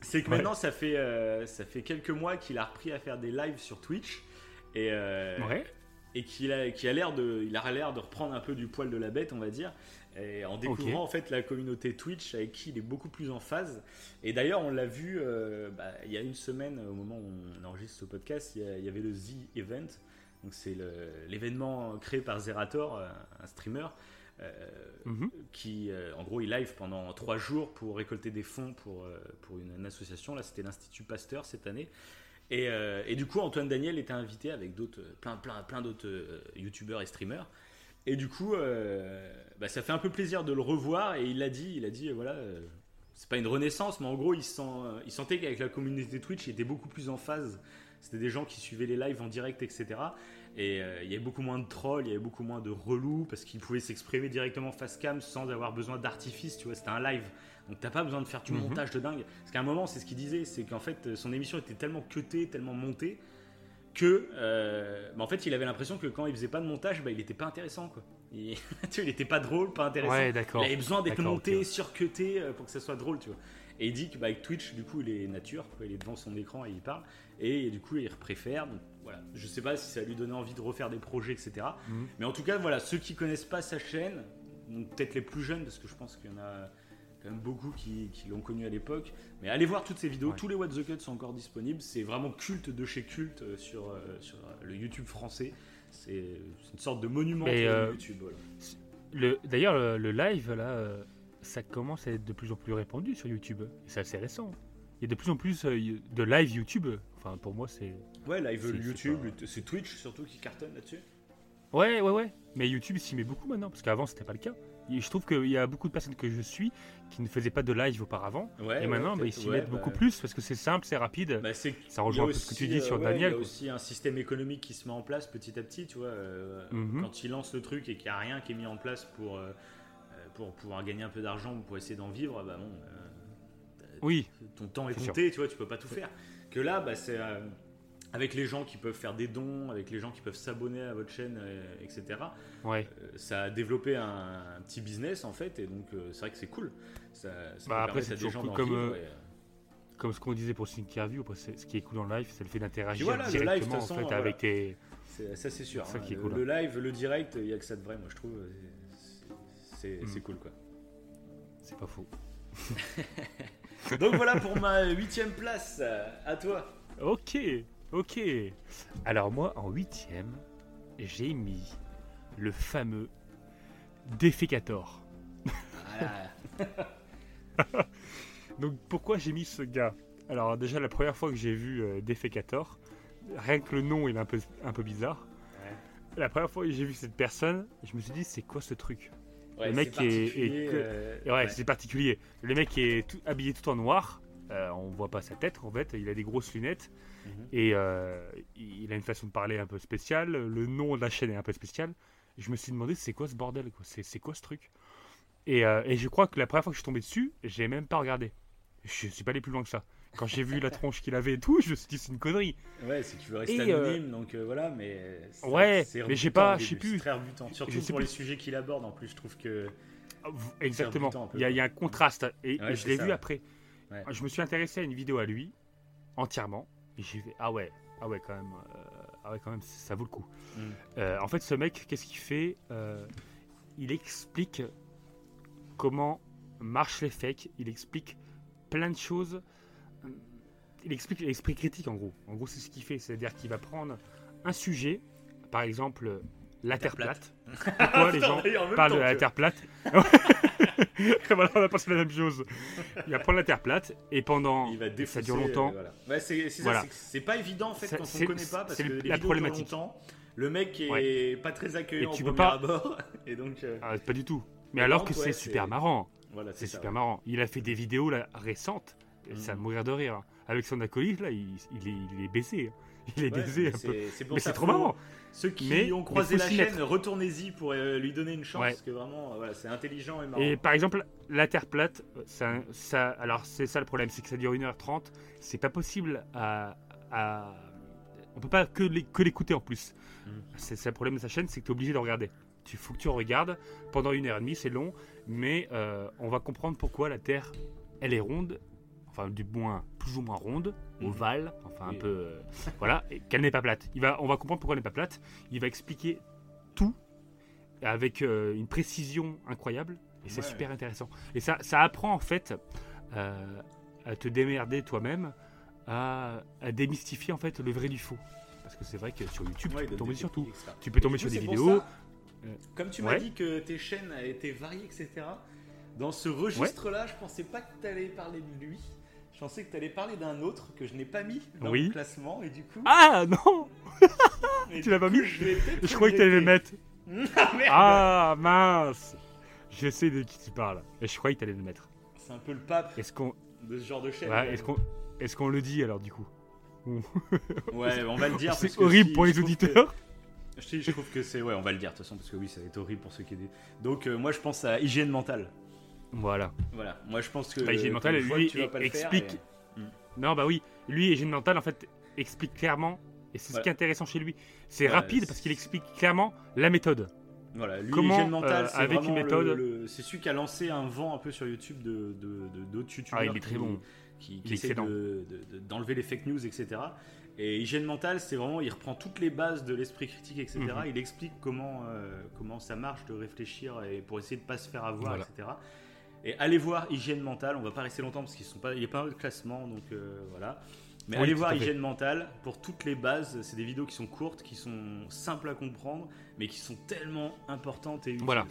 C'est que Ouais. maintenant, ça fait, euh, ça fait quelques mois qu'il a repris à faire des lives sur Twitch. Et, euh, Ouais. et qu'il a, a l'air de, il a l'air de reprendre un peu du poil de la bête, on va dire. Et en découvrant en fait la communauté Twitch avec qui il est beaucoup plus en phase. Et d'ailleurs, on l'a vu euh, bah, il y a une semaine, au moment où on enregistre ce podcast, il y, a- il y avait le Z Event. Donc c'est l'événement créé par Zerator, euh, un streamer. euh, Mhm. qui, en gros, il live pendant trois jours pour récolter des fonds pour, pour une, une association. Là, c'était l'Institut Pasteur cette année. Et, euh, et du coup, Antoine Daniel était invité avec d'autres, plein, plein, plein d'autres youtubeurs et streamers. Et du coup, euh, bah, ça fait un peu plaisir de le revoir. Et il l'a dit, il a dit, euh, voilà, euh, c'est pas une renaissance, mais en gros, il, sent, euh, il sentait qu'avec la communauté Twitch, il était beaucoup plus en phase. C'était des gens qui suivaient les lives en direct, etc. Et euh, il y avait beaucoup moins de trolls, il y avait beaucoup moins de relous parce qu'ils pouvaient s'exprimer directement face cam sans avoir besoin d'artifice, tu vois, c'était un live. Donc t'as pas besoin de faire le Mhm. montage de dingue. Parce qu'à un moment, c'est ce qu'il disait, c'est qu'en fait, son émission était tellement cutée, tellement montée, que bah, en fait, il avait l'impression que quand il faisait pas de montage, bah, il était pas intéressant, quoi. Il, *laughs* tu vois, il était pas drôle, pas intéressant. Ouais, Il avait besoin d'être monté, surcuté euh, pour que ça soit drôle, tu vois. Et il dit que bah, avec Twitch, du coup, il est nature, quoi. il est devant son écran et il parle. Et du coup, il préfère. Donc voilà, je sais pas si ça lui donnait envie de refaire des projets, etc. Mhm. Mais en tout cas, voilà, ceux qui connaissent pas sa chaîne, peut-être les plus jeunes, parce que je pense qu'il y en a quand même beaucoup qui, qui l'ont connu à l'époque. Mais allez voir toutes ces vidéos, Ouais. tous les What the Cut sont encore disponibles. C'est vraiment culte de chez culte euh, sur, euh, sur le YouTube français. C'est une sorte de monument euh, YouTube. voilà. Le- D'ailleurs, le, le live, là, euh, ça commence à être de plus en plus répandu sur YouTube. Et c'est assez récent. Il y a de plus en plus euh, de live YouTube. Enfin, pour moi, c'est. Ouais, live YouTube, pas- c'est Twitch surtout qui cartonne là-dessus. Ouais, ouais, ouais. Mais YouTube s'y met beaucoup maintenant, parce qu'avant, c'était pas le cas. Je trouve qu'il y a beaucoup de personnes que je suis qui ne faisaient pas de live auparavant. Ouais, et maintenant, ouais, bah, ils s'y ouais, mettent bah, beaucoup plus, parce que c'est simple, c'est rapide. Bah, ça rejoint un peu ce que tu dis euh, sur Daniel. Il y a aussi un système économique qui se met en place petit à petit, tu vois. euh, Mhm. Quand il lance le truc et qu'il n'y a rien qui est mis en place pour, euh, pour pouvoir gagner un peu d'argent ou pour essayer d'en vivre, bah bon, euh, Oui, ton temps est compté, tu vois, tu peux pas tout faire. Que là, bah, c'est avec les gens qui peuvent faire des dons, avec les gens qui peuvent s'abonner à votre chaîne, euh, etc. ouais. euh, ça a développé un, un petit business en fait, et donc euh, c'est vrai que c'est cool. Ça, ça Bah, après, c'est toujours gens cool comme, vivre, euh, et, Comme ce qu'on disait pour cette interview, ce qui est cool dans le live, c'est le fait d'interagir voilà, le live, directement en façon, fait, voilà. avec tes. Ça c'est sûr. Ça hein. qui est le, cool, le live, le direct, il n'y a que ça de vrai, moi je trouve. C'est Mm. cool quoi. C'est pas faux. *laughs* Donc voilà pour ma huitième place. À toi. Ok, ok. Alors moi, en huitième, j'ai mis le fameux Defecator. Voilà. *laughs* Donc pourquoi j'ai mis ce gars? Alors déjà la première fois que j'ai vu euh, Defecator, rien que le nom il est un peu, un peu bizarre. Ouais. La première fois que j'ai vu cette personne, je me suis dit c'est quoi ce truc? Ouais, Le mec est- euh, ouais, ouais. c'est particulier. Le mec est tout- habillé tout en noir. Euh, on voit pas sa tête en fait. Il a des grosses lunettes Mhm. et euh, il a une façon de parler un peu spéciale. Le nom de la chaîne est un peu spécial. Je me suis demandé c'est quoi ce bordel quoi? C'est quoi ce truc? Et, euh, et je crois que la première fois que je suis tombé dessus, j'ai même pas regardé. Je suis pas allé plus loin que ça. Quand j'ai vu la tronche qu'il avait et tout, je me suis dit c'est une connerie. Ouais, si tu veux rester Et, euh, anonyme, donc voilà, mais. Ouais, mais j'ai pas- je sais plus. Très rebutant, surtout Je sais pour plus. les sujets qu'il aborde. En plus, je trouve que. Exactement. un peu, Il y, a- quoi. il y a un contraste. Et, Ouais, et je l'ai vu ouais. après. Ouais. Je me suis intéressé à une vidéo à lui, entièrement. Et j'ai fait Ah ouais, ah ouais, quand même. euh, ah ouais, quand même, ça vaut le coup. Mm. Euh, en fait, ce mec, qu'est-ce qu'il fait Euh, Il explique comment marchent les fakes. Il explique plein de choses. Il explique l'esprit critique, en gros. En gros, c'est ce qu'il fait. C'est-à-dire qu'il va prendre un sujet, par exemple, la Terre plate. plate. Pourquoi les *laughs* gens parlent de la Terre plate *laughs* *laughs* voilà, on a pensé la même chose. Il va prendre la Terre plate et pendant. Il va ça dure longtemps. euh, voilà. C'est Voilà. pas évident en fait Ça, quand on connaît pas parce que le- les la problématique. longtemps. Le mec est Ouais. pas très accueillant tu au peux premier pas- abord *laughs* et donc euh, Ah, pas du tout. Mais alors que ouais, c'est super marrant. voilà, C'est super ouais. marrant. Il a fait des vidéos là, récentes. et Mhm. Ça mourir de rire. hein. Avec son acolyte, là, il, il est, il est baisé. *laughs* Il est Ouais, un peu. Mais c'est trop marrant. Ceux qui Mais- ont croisé la chaîne, retournez-y pour euh, lui donner une chance Ouais. parce que vraiment, euh, voilà, c'est intelligent et marrant. Et par exemple, la Terre plate, ça, ça, alors c'est ça le problème, c'est que ça dure 1h30. C'est pas possible à, à- On peut pas que l'é- que l'écouter en plus. Mhm. C'est ça le problème de sa chaîne, c'est que tu es obligé de regarder. Tu faut que tu regardes pendant une heure et demie, c'est long, mais euh, on va comprendre pourquoi la Terre, elle est ronde, enfin du moins plus ou moins ronde. Ovale, enfin Oui. un peu, euh, voilà, et qu'elle n'est pas plate. Il va, on va comprendre pourquoi elle n'est pas plate. Il va expliquer tout avec euh, une précision incroyable, et c'est Ouais. super intéressant. Et ça, ça apprend en fait euh, à te démerder toi-même, à, à démystifier en fait le vrai du faux. Parce que c'est vrai que sur YouTube, Ouais, tu peux tomber sur tout. etc. Tu peux tomber du sur coup, des c'est pour vidéos. ça, Comme tu m'as Ouais. dit que tes chaînes étaient variées, etc. Dans ce registre-là, je pensais pas que tu allais parler de lui. Je pensais que tu allais parler d'un autre que je n'ai pas mis dans Oui. le classement et du coup. Ah non *laughs* tu l'as pas mis Je, Je croyais que tu allais le mettre. *laughs* ah merde Ah mince Je sais de qui tu parles. Et je croyais que tu allais le mettre. C'est un peu le pape Est-ce qu'on de ce genre de chaîne. ouais, est-ce qu'on est-ce qu'on le dit alors du coup? *laughs* Ouais, on va le dire. parce C'est que horrible si- pour les que- auditeurs. Je trouve que c'est. Ouais, on va le dire de toute façon, parce que oui, ça va être horrible pour ceux qui. Donc, euh, moi, je pense à hygiène mentale. Voilà. Voilà. Moi, je pense que. Bah, hygiène mentale, lui, que tu vas pas le explique- faire, Non bah oui, lui Hygiène Mentale en fait explique clairement et c'est ce qui est intéressant chez lui. C'est rapide parce qu'il explique clairement la méthode. Voilà. Lui, Comment, hygiène mentale, euh, c'est avec une méthode- le- le- C'est celui qui a lancé un vent un peu sur YouTube de de- de- d'autres youtubeurs. Ah, il est très qui- bon. Qui, de- de- d'enlever les fake news, etc. Et hygiène mentale, c'est vraiment, il reprend toutes les bases de l'esprit critique, etc. Mhm. Il explique comment, euh, comment ça marche de réfléchir et pour essayer de pas se faire avoir, Voilà. etc. Et allez voir hygiène mentale. On va pas rester longtemps parce qu'ils sont pas, il est pas le classement, donc euh, voilà. Mais Oui, allez voir hygiène mentale pour toutes les bases. C'est des vidéos qui sont courtes, qui sont simples à comprendre, mais qui sont tellement importantes et utiles. Voilà.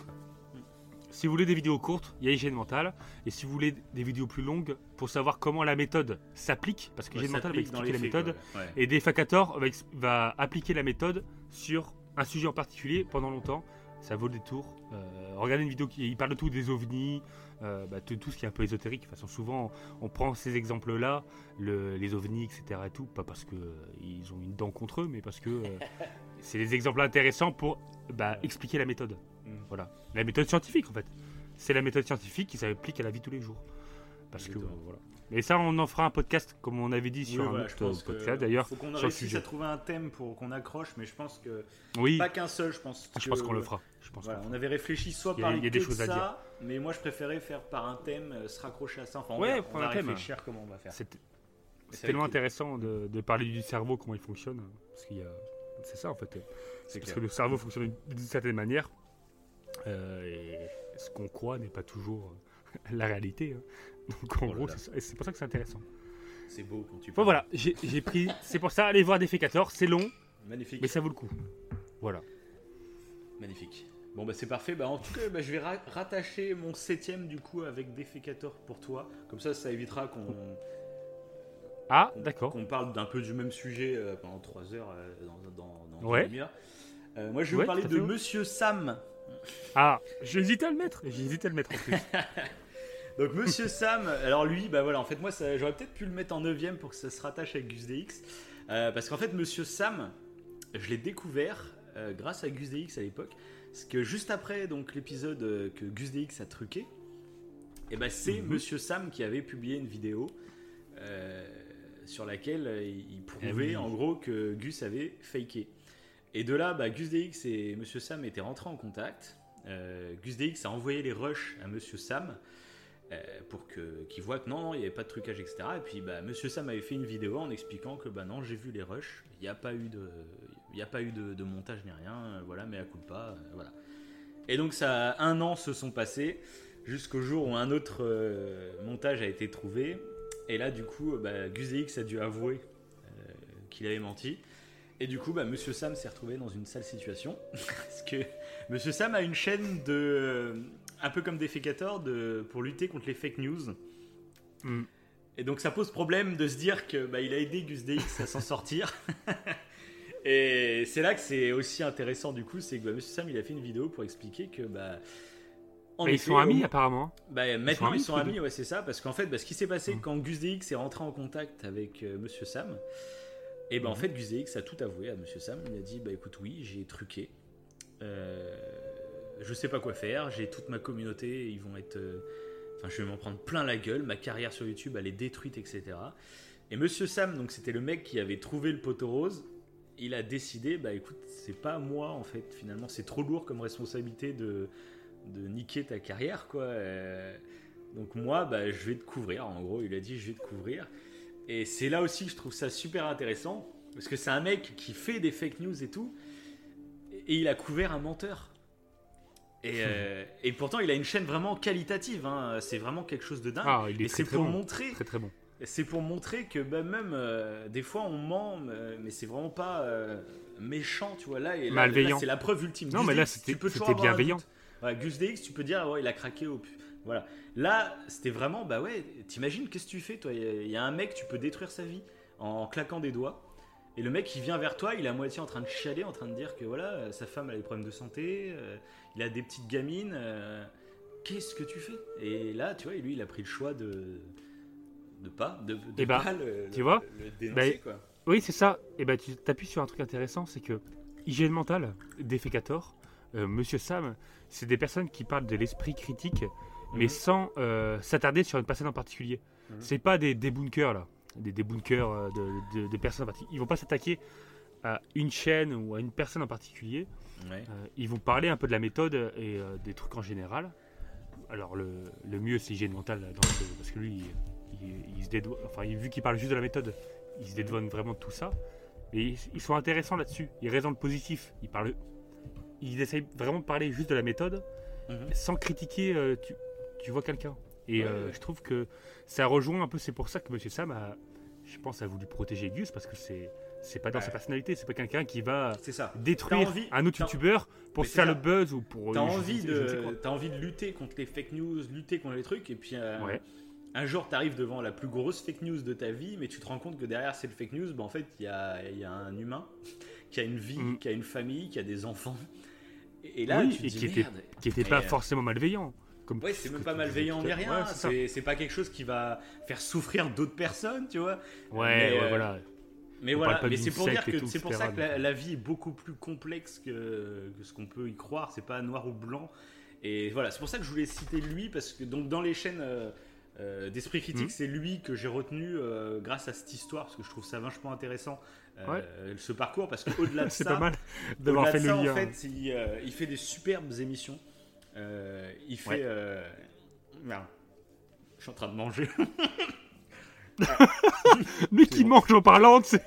Si vous voulez des vidéos courtes, il y a Hygiène Mentale. Et si vous voulez des vidéos plus longues pour savoir comment la méthode s'applique, parce que Hygiène Mentale va expliquer la méthode, quoi. Ouais. et Defacator va, va appliquer la méthode sur un sujet en particulier pendant longtemps. Ça vaut le détour. Euh, regardez une vidéo qui il parle de tout, des ovnis, euh, bah, tout ce qui est un peu ésotérique. De toute façon, souvent, on prend ces exemples-là, le- les ovnis, etc. Et tout, pas parce que euh, ont une dent contre eux, mais parce que euh, *laughs* c'est des exemples intéressants pour bah, expliquer la méthode. Mm. Voilà, la méthode scientifique en fait. C'est la méthode scientifique qui s'applique à la vie tous les jours. Parce que voilà. Mais ça, on en fera un podcast, comme on avait dit sur Oui, un voilà, je autre podcast d'ailleurs. Faut qu'on réussisse à trouver un thème pour qu'on accroche, mais je pense que Oui, pas qu'un seul. Je pense. je que- pense qu'on le fera. Pense Voilà, on avait réfléchi soit par il y a des choses de à ça, mais moi je préférais faire par un thème, euh, se raccrocher à ça. Enfin, on Ouais, va, on prendre va un thème. réfléchir comment on va faire. C'est tellement intéressant de, de parler du cerveau, comment il fonctionne. Parce qu'il y a... C'est ça en fait. C'est Parce clair. que le cerveau fonctionne d'une certaine manière. euh, et ce qu'on croit n'est pas toujours euh, *laughs* la réalité. hein. Donc en Oh gros, c'est pour ça que c'est intéressant. C'est beau quand tu Bon parles. voilà, j'ai j'ai pris. C'est pour ça, allez voir Defecator. C'est long, Magnifique. mais ça vaut le coup. Voilà. Magnifique. Bon bah c'est parfait. Bah, en tout cas, bah, je vais ra- rattacher mon septième du coup avec Defecator pour toi. Comme ça, ça évitera qu'on Ah, d'accord. qu'on parle d'un peu du même sujet euh, pendant 3 heures euh, dans, dans, dans Ouais. Euh, moi, je vais Ouais, vous parler de. Monsieur Sam. Ah, j'hésite à le mettre. J'hésite à le mettre en plus. *laughs* Donc Monsieur Sam, alors lui, bah voilà, en fait moi ça- j'aurais peut-être pu le mettre en 9 pour que ça se rattache avec Gus DX. Euh, parce qu'en fait Monsieur Sam, je l'ai découvert euh, grâce à Gus DX à l'époque. Parce que juste après donc l'épisode euh, que Gus DX a truqué, et ben c'est Mhm. Monsieur Sam qui avait publié une vidéo euh, sur laquelle euh, il prouvait Eh oui. en gros que Gus avait faké. Et de là, bah, Gus DX et Monsieur Sam étaient rentrés en contact. Euh, Gus DX a envoyé les rushs à Monsieur Sam euh, pour que qu'il voit que non, non, il n'y avait pas de trucage, etc. Et puis, bah, Monsieur Sam avait fait une vidéo en expliquant que bah non, j'ai vu les rushs, il n'y a pas eu de, il y a pas eu de, de montage ni rien, euh, voilà, mais à coup de pas, euh, voilà. Et donc ça, un an se sont passés jusqu'au jour où un autre euh, montage a été trouvé. Et là, du coup, bah, Gus DX a dû avouer euh, qu'il avait menti. Et du coup, bah, Monsieur Sam s'est retrouvé dans une sale situation. *laughs* parce que Monsieur Sam a une chaîne de, un peu comme Defecator, de, pour lutter contre les fake news. Mm. Et donc ça pose problème de se dire que bah, il a aidé Gus DX à s'en sortir. *laughs* Et c'est là que c'est aussi intéressant du coup, c'est que bah, Monsieur Sam il a fait une vidéo pour expliquer que bah en ils sont amis apparemment. Bah, maintenant ils sont amis, ouais c'est ça, parce qu'en fait bah, ce qui s'est passé mm. quand Gus DX est rentré en contact avec euh, Monsieur Sam, et ben en mm. fait Gus DX a tout avoué à Monsieur Sam, il a dit bah écoute oui j'ai truqué, euh, je sais pas quoi faire, j'ai toute ma communauté, ils vont être, euh, enfin je vais m'en prendre plein la gueule, ma carrière sur YouTube elle est détruite etc. Et Monsieur Sam donc c'était le mec qui avait trouvé le poteau rose il a décidé, bah écoute, c'est pas moi en fait, finalement, c'est trop lourd comme responsabilité de, de niquer ta carrière, quoi. Euh, donc moi, bah, je vais te couvrir, en gros, il a dit, je vais te couvrir. Et c'est là aussi que je trouve ça super intéressant, parce que c'est un mec qui fait des fake news et tout, et il a couvert un menteur. Et, euh, *laughs* et pourtant, il a une chaîne vraiment qualitative, hein. c'est vraiment quelque chose de dingue. Ah, il est et c'est pour bon. montrer Très très bon c'est pour montrer que bah, même euh, des fois on ment, mais c'est vraiment pas euh, méchant, tu vois. Là, et Malveillant. c'est la preuve ultime. Non, mais là, c'était bienveillant. Ouais, Gus DX, tu peux dire, il a craqué au. Voilà. Là, c'était vraiment, bah ouais, t'imagines, qu'est-ce que tu fais, toi? Il y a un mec, tu peux détruire sa vie en claquant des doigts. Et le mec, il vient vers toi, il est à moitié en train de chialer, en train de dire que voilà, sa femme a des problèmes de santé, euh, il a des petites gamines. Qu'est-ce que tu fais? Et là, tu vois, lui, il a pris le choix de de pas, de, eh ben, pas le, tu vois dénoncer, bah, quoi. Oui, c'est ça. Et ben, tu t'appuies sur un truc intéressant, c'est que hygiène mentale, Defecator, euh, Monsieur Sam, c'est des personnes qui parlent de l'esprit critique, mais Mhm. sans euh, s'attarder sur une personne en particulier. Mhm. C'est pas des débunkers là, des débunkers euh, de, de, de personnes en particulier. Ils vont pas s'attaquer à une chaîne ou à une personne en particulier. Ouais. Euh, ils vont parler un peu de la méthode et des trucs en général. Alors le, le mieux c'est hygiène mentale dans le- parce que lui il, se dédouane, enfin vu qu'il parle juste de la méthode, il se dédouane vraiment de tout ça. Et ils, ils sont intéressants là-dessus. Ils raisonnent le positif. Ils parlent, ils essayent vraiment de parler juste de la méthode Mhm. sans critiquer. euh, tu, tu vois quelqu'un. Et Ouais, euh, ouais. je trouve que ça rejoint un peu. C'est pour ça que Monsieur Sam a, je pense, a voulu protéger Gus parce que c'est c'est pas dans Ouais. sa personnalité. C'est pas quelqu'un qui va ça. détruire T'as envie- un autre t'as- youtubeur pour se faire ça. le buzz ou pour. T'as euh, je envie, de, t'as envie de lutter contre les fake news, lutter contre les trucs, et puis euh, Ouais. Un jour t'arrives devant la plus grosse fake news de ta vie, mais tu te rends compte que derrière cette fake news, bah, en fait il y a, y a un humain *laughs* qui a une vie, Mm. qui a une famille, qui a des enfants. Et, et là Oui, tu te et dis, qui était- merde. Qui était pas euh, forcément malveillant. Comme Ouais, ce c'est même tu pas malveillant ni rien. Ouais, c'est pas quelque chose qui va faire souffrir d'autres personnes, tu vois. Ouais, Mais, ouais, euh, voilà. Mais On voilà, mais c'est pour dire que c'est pour ça que la, la vie est beaucoup plus complexe que, que ce qu'on peut y croire. C'est pas noir ou blanc. Et voilà, c'est pour ça que je voulais citer lui parce que donc dans les chaînes euh, euh, d'esprit critique, Mhm. c'est lui que j'ai retenu euh, grâce à cette histoire parce que je trouve ça vachement intéressant euh, Ouais. ce parcours parce qu'au-delà de *laughs* ça, pas mal d'avoir fait de le ça, lien. en fait, il, il fait des superbes émissions. Il fait. Ouais. Merde. Je suis en train de manger. *laughs* Lui qui bon. mange en parlant, *laughs* c'est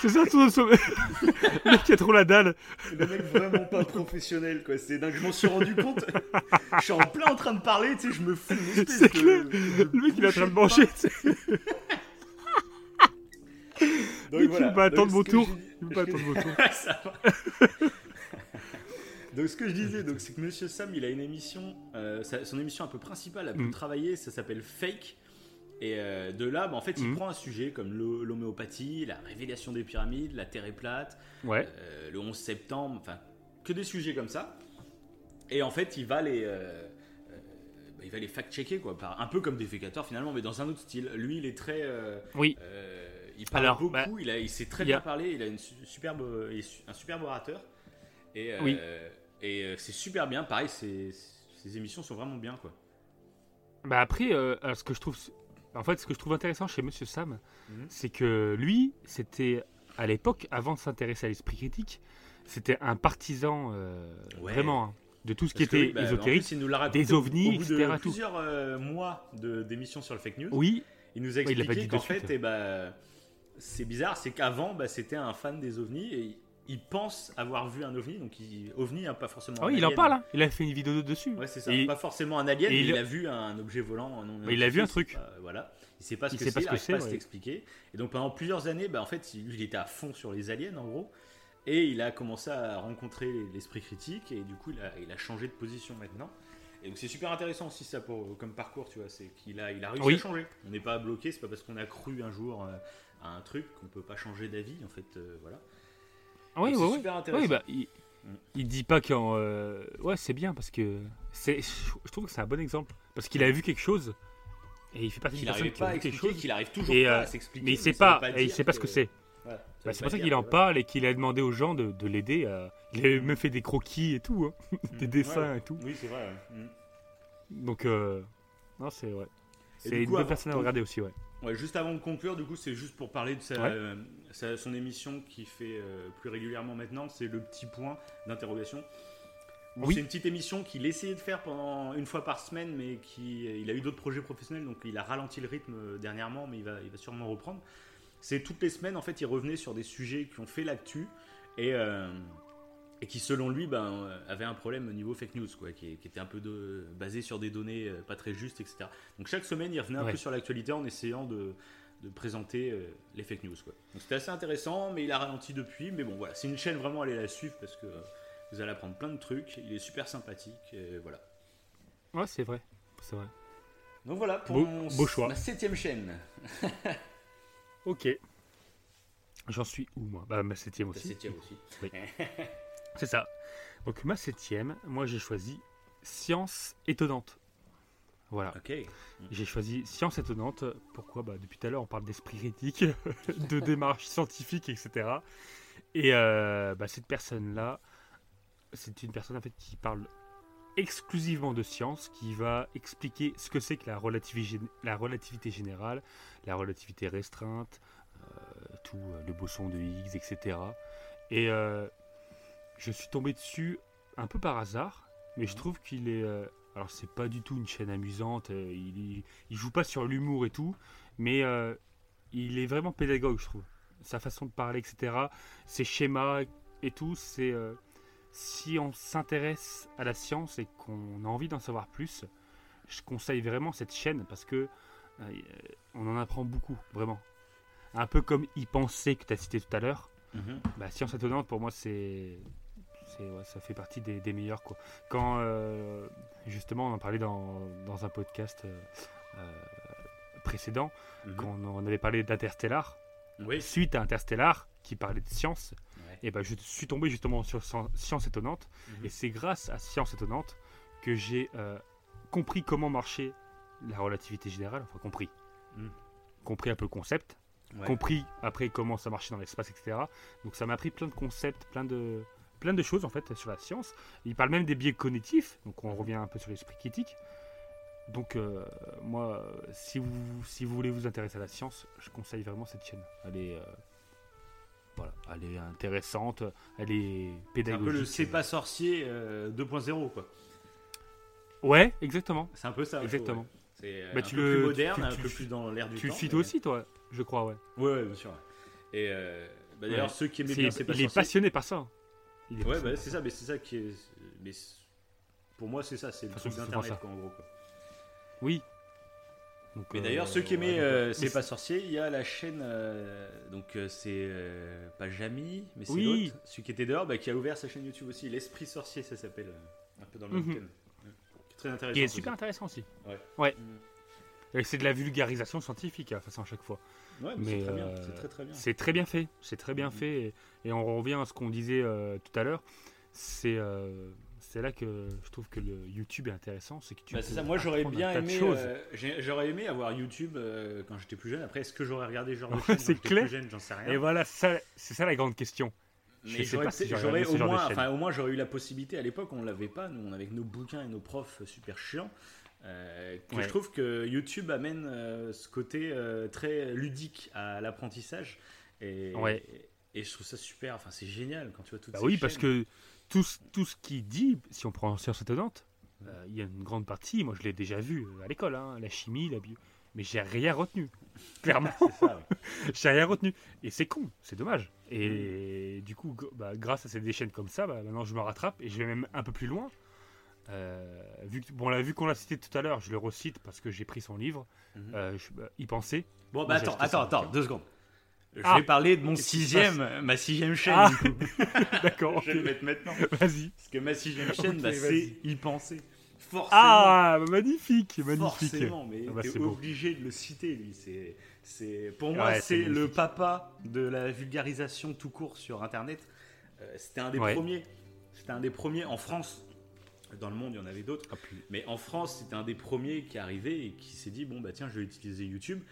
c'est ça sommet. *laughs* Le mec qui a trop la dalle. Le mec vraiment pas professionnel, quoi. C'est dingue. Je m'en suis rendu compte. Je suis en plein en train de parler, tu sais, je me fous C'est de- clair. de Le mec il est en train de manger. tu sais. Donc Mec, il voilà. veut pas attendre mon tour. Il veut pas *laughs* attendre mon tour. Ça va. Donc ce que je disais, donc c'est que Monsieur Sam, il a une émission, euh, sa- son émission un peu principale, la plus Mm. travaillée, ça s'appelle Fake. Et euh, de là, bah, en fait, il Mm. prend un sujet comme l'ho- l'homéopathie, la révélation des pyramides, la Terre est plate, Ouais. euh, le 11 septembre, enfin, que des sujets comme ça. Et en fait, il va les, euh, bah, il va les fact-checker, quoi, par, un peu comme Defecator finalement, mais dans un autre style. Lui, il est très, Oui. il parle Alors, beaucoup, bah, il, a, il sait très a- bien parler, il a une su- superbe, un superbe orateur. Et, Oui. et c'est super bien, pareil, ses, ses émissions sont vraiment bien, quoi. Bah après, euh, ce que je trouve, en fait, ce que je trouve intéressant chez Monsieur Sam, Mhm. c'est que lui, c'était à l'époque, avant de s'intéresser à l'esprit critique, c'était un partisan euh, Ouais. vraiment hein, de tout ce qui Parce était oui, bah, ésotérique. plus, il nous des ovnis, au bout de etc., tout. plusieurs euh, mois de- d'émissions sur le fake news. Oui, Il nous a expliqué qu'en de fait, eh ben, c'est bizarre, c'est qu'avant, bah, c'était un fan des ovnis et il pense avoir vu un ovni, donc il, ovni, hein, pas forcément. Ah un oui, il en alien. parle. hein. Il a fait une vidéo dessus. Ouais, c'est ça. Et- Pas forcément un alien, mais il- il a vu un objet volant. non Mais il a vu un truc. pas- voilà. Il sait pas ce Il que sait c'est, pas il ce que n'arrive c'est, pas à ouais. l'expliquer. Et donc pendant plusieurs années, bah, en fait, il, il était à fond sur les aliens, en gros. Et il a commencé à rencontrer l'esprit critique, et du coup, il a, il a changé de position maintenant. Et donc c'est super intéressant aussi ça pour, comme parcours, tu vois, c'est qu'il a, il a réussi Oui. à changer. On n'est pas bloqué, c'est pas parce qu'on a cru un jour euh, à un truc qu'on peut pas changer d'avis, en fait, euh, voilà. Ah oui, ouais. super intéressant. Oui, bah, il, Mm. il dit pas qu'en. euh, Ouais, c'est bien parce que. c'est Je trouve que c'est un bon exemple. Parce qu'il a vu quelque chose et il fait partie Qu'il d'une personne n'arrive qui à vu quelque chose. qu'il arrive toujours Et, pas euh, à s'expliquer. Mais il sait pas, et il sait pas ce que c'est. Bah, c'est pour ça qu'il en parle et qu'il a demandé aux gens de, de l'aider. à- Il a même fait des croquis et tout, hein, *laughs* des Mm. dessins Ouais. et tout. Oui, c'est vrai. ouais. Mm. Donc, euh, non, c'est ouais. C'est une bonne personne à regarder aussi, ouais. Ouais, juste avant de conclure, du coup, c'est juste pour parler de sa, Ouais. euh, sa- son émission qui fait euh, plus régulièrement maintenant, c'est le petit point d'interrogation. Oui. C'est une petite émission qu'il essayait de faire pendant une fois par semaine, mais qui, il a eu d'autres projets professionnels, donc il a ralenti le rythme euh, dernièrement, mais il va, il va sûrement reprendre. C'est toutes les semaines, en fait, il revenait sur des sujets qui ont fait l'actu et, euh, et qui, selon lui, ben, euh, avaient un problème au niveau fake news, quoi, qui, qui était un peu de, basé sur des données euh, pas très justes, etc. Donc chaque semaine, il revenait un Ouais. peu sur l'actualité en essayant de, de présenter euh, les fake news. Quoi. Donc c'était assez intéressant, mais il a ralenti depuis. Mais bon, voilà, c'est une chaîne vraiment, allez la suivre parce que euh, vous allez apprendre plein de trucs. Il est super sympathique, et voilà. Ouais, c'est vrai. C'est vrai. Donc voilà pour Beau- mon- beau choix. ma septième chaîne. *laughs* Ok. J'en suis où, moi? Bah, ma septième aussi. septième aussi. *laughs* C'est ça. Donc, ma septième, moi, j'ai choisi Science étonnante. Voilà. J'ai choisi Science étonnante. Pourquoi? Bah, Depuis tout à l'heure, on parle d'esprit critique, *laughs* de démarche scientifique, etc. Et euh, bah, cette personne-là, c'est une personne en fait qui parle exclusivement de science, qui va expliquer ce que c'est que la relativité, gén- la relativité générale, la relativité restreinte, euh, tout euh, le boson de Higgs, etc. Et je suis tombé dessus un peu par hasard, mais je Mhm. trouve qu'il est. euh, alors, c'est pas du tout une chaîne amusante, euh, il, il, il joue pas sur l'humour et tout, mais euh, il est vraiment pédagogue, je trouve. Sa façon de parler, etc. Ses schémas et tout, c'est. euh, si on s'intéresse à la science et qu'on a envie d'en savoir plus, je conseille vraiment cette chaîne parce que euh, on en apprend beaucoup, vraiment. Un peu comme y penser que tu as cité tout à l'heure. Mhm. Bah, Science étonnante, pour moi, c'est. Ouais, ça fait partie des, des meilleurs. Quoi. Quand, euh, justement, on en parlait dans, dans un podcast euh, euh, précédent, Mhm. quand on, avait parlé d'Interstellar, Oui. suite à Interstellar, qui parlait de science, Ouais. et ben je suis tombé justement sur Sci- Science étonnante. Mhm. Et c'est grâce à Science étonnante que j'ai euh, compris comment marchait la relativité générale, enfin compris. Mm. Compris un peu le concept, Ouais. compris après comment ça marchait dans l'espace, etc. Donc ça m'a appris plein de concepts, plein de, plein de choses en fait sur la science. Il parle même des biais cognitifs, donc on revient un peu sur l'esprit critique. Donc euh, moi, euh, si vous, si vous voulez vous intéresser à la science, je conseille vraiment cette chaîne. Elle est, euh, voilà, elle est intéressante, elle est C'est un pédagogique. peu le C'est pas sorcier euh, 2.0 quoi. Ouais, exactement. C'est un peu ça. Exactement. ouais. C'est euh, Bah, un tu peu le- plus moderne, tu- un tu- peu plus dans l'air du Tu le suis mais- toi aussi, toi, je crois, ouais. Ouais, ouais, bien sûr. Et euh, bah, d'ailleurs, Ouais. ceux qui aimaient C'est- bien C'est pas il est passionné par ça. Il est Ouais, bah, c'est ça, mais c'est ça qui est. Mais pour moi, c'est ça, c'est le truc d'internet, en gros. Quoi. Oui. Donc, Mais euh, d'ailleurs, ceux qui aimaient euh. C'est pas sorcier, il y a la chaîne. euh, donc, euh, c'est euh, pas Jamy, mais c'est Oui. l'autre, celui qui était dehors, bah, qui a ouvert sa chaîne YouTube aussi. L'Esprit Sorcier, ça s'appelle. euh, un peu dans le même thème. Est très intéressant. Qui est aussi. super intéressant aussi. Ouais. Ouais. Et c'est de la vulgarisation scientifique, à la façon à chaque fois. Ouais, mais, Mais, c'est très bien. C'est très très bien. C'est très bien fait. C'est très bien Mhm. fait. Et, et on revient à ce qu'on disait euh, tout à l'heure. C'est euh, c'est là que je trouve que le YouTube est intéressant. C'est que tu Bah, c'est peux ça, moi j'aurais bien aimé, euh, j'aurais aimé avoir YouTube euh, quand j'étais plus jeune. Après, est-ce que j'aurais regardé genre de c'est clair. plus jeune? J'en sais rien. Et voilà, c'est ça la grande question. Mais j'aurais si au moins, enfin au moins j'aurais eu la possibilité. À l'époque, on l'avait pas. Nous, on avait nos bouquins et nos profs super chiants. Euh, que Ouais. je trouve que YouTube amène euh, ce côté euh, très ludique à l'apprentissage. Et, Ouais. et je trouve ça super. Enfin, c'est génial quand tu vois toutes Bah oui, parce que tout, ce- tout ce qu'il dit, si on prend Science étonnante, euh, il y a une grande partie, moi je l'ai déjà vu à l'école, hein, la chimie, la bio, mais j'ai rien retenu. *laughs* Clairement, *laughs* j'ai rien retenu. Et c'est con, c'est dommage. Et du coup, bah, grâce à ces des chaînes comme ça, bah, maintenant je me rattrape et je vais même un peu plus loin. Euh, vu bon, là, vu qu'on l'a cité tout à l'heure, je le recite parce que j'ai pris son livre. Euh, je- bah, y penser. Bon, bah attends, attends, attends, deux secondes. Je Ah. vais parler de mon sixième, ma sixième chaîne. Ah. *laughs* *laughs* D'accord, Je vais le mettre maintenant. vas-y. Parce que ma sixième chaîne, bah, c'est y penser. Forcément. Ah, magnifique, magnifique. Forcément, mais Ah bah, t'es beau. obligé de le citer, lui. C'est, pour moi, Ouais, c'est le papa de la vulgarisation tout court sur Internet. Euh, c'était un des Ouais. premiers. C'était un des premiers en France. Dans le monde, il y en avait d'autres. Ah, Mais en France, c'était un des premiers qui est arrivé et qui s'est dit bon bah tiens, je vais utiliser YouTube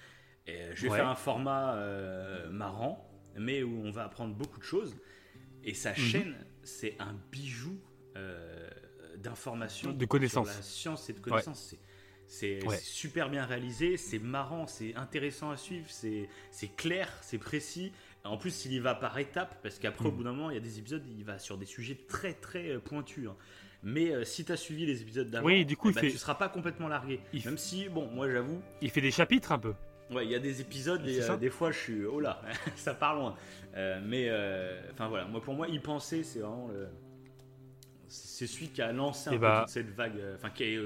et je vais Ouais. faire un format euh, marrant, mais où on va apprendre beaucoup de choses. Et sa Mhm. chaîne, c'est un bijou euh, d'informations, De connaissances. sur la science et de connaissances. C'est c'est Ouais. c'est super bien réalisé, c'est marrant, c'est intéressant à suivre, c'est c'est clair, c'est précis. En plus, il y va par étapes, parce qu'après, au Mhm. bout d'un moment, il y a des épisodes, il va sur des sujets très très euh, pointus. hein. Mais euh, si tu as suivi les épisodes d'avant, Oui, du coup, eh ben, fait- tu seras pas complètement largué. Il Même si, bon, moi j'avoue, Il fait des chapitres un peu. ouais, il y a des épisodes et euh, des fois je suis, oh là, *laughs* ça part loin. Euh, mais, enfin voilà, moi pour moi, y penser, c'est vraiment le. C'est celui qui a lancé un Eh peu bah- toute cette vague. Enfin, qui est.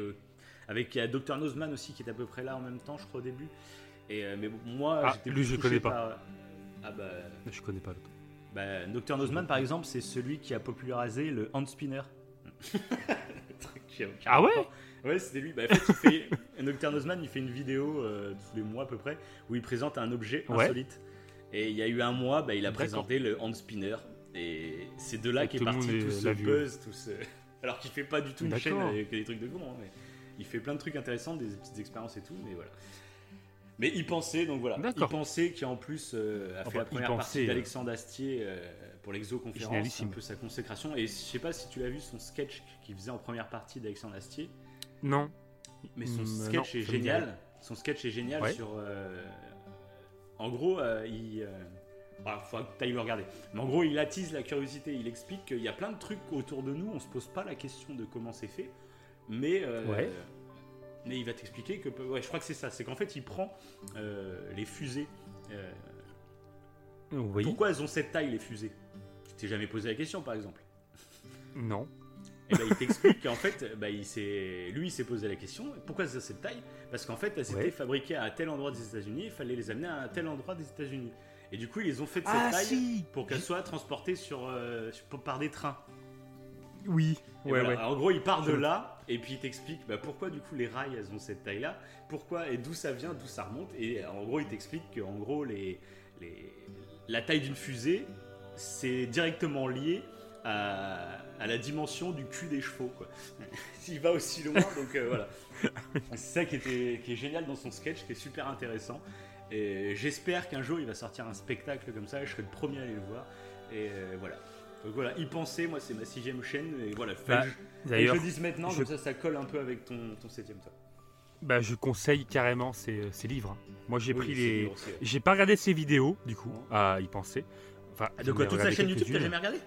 avec il y a Dr. Nozman aussi qui est à peu près là en même temps, je crois, au début. Et, mais bon, moi, Ah, lui, je connais pas. par- Ah bah. Je connais pas l'autre. Bah, Dr Nozman, par exemple, c'est celui qui a popularisé le hand spinner. *laughs* Ah ouais. Ouais, c'était lui. Bah, en fait, il fait... *laughs* Dr Nozman, il fait une vidéo euh, tous les mois à peu près où il présente un objet Ouais. insolite. Et il y a eu un mois, bah, il a présenté le hand spinner. Et c'est de là qu'est parti tout ce buzz, tout ce... *laughs* Alors qu'il fait pas du tout une chaîne avec des trucs de con. hein, mais il fait plein de trucs intéressants, des petites expériences et tout, mais voilà. Mais il pensait, donc voilà. Il pensait qui en plus euh, a fait Enfin, la y première partie euh, d'Alexandre Astier euh, pour l'exoconférence, c'est un peu sa consécration. Et je sais pas si tu l'as vu son sketch qu'il faisait en première partie d'Alexandre Astier, Non. mais son Mm, sketch non, est génial. Son sketch est génial Ouais. sur. euh, en gros, euh, il. Euh... bah, faudra que tu ailles le regarder. Mais en gros, il attise la curiosité. Il explique qu'il y a plein de trucs autour de nous. On se pose pas la question de comment c'est fait. Mais. euh, Ouais. Mais il va t'expliquer que. Ouais, je crois que c'est ça. C'est qu'en fait, il prend euh, les fusées. euh, Oui. Pourquoi elles ont cette taille, les fusées? Tu t'es jamais posé la question, par exemple Non. et ben, il t'explique qu'en fait, bah, il s'est- lui, il s'est posé la question pourquoi c'est cette taille? Parce qu'en fait, elles étaient Ouais. fabriquées à tel endroit des États-Unis, il fallait les amener à tel endroit des États-Unis. Et du coup, ils les ont fait de cette Ah taille si pour qu'elles soient transportées sur, euh, par des trains. Oui. Ouais, voilà. ouais. En gros, il part de là et puis il t'explique bah, pourquoi du coup les rails elles ont cette taille-là, pourquoi et d'où ça vient, d'où ça remonte. Et en gros, il t'explique que en gros les, les- la taille d'une fusée c'est directement lié à, à la dimension du cul des chevaux. Quoi. *laughs* il va aussi loin, donc euh, voilà. *laughs* C'est ça qui, était, qui est génial dans son sketch, qui est super intéressant. Et j'espère qu'un jour il va sortir un spectacle comme ça, et je serai le premier à aller le voir. Et euh, voilà. Donc voilà, y penser, moi c'est ma sixième chaîne, et voilà, Bah, je- je le dise maintenant, je- comme ça ça colle un peu avec ton, ton septième toi. bah, je conseille carrément ces, ces livres. Moi, j'ai Oui, pris les. ouais. J'ai pas regardé ces vidéos, du coup, à y penser. Enfin, Ah, De quoi, toute sa chaîne YouTube, t'as jamais regardé?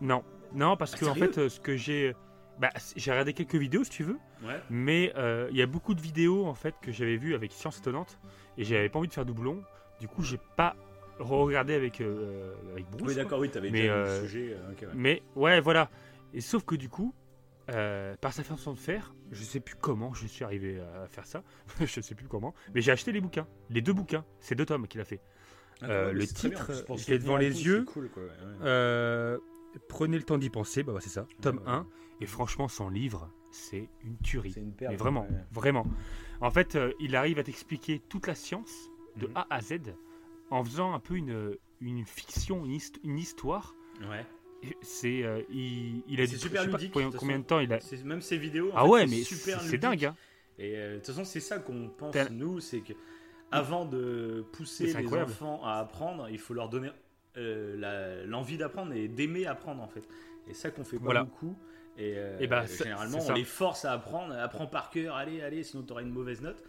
Non, non, parce Ah, que en fait, euh, ce que j'ai, bah, j'ai regardé quelques vidéos si tu veux, Ouais. mais euh, il y a beaucoup de vidéos en fait que j'avais vues avec Science étonnante et j'avais pas envie de faire doublon. Du coup, j'ai pas regardé avec euh, avec Bruce. Oui, d'accord, oui, t'avais Mais, déjà euh, le sujet. euh, ouais. Mais ouais, voilà. Et sauf que du coup, euh, par sa façon de faire, je sais plus comment je suis arrivé à faire ça. *laughs* je sais plus comment. Mais j'ai acheté les bouquins, les deux bouquins. C'est deux tomes qu'il a fait. Euh, ouais, mais le titre, je l'ai devant les yeux. c'est cool, quoi, ouais, ouais. Euh, prenez le temps d'y penser, bah c'est ça, tome ouais. 1. Et franchement, son livre, c'est une tuerie. C'est une. Mais vraiment, vraiment. En fait, euh, il arrive à t'expliquer toute la science de. A à Z en faisant un peu une, une fiction, une, hist- une histoire. Ouais. C'est, euh, il, il a dit, super pas ludique, combien, de combien temps il a. Même ces vidéos. en Ah fait, ouais, mais c'est dingue. Hein. Et euh, de toute façon, c'est ça qu'on pense, nous, c'est que avant de pousser les incroyable. enfants à apprendre, il faut leur donner euh, l'envie d'apprendre et d'aimer apprendre, en fait. Et ça qu'on fait pas Voilà. beaucoup. Et, euh, Et bah, généralement, on les force à apprendre, apprends par cœur, allez, allez, sinon tu auras une mauvaise note.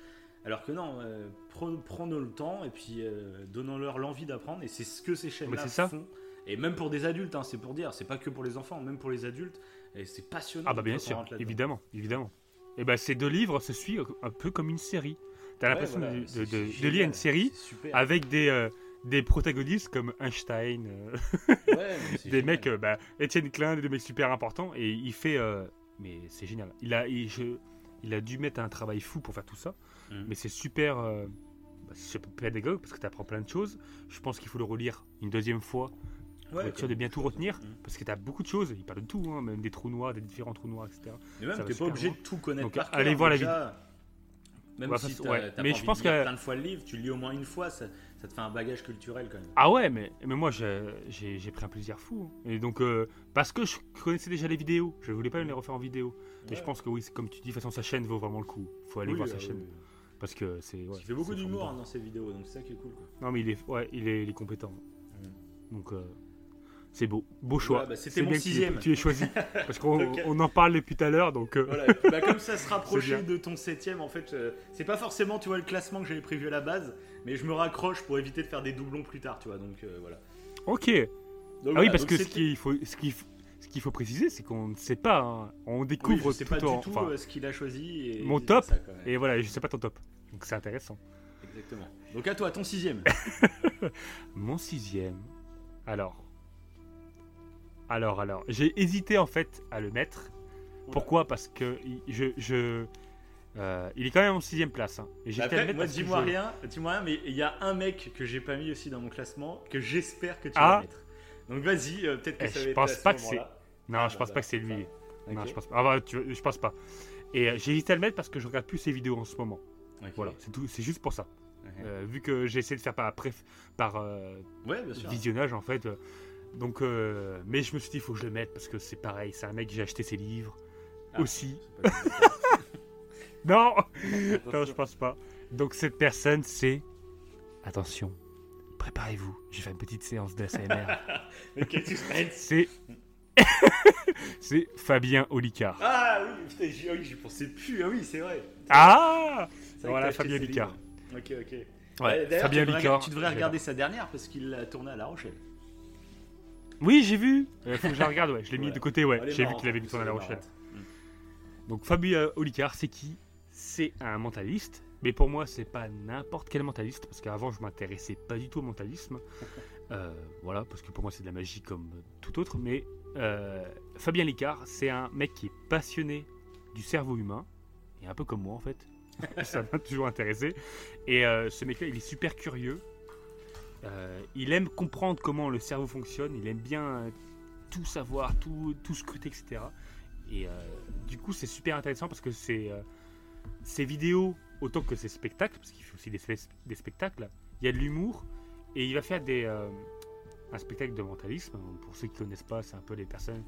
Alors que non, euh, pre- prenons le temps et puis euh, donnons-leur l'envie d'apprendre. Et c'est ce que ces chaînes-là font. Et même pour des adultes, hein, c'est pour dire, c'est pas que pour les enfants, même pour les adultes. Et c'est passionnant. Ah bah bien sûr, évidemment, évidemment. Et bah ces deux livres se suivent un peu comme une série. T'as Ouais, l'impression voilà, de, lire une série avec des, euh, des protagonistes comme Einstein, Ouais, *laughs* des génial. mecs, bah, Étienne Klein, des mecs super importants, et il fait, mais c'est génial. Il a, il, je- il a dû mettre un travail fou pour faire tout ça, Mhm. mais c'est super, euh, bah, pédagogue parce que tu apprends plein de choses. Je pense qu'il faut le relire une deuxième fois pour être sûr de bien tout retenir, Mhm. parce que tu as beaucoup de choses, il parle de tout, hein, même des trous noirs, des différents trous noirs, etc. Mais même, t'es pas obligé loin. de tout connaître Donc, par cœur. allez voir la déjà, Même Ouais, si t'as ouais. Mais je pense de que- plein de fois le livre, tu le lis au moins une fois, ça, ça te fait un bagage culturel quand même. Ah ouais, mais, mais moi j'ai pris un plaisir fou. hein. Et donc, euh, parce que je connaissais déjà les vidéos, je voulais pas les refaire en vidéo. Ouais. je pense que oui, comme tu dis, de toute façon, sa chaîne vaut vraiment le coup. faut aller Oui, voir sa euh, chaîne. oui. Parce que c'est. Ouais, Il fait beaucoup d'humour hein, dans ses vidéos, donc c'est ça qui est cool. Quoi. Non, mais il est, ouais, il est, il est compétent. Mhm. Donc, euh, c'est beau. Beau choix. Voilà, bah, c'était C'est mon bien que tu- sixième. Tu es choisi. *laughs* Parce qu'on on en parle depuis tout à l'heure. Donc, euh, Voilà, bah, comme ça se *laughs* rapprochait de ton septième, en fait, euh, c'est pas forcément, tu vois, le classement que j'avais prévu à la base, mais je me raccroche pour éviter de faire des doublons plus tard, tu vois, donc euh, voilà. ok. Donc, Ah voilà, oui, parce que ce qu'il faut, ce qu'il faut, ce qu'il faut préciser, c'est qu'on ne sait pas. hein. On Oui, découvre je sais tout pas en. du tout enfin, euh, ce qu'il a choisi. Et mon top, ça. Et voilà, je sais pas ton top. Donc c'est intéressant. Exactement. Donc à toi, ton sixième. *laughs* Mon sixième. Alors. Alors, alors. J'ai hésité en fait à le mettre. Pourquoi? Parce que je. je euh, il est quand même en sixième place. hein. Et j'ai hésité à le Après, moi, dis-moi je- rien, dis-moi rien, mais il y a un mec que j'ai pas mis aussi dans mon classement que j'espère que tu Ah. vas mettre. Donc vas-y, euh, peut-être que Eh, ça je va être pense à ce pas que moment-là. Non, Ah, je bah, pense bah, pas que c'est lui. Non, je pense pas. Ah bah, tu- je pense pas. Et euh, j'ai hésité à le mettre parce que je regarde plus ses vidéos en ce moment. Voilà, c'est tout. C'est juste pour ça. Euh, vu que j'ai essayé de faire par, par euh, Ouais, bien sûr. visionnage en fait. euh, donc, mais je me suis dit, il faut que je le mette parce que c'est pareil. C'est un mec, j'ai acheté ses livres Ah. aussi. C'est *laughs* Non, non, je pense pas. Donc cette personne, c'est attention, préparez-vous. Je vais faire une petite séance d'ASMR. *laughs* Mais quel suspense c'est *laughs* c'est Fabien Olicard. Ah oui, putain, j'y oui, j'y pensais plus. Ah oui, c'est vrai. Ah C'est Voilà, Fabien Olicard. Ok, ok. Ouais, D'ailleurs, Fabien tu devrais, Olicard. tu devrais regarder sa dernière parce qu'il l'a tourné à La Rochelle. Oui, j'ai vu. Il faut que je la regarde. Ouais, je l'ai mis Ouais. de côté. Ouais, j'ai vu qu'il avait en mis plus, tourné à La Rochelle. Donc Fabien Olicard, c'est qui? C'est un mentaliste, mais pour moi, c'est pas n'importe quel mentaliste, parce qu'avant, je m'intéressais pas du tout au mentalisme. *laughs* Euh, voilà, parce que pour moi, c'est de la magie comme tout autre. Mais euh, Fabien Licard, c'est un mec qui est passionné du cerveau humain, et un peu comme moi en fait. *laughs* Ça m'a toujours intéressé. Et euh, ce mec-là, il est super curieux. Il aime comprendre comment le cerveau fonctionne. Il aime bien tout savoir, tout, tout scruter, etc. Et du coup, c'est super intéressant parce que c'est ces vidéos, autant que ses spectacles, parce qu'il fait aussi des, des spectacles, il y a de l'humour et il va faire des, euh, un spectacle de mentalisme. Pour ceux qui ne connaissent pas, c'est un peu les personnes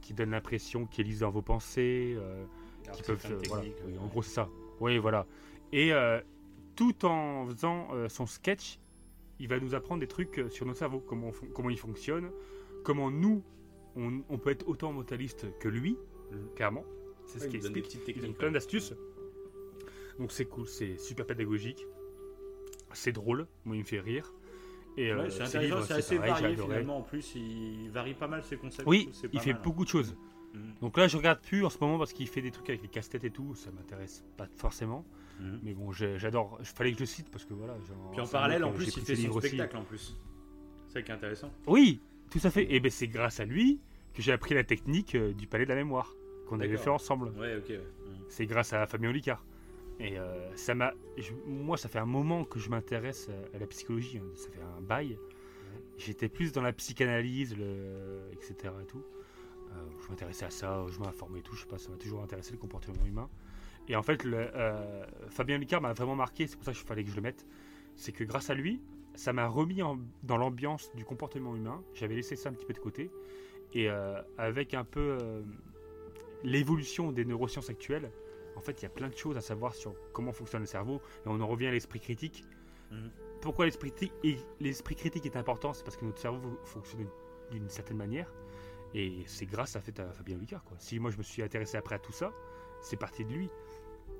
qui donnent l'impression qu'ils lisent dans vos pensées, euh, qui peuvent. euh, voilà. Oui, en gros, c'est ça. Oui, voilà. Et euh, tout en faisant son sketch, il va nous apprendre des trucs sur notre cerveau, comment, on comment il fonctionne, comment nous, on, on peut être autant mentaliste que lui, clairement. C'est ce des explique. Il donne techniques. plein d'astuces. Donc c'est cool, c'est super pédagogique. C'est drôle, moi il me fait rire. Et Ouais, euh, c'est intéressant, c'est assez pareil, varié finalement. En plus, il varie pas mal ses concepts. Oui, il fait mal, hein. beaucoup de choses. Mhm. Donc là, je regarde plus en ce moment parce qu'il fait des trucs avec les casse-têtes et tout. Ça m'intéresse pas forcément. Mhm. Mais bon, j'adore. Il fallait que je le cite parce que voilà. genre, Puis en parallèle, en plus, il fait son aussi. spectacle en plus. C'est ça qui est intéressant. Oui, tout à fait. Et ben c'est grâce à lui que j'ai appris la technique euh, du palais de la mémoire qu'on avait fait ensemble. Ouais, ok. Mhm. C'est grâce à Fabien Olicard. Et euh, ça m'a, moi, ça fait un moment que je m'intéresse à la psychologie. hein. Ça fait un bail. J'étais plus dans la psychanalyse, le, etc. Et tout. Euh, je m'intéressais à ça, je m'informais et tout. Je sais pas, ça m'a toujours intéressé le comportement humain. Et en fait, le, euh, Fabien Olicard m'a vraiment marqué. C'est pour ça qu'il fallait que je le mette. C'est que grâce à lui, ça m'a remis en- dans l'ambiance du comportement humain. J'avais laissé ça un petit peu de côté. Et avec un peu l'évolution des neurosciences actuelles, en fait, il y a plein de choses à savoir sur comment fonctionne le cerveau. Et on en revient à l'esprit critique. Mhm. Pourquoi l'esprit critique, est important C'est parce que notre cerveau fonctionne d'une certaine manière. Et c'est grâce à, fait, à Fabien Olicard. Quoi. Si moi je me suis intéressé après à tout ça, c'est parti de lui.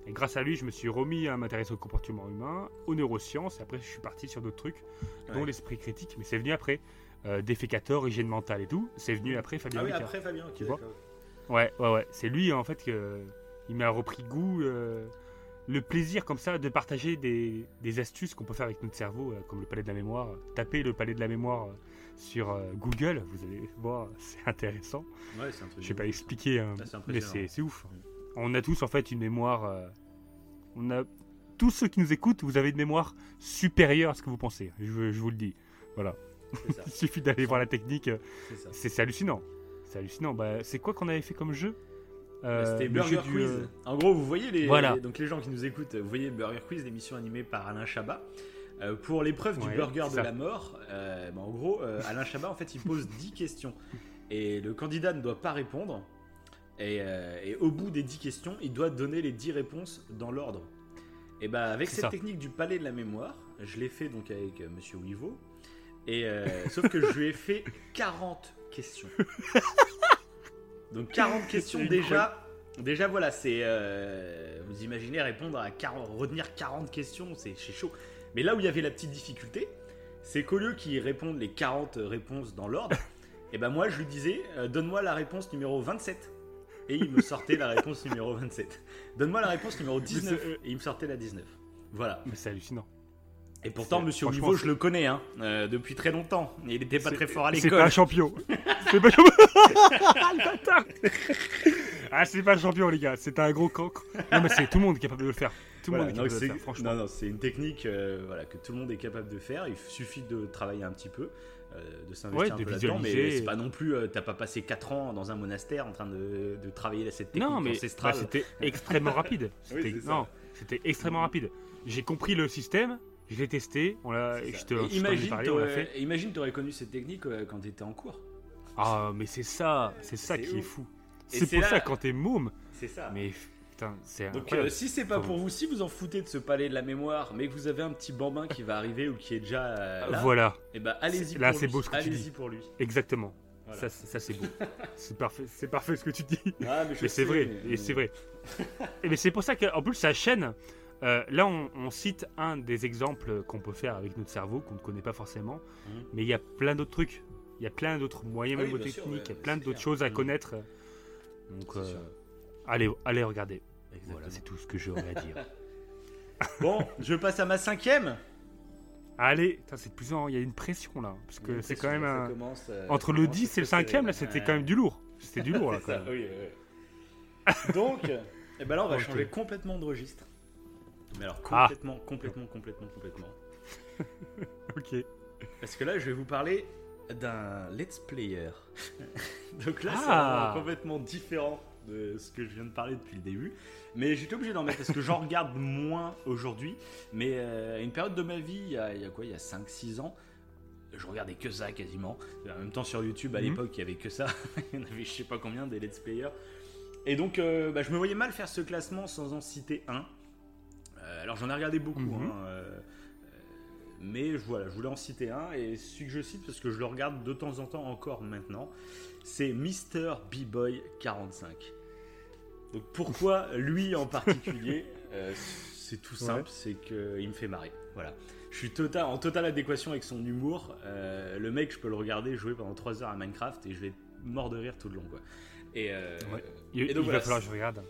Et grâce à lui, je me suis remis à m'intéresser au comportement humain, aux neurosciences. Et après, je suis parti sur d'autres trucs, dont Ouais. l'esprit critique. Mais c'est venu après. Euh, défécateur, hygiène mentale et tout. C'est venu après Fabien Ah oui, Olicard. après Fabien, ok. Tu vois. Ouais, ouais, ouais. C'est lui, en fait, que il m'a repris goût, euh, le plaisir comme ça de partager des, des astuces qu'on peut faire avec notre cerveau, euh, comme le palais de la mémoire. Tapez le palais de la mémoire euh, sur Google, vous allez voir, *laughs* c'est intéressant. Ouais, c'est un truc. Je vais pas expliquer, hein, Ah, mais c'est ouf. On a tous, en fait, une mémoire. on a tous ceux qui nous écoutent, vous avez une mémoire supérieure à ce que vous pensez. Je, je vous le dis. Voilà. Ça. *laughs* Il suffit d'aller voir la technique. c'est ça. C'est c'est hallucinant. C'est hallucinant. Bah, c'est quoi qu'on avait fait comme jeu? Euh, C'était Burger du, Quiz. euh, En gros, vous voyez les, Voilà. les- donc les gens qui nous écoutent, vous voyez Burger Quiz, l'émission animée par Alain Chabat. Euh, pour l'épreuve du Ouais, burger de la mort, euh, bah, en gros, Alain Chabat, en fait, il pose 10 questions. Et le candidat ne doit pas répondre. Et, et au bout des 10 questions, il doit donner les 10 réponses dans l'ordre. Et bah, avec cette ça. technique du palais de la mémoire, je l'ai fait donc avec Monsieur Wivo. Et sauf que je lui ai fait 40 questions. *laughs* Donc 40 *laughs* questions déjà. Déjà voilà, c'est euh, vous imaginez répondre à 40, retenir 40 questions, c'est chaud. Mais là où il y avait la petite difficulté, c'est qu'au lieu qu'il réponde les 40 réponses dans l'ordre, *laughs* et ben moi je lui disais euh, donne-moi la réponse numéro 27 et il me sortait la réponse numéro 27. Donne-moi la réponse numéro 19 c'est- et il me sortait la 19. Voilà. Mais c'est hallucinant. Et pourtant, C'est- Monsieur c'est- je le connais hein, euh, depuis très longtemps. Il était pas C'est- très fort à C'est l'école. pas un champion. *laughs* c'est pas bâtard. Ah, c'est pas un champion, les gars. C'est un gros cancre. Non, mais c'est tout le monde qui est capable de le faire. Tout le Voilà, monde est capable de le c'est- faire, franchement. Non, non, c'est une technique euh, voilà, que tout le monde est capable de faire. Il suffit de travailler un petit peu, euh, de s'investir Ouais, un peu là-dedans. Mais c'est pas non plus, t'as pas passé 4 ans dans un monastère en train de, de travailler cette technique Non, mais bah, ancestrale. c'était extrêmement rapide. *laughs* C'est c'était extrêmement rapide. J'ai compris le système, je l'ai testé, on l'a, je te, je imagine, parlé, on fait. imagine, t'aurais connu cette technique euh, quand t'étais en cours. Ah, mais c'est ça, c'est ça qui est fou. C'est pour là- ça quand t'es môme, C'est ça. mais putain, c'est Donc euh, si c'est pas pour vous, si vous en foutez de ce palais de la mémoire, mais que vous avez un petit bambin qui va arriver ou qui est déjà euh, là, voilà, et ben allez-y Là, c'est beau ce que tu dis. pour lui. exactement. Voilà. Ça, c'est- ça c'est beau. c'est parfait, c'est parfait ce que tu dis. Ah, mais Mais c'est vrai, mais- et c'est vrai. *laughs* et mais c'est pour ça qu'en plus sa chaîne, euh, là on, on cite un des exemples qu'on peut faire avec notre cerveau qu'on ne connaît pas forcément, Mhm. mais il y a plein d'autres trucs. Il y a plein d'autres moyens Ah oui, sûr, ouais, il y a plein d'autres choses à Mhm. connaître. Donc euh, allez, allez regarder. Exactement. Voilà, c'est tout ce que j'aurais à dire. *laughs* Bon, je passe à ma cinquième. allez, c'est plus en, il y a une pression là, parce que c'est quand même Ça un- commence, euh, entre le commence 10 et le à se 5ème là, c'était Ouais. quand même du lourd. C'était du *laughs* lourd là C'est quand ça, même. oui, oui, oui. Donc, *laughs* eh ben là, on va changer complètement de registre. Mais alors, Ah. complètement, complètement, complètement, complètement. *laughs* Ok. Parce que là, je vais vous parler d'un let's player. *laughs* Donc là, c'est Ah. complètement différent de ce que je viens de parler depuis le début. Mais j'étais obligé d'en mettre parce que j'en *laughs* regarde moins aujourd'hui. Mais euh, à une période de ma vie, il y a, il y a quoi Il y a 5-6 ans, je regardais que ça quasiment. En même temps, sur YouTube, à Mhm. l'époque, il y avait que ça. il y en avait je sais pas combien des let's players. Et donc, euh, bah, je me voyais mal faire ce classement sans en citer un. Euh, alors, j'en ai regardé beaucoup. Mhm. hein, euh, euh, mais je- voilà, je voulais en citer un. Et celui que je cite, parce que je le regarde de temps en temps encore maintenant, c'est Mr. B-Boy 45. Donc, pourquoi lui en particulier *laughs* Euh, C'est tout simple, Ouais. c'est qu'il me fait marrer. Voilà. Je suis total, en totale adéquation avec son humour. Euh, le mec, je peux le regarder jouer pendant 3 heures à Minecraft et je vais être mort de rire tout le long. Quoi. Et, euh, Ouais. Il, va falloir que je regarde.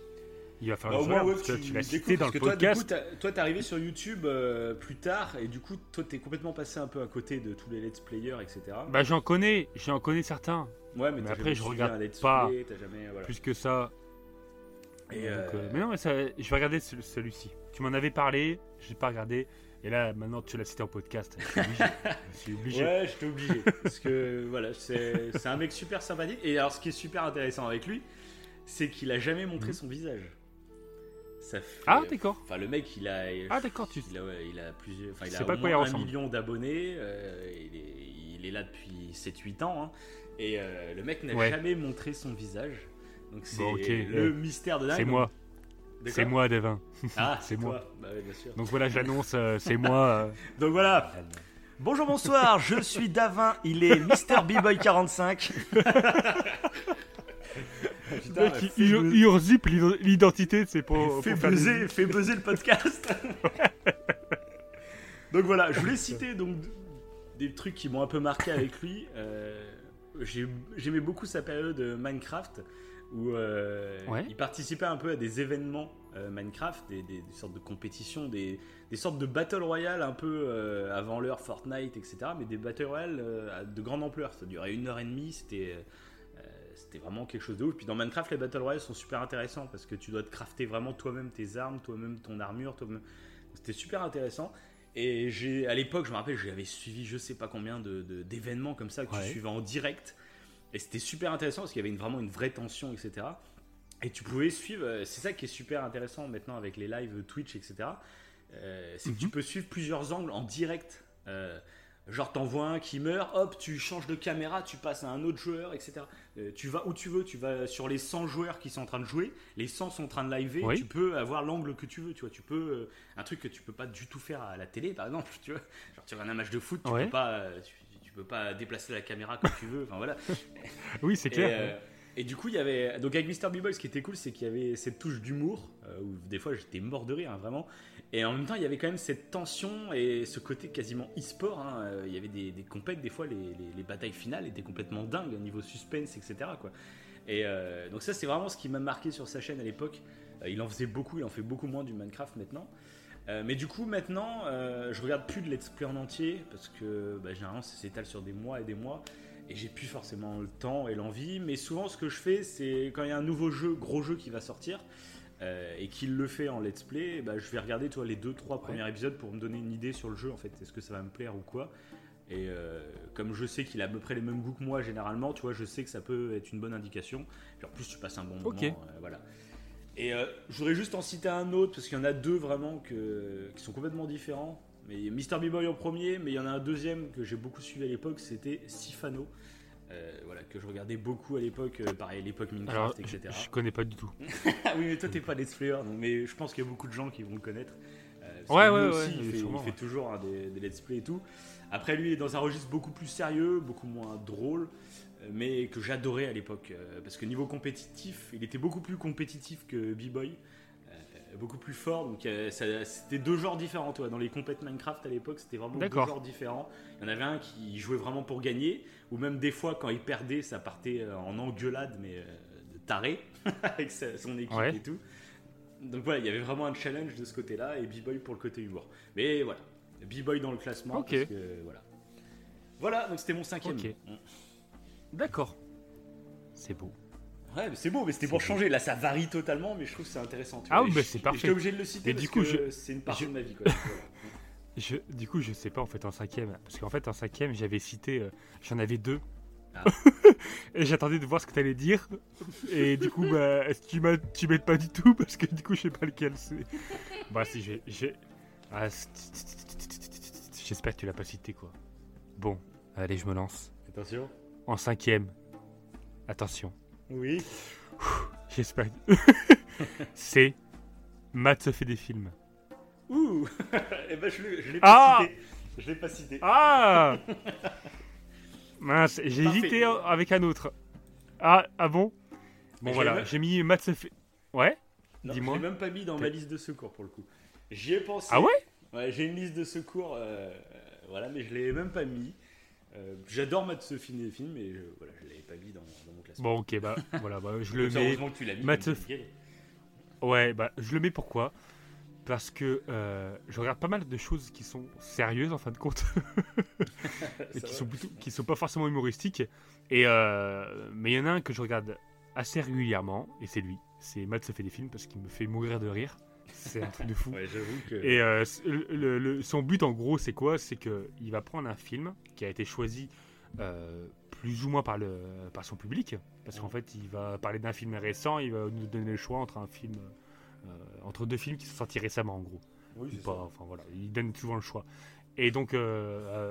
Il va bah, falloir je moins, regarde ouais, parce que tu, tu l'as cité dans parce le que toi, du podcast. coup, toi, t'es arrivé sur YouTube euh, plus tard et du coup, toi, t'es complètement passé un peu à côté de tous les let's players, etc. Bah j'en connais, j'en connais certains. ouais, mais, mais après, je regarde pas play, jamais, voilà. Plus que ça. Et, Donc, euh, euh, mais non, mais ça, je vais regarder ce- celui-ci. Tu m'en avais parlé, je n'ai pas regardé. Et là, maintenant, tu l'as cité en podcast. Je suis obligé. *laughs* je suis obligé. Ouais, j'étais obligé. parce que voilà, c'est c'est un mec super sympathique. Et alors, ce qui est super intéressant avec lui, c'est qu'il a jamais montré Mhm. son visage. Ça fait- Ah, d'accord. Enfin, le mec, il a. Ah, d'accord. Tu... Il a, ouais, il a plusieurs. Enfin, il a pas moins un million d'abonnés. euh, il, est, il est là depuis 7-8 ans. hein, et euh, le mec n'a Ouais. jamais montré son visage. Donc, c'est Bon, le ouais. mystère de dingue. C'est moi. C'est moi, Devin. Ah, *laughs* c'est moi. Bah ouais, bien sûr. Donc voilà, j'annonce, euh, c'est moi. *laughs* Donc voilà. Bonjour, bonsoir, je suis Davin, il est Mr. B-Boy 45. *laughs* Le mec, il, il- il usurpe l'identité, c'est pour, fais pour faire buzzer, fais buzzer le podcast. *laughs* donc voilà, je voulais citer donc des trucs qui m'ont un peu marqué avec lui. Euh, j'ai- J'aimais beaucoup sa période euh, Minecraft où euh, Ouais. il participait un peu à des événements euh, Minecraft, des, des- des sortes de compétitions, des, des sortes de battle royale un peu euh, avant l'heure Fortnite, etc. Mais des battle royale euh, de grande ampleur. Ça durait une heure et demie, c'était euh, c'était vraiment quelque chose de ouf. Puis dans Minecraft, les battle royale sont super intéressants parce que tu dois te crafter vraiment toi-même tes armes, toi-même ton armure, toi-même. C'était super intéressant. Et j'ai, à l'époque, je me rappelle, j'avais suivi je sais pas combien de, de- d'événements comme ça que Ouais. tu suivais en direct. Et c'était super intéressant parce qu'il y avait une- vraiment une vraie tension, etc. Et tu pouvais suivre, euh, c'est ça qui est super intéressant maintenant avec les lives Twitch, etc. Euh, c'est que tu Mhm. peux suivre plusieurs angles en direct. Euh, genre, t'en vois un qui meurt, hop, tu changes de caméra, tu passes à un autre joueur, etc. Euh, tu vas où tu veux, tu vas sur les 100 joueurs qui sont en train de jouer, les 100 sont en train de liver, Oui. tu peux avoir l'angle que tu veux, tu vois. Tu peux, euh, un truc que tu peux pas du tout faire à la télé, par exemple, *laughs* tu vois. Genre, tu regardes un match de foot, tu Ouais. peux pas. euh, tu, tu peux pas déplacer la caméra comme tu veux. Enfin voilà. Oui, c'est clair. Et du coup, il y avait. Donc, avec Mr. B-Boy, ce qui était cool, c'est qu'il y avait cette touche d'humour, euh, où des fois j'étais mort de rire, hein, vraiment. Et en même temps, il y avait quand même cette tension et ce côté quasiment e-sport. hein. Euh, Il y avait des, des compètes, des fois, les, les- les batailles finales étaient complètement dingues au niveau suspense, etc. Et euh, donc, ça, c'est vraiment ce qui m'a marqué sur sa chaîne à l'époque. Il en faisait beaucoup, il en fait beaucoup moins du Minecraft maintenant. Mais du coup, maintenant, euh, je regarde plus de let's play en entier parce que bah, généralement, ça s'étale sur des mois et des mois et j'ai plus forcément le temps et l'envie. Mais souvent, ce que je fais, c'est quand il y a un nouveau jeu, gros jeu qui va sortir euh, et qu'il le fait en let's play, bah, je vais regarder toi, les deux, trois premiers épisodes pour me donner une idée sur le jeu en fait. Est-ce que ça va me plaire ou quoi? Et euh, comme je sais qu'il a à peu près les mêmes goûts que moi généralement, tu vois, je sais que ça peut être une bonne indication. Puis en plus, tu passes un bon moment. euh, voilà. Et je voudrais juste en citer un autre parce qu'il y en a deux vraiment que, qui sont complètement différents. Mais Mr. B-Boy en premier, mais il y en a un deuxième que j'ai beaucoup suivi à l'époque, c'était Sifano. Euh, voilà, que je regardais beaucoup à l'époque, euh, pareil, l'époque Minecraft, je, etc. je connais pas du tout. *laughs* Ah oui, mais toi t'es pas let's player, donc, mais je pense qu'il y a beaucoup de gens qui vont le connaître. Euh, Ouais, ouais, aussi, ouais, il fait, sûrement, il fait ouais. toujours hein, des, des let's play et tout. Après, lui, il est dans un registre beaucoup plus sérieux, beaucoup moins drôle, euh, mais que j'adorais à l'époque. euh, parce que niveau compétitif, il était beaucoup plus compétitif que B-Boy. Beaucoup plus fort, donc euh, c'était deux genres différents. Toi. Dans les compètes Minecraft à l'époque, c'était vraiment deux genres différents. Il y en avait un qui jouait vraiment pour gagner, ou même des fois, quand il perdait, ça partait euh, en engueulade, mais euh, de taré, *laughs* avec sa- son équipe Ouais. et tout. Donc voilà, il y avait vraiment un challenge de ce côté-là, et B-Boy pour le côté humour. Mais voilà, B-Boy dans le classement, Ok. parce que voilà. Voilà, donc c'était mon cinquième. Mm. D'accord. C'est beau. Ouais, mais c'est beau, mais c'était pour changer. Là, ça varie totalement, mais je trouve que c'est intéressant. tu Ah vois. bah, je- c'est parfait. J'étais obligé de le citer Et parce du coup, que je- c'est une partie je- de ma vie. Quoi. Voilà. Je, du coup, je sais pas en fait en cinquième. Parce qu'en fait, en cinquième, j'avais cité. euh, J'en avais deux. Ah. et j'attendais de voir ce que t'allais dire. Et du coup, bah, est-ce que tu m'aides pas du tout Parce que du coup, je sais pas lequel c'est. Bah, si, j'ai. Ah, J'espère que tu l'as pas cité, quoi. Bon, allez, je me lance. Attention. En cinquième. Attention. Oui. J'espère. *laughs* c'est. Matt se fait des films. Ouh *laughs* Eh ben, je l'ai l'ai Ah pas cité. Je l'ai pas cité. Ah *laughs* Mince, j'ai hésité avec un autre. Ah, ah bon? Bon voilà, même- j'ai mis Matt se fait... Ouais dis-moi. Je l'ai même pas mis dans ma liste de secours pour le coup. J'y ai pensé. Ah ouais? Ouais, j'ai une liste de secours, euh, euh, voilà, mais je l'ai même pas mis. Euh, J'adore Matt ce film des films, mais je, voilà, je l'avais pas mis dans, classement. Bon ok, bah *laughs* voilà, bah, je le mets... heureusement que tu l'as mis. Ouais, bah je le mets pourquoi? Parce que euh, je regarde pas mal de choses qui sont sérieuses en fin de compte, *laughs* et qui va. sont, plutôt, qui sont pas forcément humoristiques. Et, euh, mais il y en a un que je regarde assez régulièrement, et c'est lui. C'est Matt se fait des films parce qu'il me fait mourir de rire. C'est un truc de fou. *laughs* Ouais, j'avoue que. Et euh, c- le- le- son but en gros c'est quoi? C'est que il va prendre un film qui a été choisi euh, plus ou moins par, le, par son public, parce qu'en fait il va parler d'un film récent, il va nous donner le choix entre un film, euh, entre deux films qui sont sortis récemment en gros. Oui, Ou c'est pas, ça. enfin voilà, il donne souvent le choix. Et donc euh,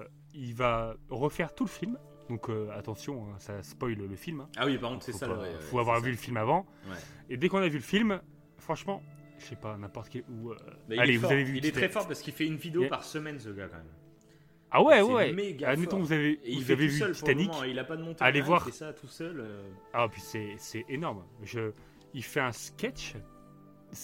euh, il va refaire tout le film. Donc attention, hein, ça spoil le film. hein. Ah oui, par contre, c'est faut ça. pas- ouais, ouais, faut avoir c'est vu le film avant. Ouais. Et dès qu'on a vu le film, franchement, je sais pas, n'importe quel. Ou, euh, Mais il allez, est vous fort. avez vu. Il est très fort parce qu'il fait une vidéo Il- par semaine, ce gars, quand même. Ah ouais, ouais. méga Admettons, fort. vous avez, Et vous avez vu seul Titanic. moment. Il a pas de monteur. Allez rien, voir. Il fait ça tout seul. euh. Ah, puis c'est c'est énorme. Je, il fait un sketch.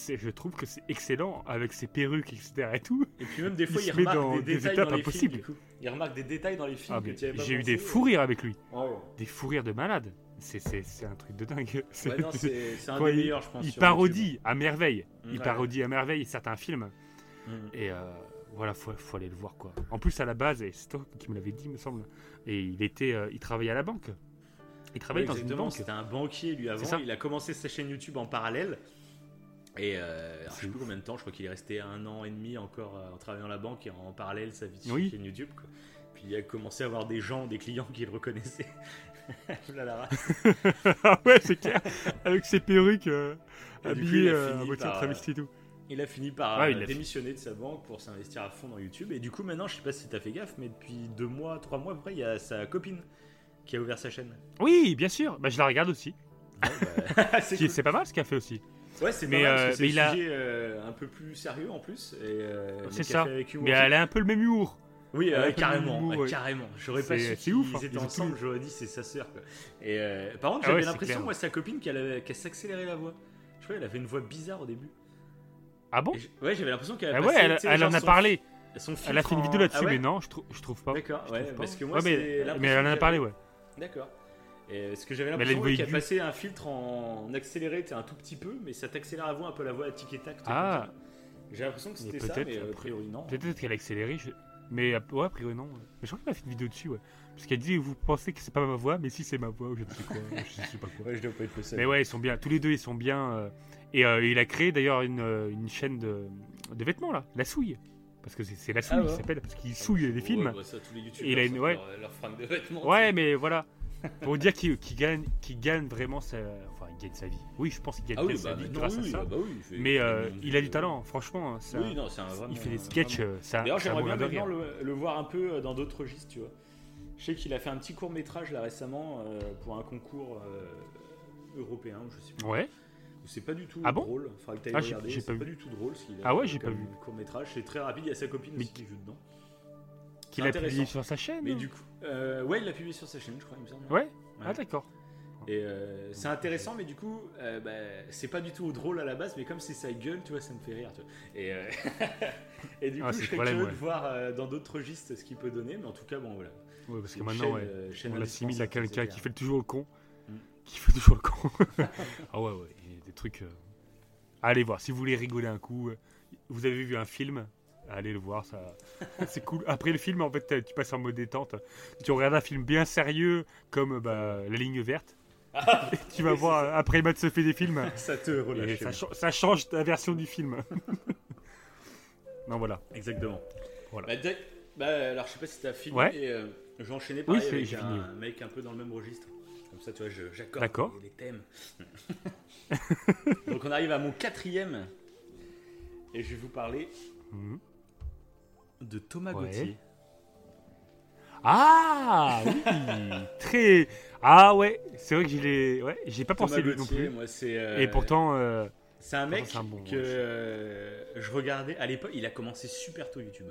Je trouve que c'est excellent avec ses perruques, etc. Et tout. Et puis même des fois, Il il, remarque dans des des détails étapes dans les impossibles. films. du coup. Il remarque des détails dans les films Ah, que J'ai eu des fous rires avec lui. Oh. Des fous rires de malade. C'est- C'est c'est un truc de dingue. C'est- Ouais, *laughs* un des il- meilleurs, je pense. il parodie à merveille. Il Ouais. parodie à merveille certains films. Mm. Et euh, voilà, faut, faut aller le voir quoi. En plus, à la base, et c'est toi qui me l'avais dit, il me semble. Et il était, euh, il travaillait à la banque. Il travaillait dans une banque. C'était un banquier lui avant. Il a commencé sa chaîne YouTube en parallèle. Et euh, alors, je sais plus combien de temps, je crois qu'il est resté un an et demi encore euh, en travaillant à la banque et en parallèle sa vie sur Oui. chaîne YouTube. quoi. Puis il a commencé à avoir des gens, des clients qui le reconnaissaient. Là, *laughs* la race. *laughs* ah ouais, c'est clair. Avec ses perruques euh, habillées euh, à moitié travesti et tout. Il a fini par Ouais, il a démissionner de sa banque pour s'investir à fond dans YouTube. Et du coup, maintenant, je sais pas si t'as fait gaffe, mais depuis deux mois, trois mois après, il y a sa copine qui a ouvert sa chaîne. Oui, bien sûr. Bah, je la regarde aussi. bah, *laughs* c'est cool. Pas mal ce qu'elle fait aussi. Ouais, c'est Mais, euh, mais il a- euh, un peu plus sérieux en plus. euh, C'est ça. avec Mais elle a un peu le même humour. Oui, euh, carrément, humour, ouais. carrément. J'aurais pas su qu'ils ouf, hein. étaient ensemble, j'aurais dit c'est sa sœur. Quoi. Et par contre, Ah j'avais ouais, l'impression, moi, sa copine, qu'elle qu'elle s'accélérait la voix. Je crois qu'elle avait une voix bizarre au début. Ah bon j'- ouais, j'avais l'impression qu'elle Ah ouais, elle, elle en a parlé. Son Elle a fait une vidéo là-dessus, Ah ouais mais non, je, trou- je trouve pas. D'accord, ouais, parce que moi, Ouais, mais, mais elle en a parlé, ouais. D'accord. Et ce que j'avais l'impression qu'elle aiguë. passait un filtre en accéléré, un tout petit peu, mais ça t'accélère la voix, un peu la voix à tic et tac. Ah. J'ai l'impression que c'était ça, peut-être, mais a priori non. Peut-être qu'elle a accéléré. je- Mais ouais, a priori non. Mais je crois qu'elle a fait une vidéo dessus, ouais. Parce qu'elle dit Vous pensez que c'est pas ma voix, mais si c'est ma voix, ou je ne sais quoi. je sais pas quoi. *laughs* Ouais, je dois pas être le seul. Mais ouais, ils sont bien. Tous les deux, ils sont bien. euh, Et euh, il a créé d'ailleurs une, euh, une chaîne de, de vêtements, là. La souille. Parce que c'est c'est la souille Ah qui ouais. s'appelle, parce qu'il souille les Ouais, films. bah, ça, tous les Et il youtubeurs a une- ouais. leur, leur fringue de vêtements. Ouais, mais voilà. *laughs* Pour dire qu'il gagne, qu'il gagne vraiment sa. Enfin, il gagne sa vie. Oui, je pense qu'il gagne Ah oui, bien bah, sa vie grâce oui, à ça. ah bah oui, il fait- Mais il euh, a du talent, franchement. ça- Oui, non, c'est un vraiment. il fait des sketchs, euh, ça. D'ailleurs, ça j'aimerais bien maintenant le, le voir un peu euh, dans d'autres registres, tu vois. Je sais qu'il a fait un petit court métrage là récemment euh, pour un concours euh, européen, je sais plus. Ouais. C'est pas du tout Ah bon drôle. Faudra que Ah, j'ai- regarder. C'est pas du tout drôle. ce qu'il a Ah ouais, j'ai pas vu. Court métrage, c'est très rapide. Il y a sa copine Mais aussi qui joue dedans. Qu'il a publié sur sa chaîne. Mais du coup, euh, ouais, il l'a publié sur sa chaîne, je crois, il me semble. Ouais. Ah d'accord. Et euh, c'est intéressant, mais du coup, euh, bah, c'est pas du tout drôle à la base, mais comme c'est sa gueule, tu vois, ça me fait rire. Tu vois. Et, *laughs* et du Ah, coup, je serais curieux ouais. de voir dans d'autres registres ce qu'il peut donner, mais en tout cas, bon, voilà. Ouais, parce que maintenant, chaîne, ouais. On l'assimile à quelqu'un qui fait toujours le con. Mm. Qui fait toujours le con. *laughs* ah ouais, ouais. Trucs. euh, Allez voir. Si vous voulez rigoler un coup, euh, vous avez vu un film, allez le voir. ça *laughs* C'est cool. Après le film, en fait, tu passes en mode détente. Tu regardes un film bien sérieux, comme bah, La ligne verte. *laughs* tu vas voir, après Matt se fait des films. *laughs* Ça te relâche. ça, cha- ça change ta version du film. non, voilà. Exactement. Voilà. Bah, bah, alors, je sais pas si t'as fini, Ouais. et euh, Oui, avec j'ai un fini. mec un peu dans le même registre. Comme ça, tu vois, j'accorde les, les thèmes. Donc, on arrive à mon quatrième. Et je vais vous parler Mhm. de Thomas Ouais. Gauthier. Ah oui, très. Ah ouais, c'est vrai que je l'ai. Ouais, j'ai pas Thomas pensé lui non plus. moi, euh, Et pourtant, euh, C'est un mec c'est un bon que euh, je regardais à l'époque. Il a commencé super tôt YouTube.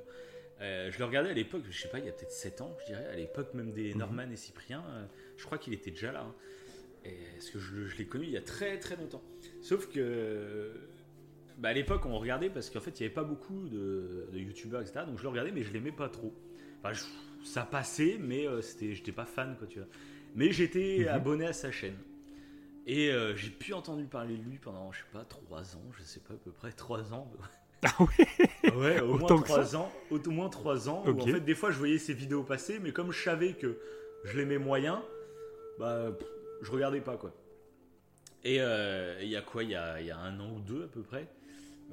Je le regardais à l'époque, je sais pas, il y a peut-être 7 ans, je dirais, à l'époque même des Mhm. Norman et Cyprien. Je crois qu'il était déjà là. hein. Et parce que je, je l'ai connu il y a très très longtemps. Sauf que. bah, à l'époque, on regardait parce qu'en fait, il n'y avait pas beaucoup de, de youtubeurs, etc. Donc je le regardais, mais je l'aimais pas trop. Enfin, je- ça passait, mais euh, c'était, j'étais pas fan, quoi, tu vois. Mais j'étais Mhm. abonné à sa chaîne. Et euh, j'ai pu entendu parler de lui pendant, je sais pas, 3 ans, je sais pas, à peu près 3 ans. *laughs* Ah oui Ouais, au moins Autant que 3 ans. Au, moins 3 ans. où, Ok. en fait, des fois, je voyais ses vidéos passer, mais comme je savais que je l'aimais moyen, bah, pff, je regardais pas, quoi. Et euh, il y a quoi Il y y a un an ou deux, à peu près.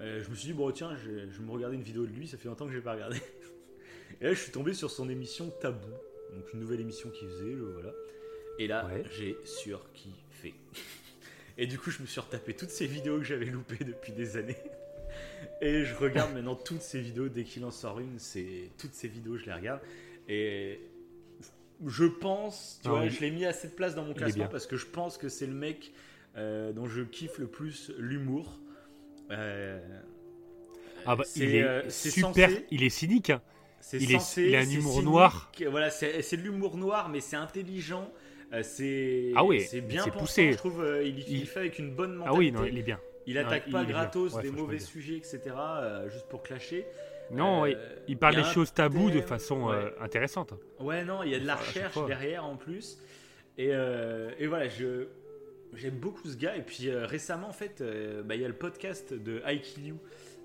euh, je me suis dit, bon, tiens, je, je vais me regarder une vidéo de lui, ça fait longtemps que j'ai pas regardé. *laughs* Et là, je suis tombé sur son émission Tabou. Donc, une nouvelle émission qu'il faisait, le voilà. Et là, Ouais. j'ai surkiffé. *laughs* Et du coup, je me suis retapé toutes ces vidéos que j'avais loupées depuis des années. *laughs* Et je regarde maintenant toutes ces vidéos dès qu'il en sort une. C'est toutes ces vidéos, je les regarde. Et je pense, tu Ah vois, oui. je l'ai mis à cette place dans mon est classement parce que je pense que c'est le mec euh, dont je kiffe le plus l'humour. Euh, Ah bah, c'est, il est euh, c'est super. Il est cynique. hein. Il est- censé, il a un humour cynique, noir. Voilà, c'est de l'humour noir, mais c'est intelligent. c'est Ah oui, c'est bien pensant, poussé. Je trouve il, il Il- fait avec une bonne Ah mentalité. oui, non, il est bien. Il attaque pas est gratos Ouais, des mauvais est sujets, etc. juste pour clasher. Non, Euh, il, parle des choses taboues de façon ouais. euh, intéressante. Ouais, non, il y a de la recherche derrière en plus. Et, euh, et voilà, je j'aime beaucoup ce gars. Et puis récemment, en fait, bah, il y a le podcast de I Kill You,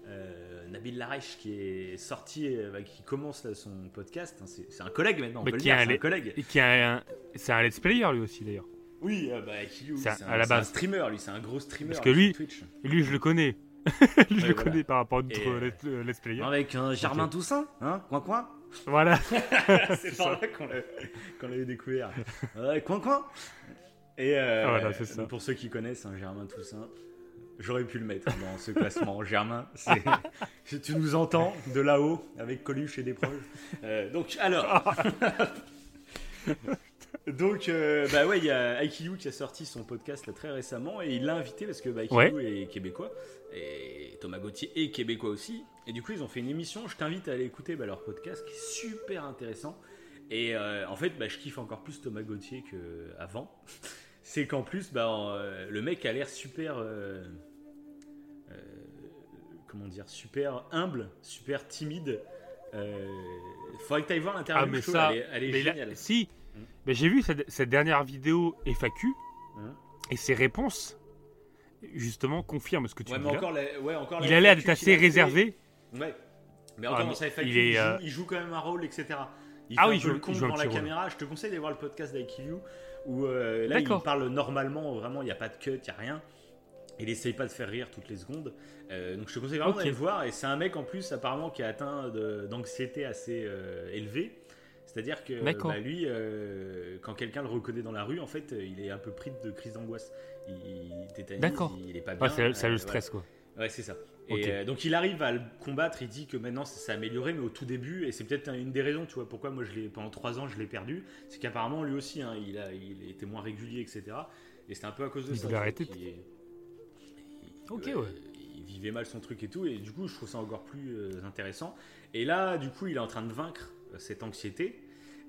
euh, Nabil Larèche, qui est sorti, euh, bah, qui commence là, son podcast. Hein, c'est un collègue maintenant, on le qui dire, a un collègue. Qui a un, c'est un let's player lui aussi d'ailleurs. Oui, euh, bah, un- à un, la streamer, lui, c'est un gros streamer Parce que lui- Twitch. Lui, je le connais. Lui, *laughs* je le voilà. connais par rapport à notre euh, let's, euh, let's player. Avec un Germain Toussaint, hein, coin coin. Voilà. *laughs* c'est par là qu'on l'a- qu'on l'avait découvert. Ouais, coin coin. Et euh, Ah, voilà, c'est ça. pour ceux qui connaissent un Germain Toussaint, j'aurais pu le mettre dans ce classement. *laughs* Germain, tu nous entends de là-haut avec Coluche et des proches. Euh, donc alors. Donc, euh, bah ouais, il y a IQ qui a sorti son podcast là, très récemment et il l'a invité parce que bah, Ouais. est québécois et Thomas Gauthier est québécois aussi. Et du coup, ils ont fait une émission. Je t'invite à aller écouter bah, leur podcast qui est super intéressant. Et euh, en fait, bah, je kiffe encore plus Thomas Gauthier qu'avant. *laughs* C'est qu'en plus, bah, euh, le mec a l'air super. comment dire Super humble, super timide. Faudrait que tu ailles voir l'interview. Ah, mais trouve, ça. elle est, elle est mais là- géniale. si. Mm. Mais j'ai vu cette, cette dernière vidéo FAQ Hein et ses réponses, justement, confirment ce que tu Ouais, dis mais là. encore, la- ouais, encore la Il a l'air d'être assez réservé. Ouais. Mais Ah, encore mais dans sa FAQ, il il, est, joue, euh, il joue quand même un rôle, etc. Il Ah fait oui, un il peu joue- le un devant la rôle. caméra. Je te conseille d'aller voir le podcast d'IQ où euh, là, il parle normalement, vraiment, il n'y a pas de cut, il n'y a rien. Il essaye pas de faire rire toutes les secondes. Euh, donc je te conseille vraiment Ok. d'aller le voir. Et c'est un mec en plus, apparemment, qui a atteint d'anxiété assez euh, élevée. C'est-à-dire que bah, lui, euh, quand quelqu'un le reconnaît dans la rue, en fait, il est un peu pris de crise d'angoisse. Il, il tétanise, D'accord. il, il est pas bien. Ah, ça, ça euh, le stress, quoi. Ouais, c'est ça. Et euh, donc il arrive à le combattre, il dit que maintenant ça s'est amélioré, mais au tout début, et c'est peut-être un- une des raisons, tu vois, pourquoi moi je l'ai pendant trois ans je l'ai perdu, c'est qu'apparemment lui aussi, hein, il, a, il était moins régulier, etc. Et c'était un peu à cause de Il ça. il- Ok, ouais. Il vivait mal son truc et tout, et du coup je trouve ça encore plus euh, intéressant. Et là, du coup, il est en train de vaincre cette anxiété.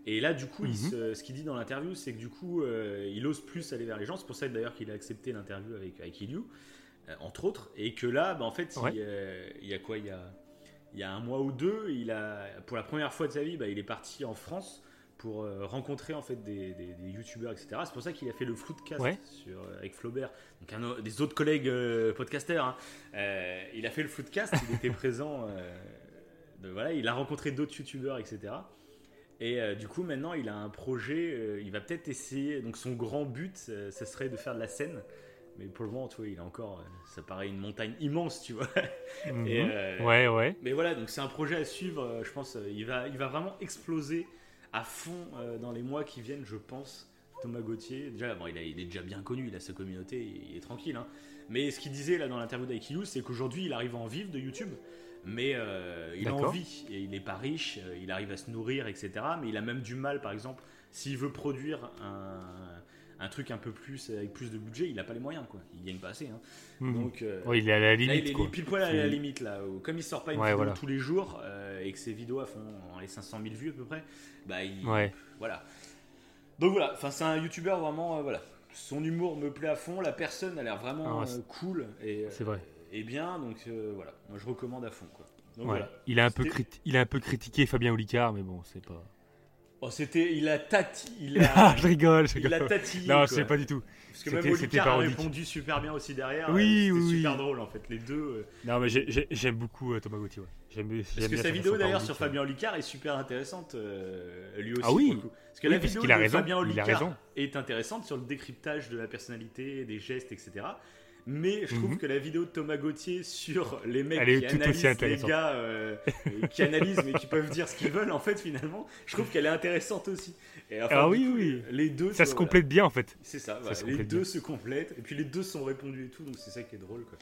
Et là, du coup, il Mhm. se- ce qu'il dit dans l'interview, c'est que du coup, euh, il ose plus aller vers les gens. C'est pour ça d'ailleurs qu'il a accepté l'interview avec, avec Ilyu, euh, entre autres. Et que là, bah, en fait, Ouais. il, euh, il y a quoi? Il y a, il y a un mois ou deux, il a, pour la première fois de sa vie, bah, il est parti en France pour euh, rencontrer en fait des, des, des youtubeurs, etc. C'est pour ça qu'il a fait le Floodcast Ouais. sur, euh, avec Flaubert, donc un, des autres collègues euh, podcasters. hein. Euh, il a fait le Floodcast, il était *laughs* présent. De- voilà, il a rencontré d'autres youtubeurs, etc. Et euh, du coup, maintenant, il a un projet. euh, il va peut-être essayer. Donc, son grand but, euh, ça serait de faire de la scène. Mais pour le moment, tu vois, il a encore. euh, ça paraît une montagne immense, tu vois. Mhm. Et, Ouais, ouais. mais voilà, donc c'est un projet à suivre. Je pense, il va, il va vraiment exploser à fond dans les mois qui viennent, je pense. Thomas Gauthier, déjà, bon, il, a- il est déjà bien connu, il a sa communauté, il est tranquille. hein. Mais ce qu'il disait là dans l'interview d'IQ, c'est qu'aujourd'hui, il arrive à en vivre de YouTube, mais euh, il a envie et il n'est pas riche, euh, il arrive à se nourrir, etc. Mais il a même du mal, par exemple, s'il veut produire un, un truc un peu plus avec plus de budget, il n'a pas les moyens, quoi. Il gagne pas assez. hein. Mhm. Donc, euh, Ouais, il est à la Là, limite, il est quoi. pile poil à la limite là. où comme il sort pas une Ouais, vidéo voilà. tous les jours euh, et que ses vidéos font les 500 000 vues à peu près, bah il, Ouais. voilà. Donc voilà, enfin c'est un youtubeur vraiment euh, voilà. Son humour me plaît à fond, la personne a l'air vraiment Ah, euh, cool et, C'est vrai. Et bien donc euh, voilà, moi je recommande à fond quoi. Donc Ouais. voilà. Il, a un peu il a un peu critiqué Fabien Olicard, mais bon, c'est pas. Oh c'était, il a tati, il Ah, je rigole, je il a rigole. tatillé. Non, c'est pas du tout. Parce que c'était- même Olicard a répondu super bien aussi derrière. Oui, euh, oui, c'était oui. super drôle en fait les deux. euh, Non, mais j'ai- j'ai- j'aime beaucoup euh, Thomas Gauthier. Ouais. Parce que bien sa vidéo d'ailleurs sur. Fabien Olicard est super intéressante, euh, lui aussi. Ah oui. pour le coup. Parce que Oui, la vidéo qu'il a de raison, Fabien il a Olicard raison. est intéressante sur le décryptage de la personnalité, des gestes, etc. Mais je trouve Mhm. que la vidéo de Thomas Gauthier sur les mecs Elle qui analysent les gars, euh, qui analysent mais qui peuvent dire ce qu'ils veulent en fait finalement, je trouve qu'elle est intéressante aussi. Et enfin, Ah oui, coup, oui. Les deux, Ça se complète bien en fait. C'est ça, voilà. les deux bien. se complètent et puis les deux sont répondus et tout, donc c'est ça qui est drôle quoi.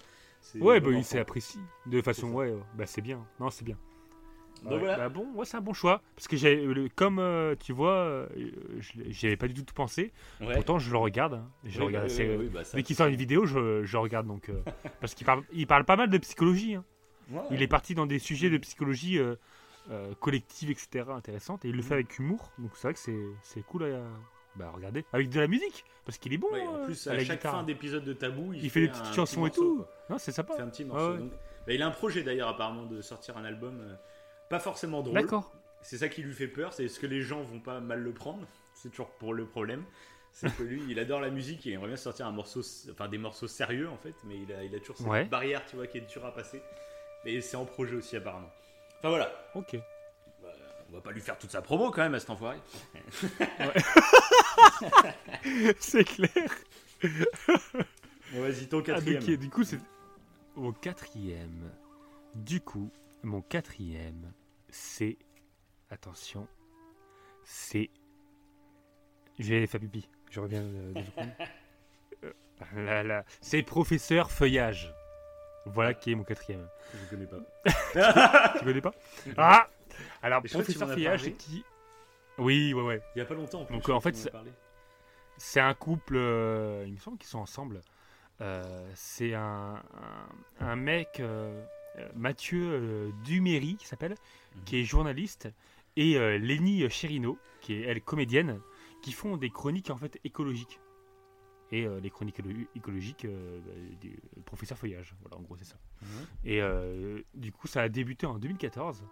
Ouais, bah, il s'est apprécié. De façon, ouais. bah c'est bien. Non, c'est bien. Donc Ouais, voilà. bah bon, ouais, c'est un bon choix. Parce que comme euh, tu vois, euh, je- j'y avais pas du tout pensé. Ouais. Pourtant, je le regarde. hein. Je Oui, regarde bah, oui, oui, Dès qu'il sort une vidéo, je, je regarde donc. euh, *laughs* parce qu'il parle, il parle pas mal de psychologie. hein. Il est parti dans des sujets de psychologie euh, collective, etc. intéressantes. Et il le fait avec humour. Donc c'est vrai que c'est, c'est cool à bah, regarder. Avec de la musique. Parce qu'il est bon. Ouais, en plus, à à la chaque guitare. fin d'épisode de Tabou, il, Il fait des petites petit chansons et tout. quoi. Non, c'est sympa. Il fait un petit morceau. ouais. donc. Bah, il a un projet d'ailleurs, apparemment, de sortir un album pas forcément drôle. D'accord. C'est ça qui lui fait peur, c'est est-ce que les gens vont pas mal le prendre? C'est toujours pour le problème. C'est que lui, il adore la musique et il aimerait bien sortir un morceau, enfin des morceaux sérieux en fait, mais il a, il a toujours cette Ouais. barrière, tu vois, qui est dure à passer. Mais c'est en projet aussi apparemment. Enfin voilà, Ok. Bah, on va pas lui faire toute sa promo quand même à cet enfoiré. *laughs* c'est clair. Bon, vas-y, ton Ah, quatrième. donc, du coup, c'est. au quatrième. Du coup, mon quatrième, c'est. Attention. C'est. Je vais faire pipi. Je reviens euh. *laughs* Euh, là, là. C'est Professeur Feuillage. Voilà qui est mon quatrième. Je connais pas. *laughs* Tu connais pas? *laughs* Ah Alors, Mais Professeur Feuillage, c'est qui Oui, ouais, ouais. Il y a pas longtemps. plus, Donc, en fait, c'est- un couple, euh, il me semble qu'ils sont ensemble. Euh, c'est un, un, un mec, Mathieu euh, Duméry, qui s'appelle, Mhm. qui est journaliste, et euh, Lénie Chérino, qui est elle comédienne, qui font des chroniques en fait écologiques. Et euh, les chroniques écologiques euh, bah, du professeur Feuillage. Voilà, en gros, c'est ça. Mhm. Et euh, du coup, ça a débuté en 2014.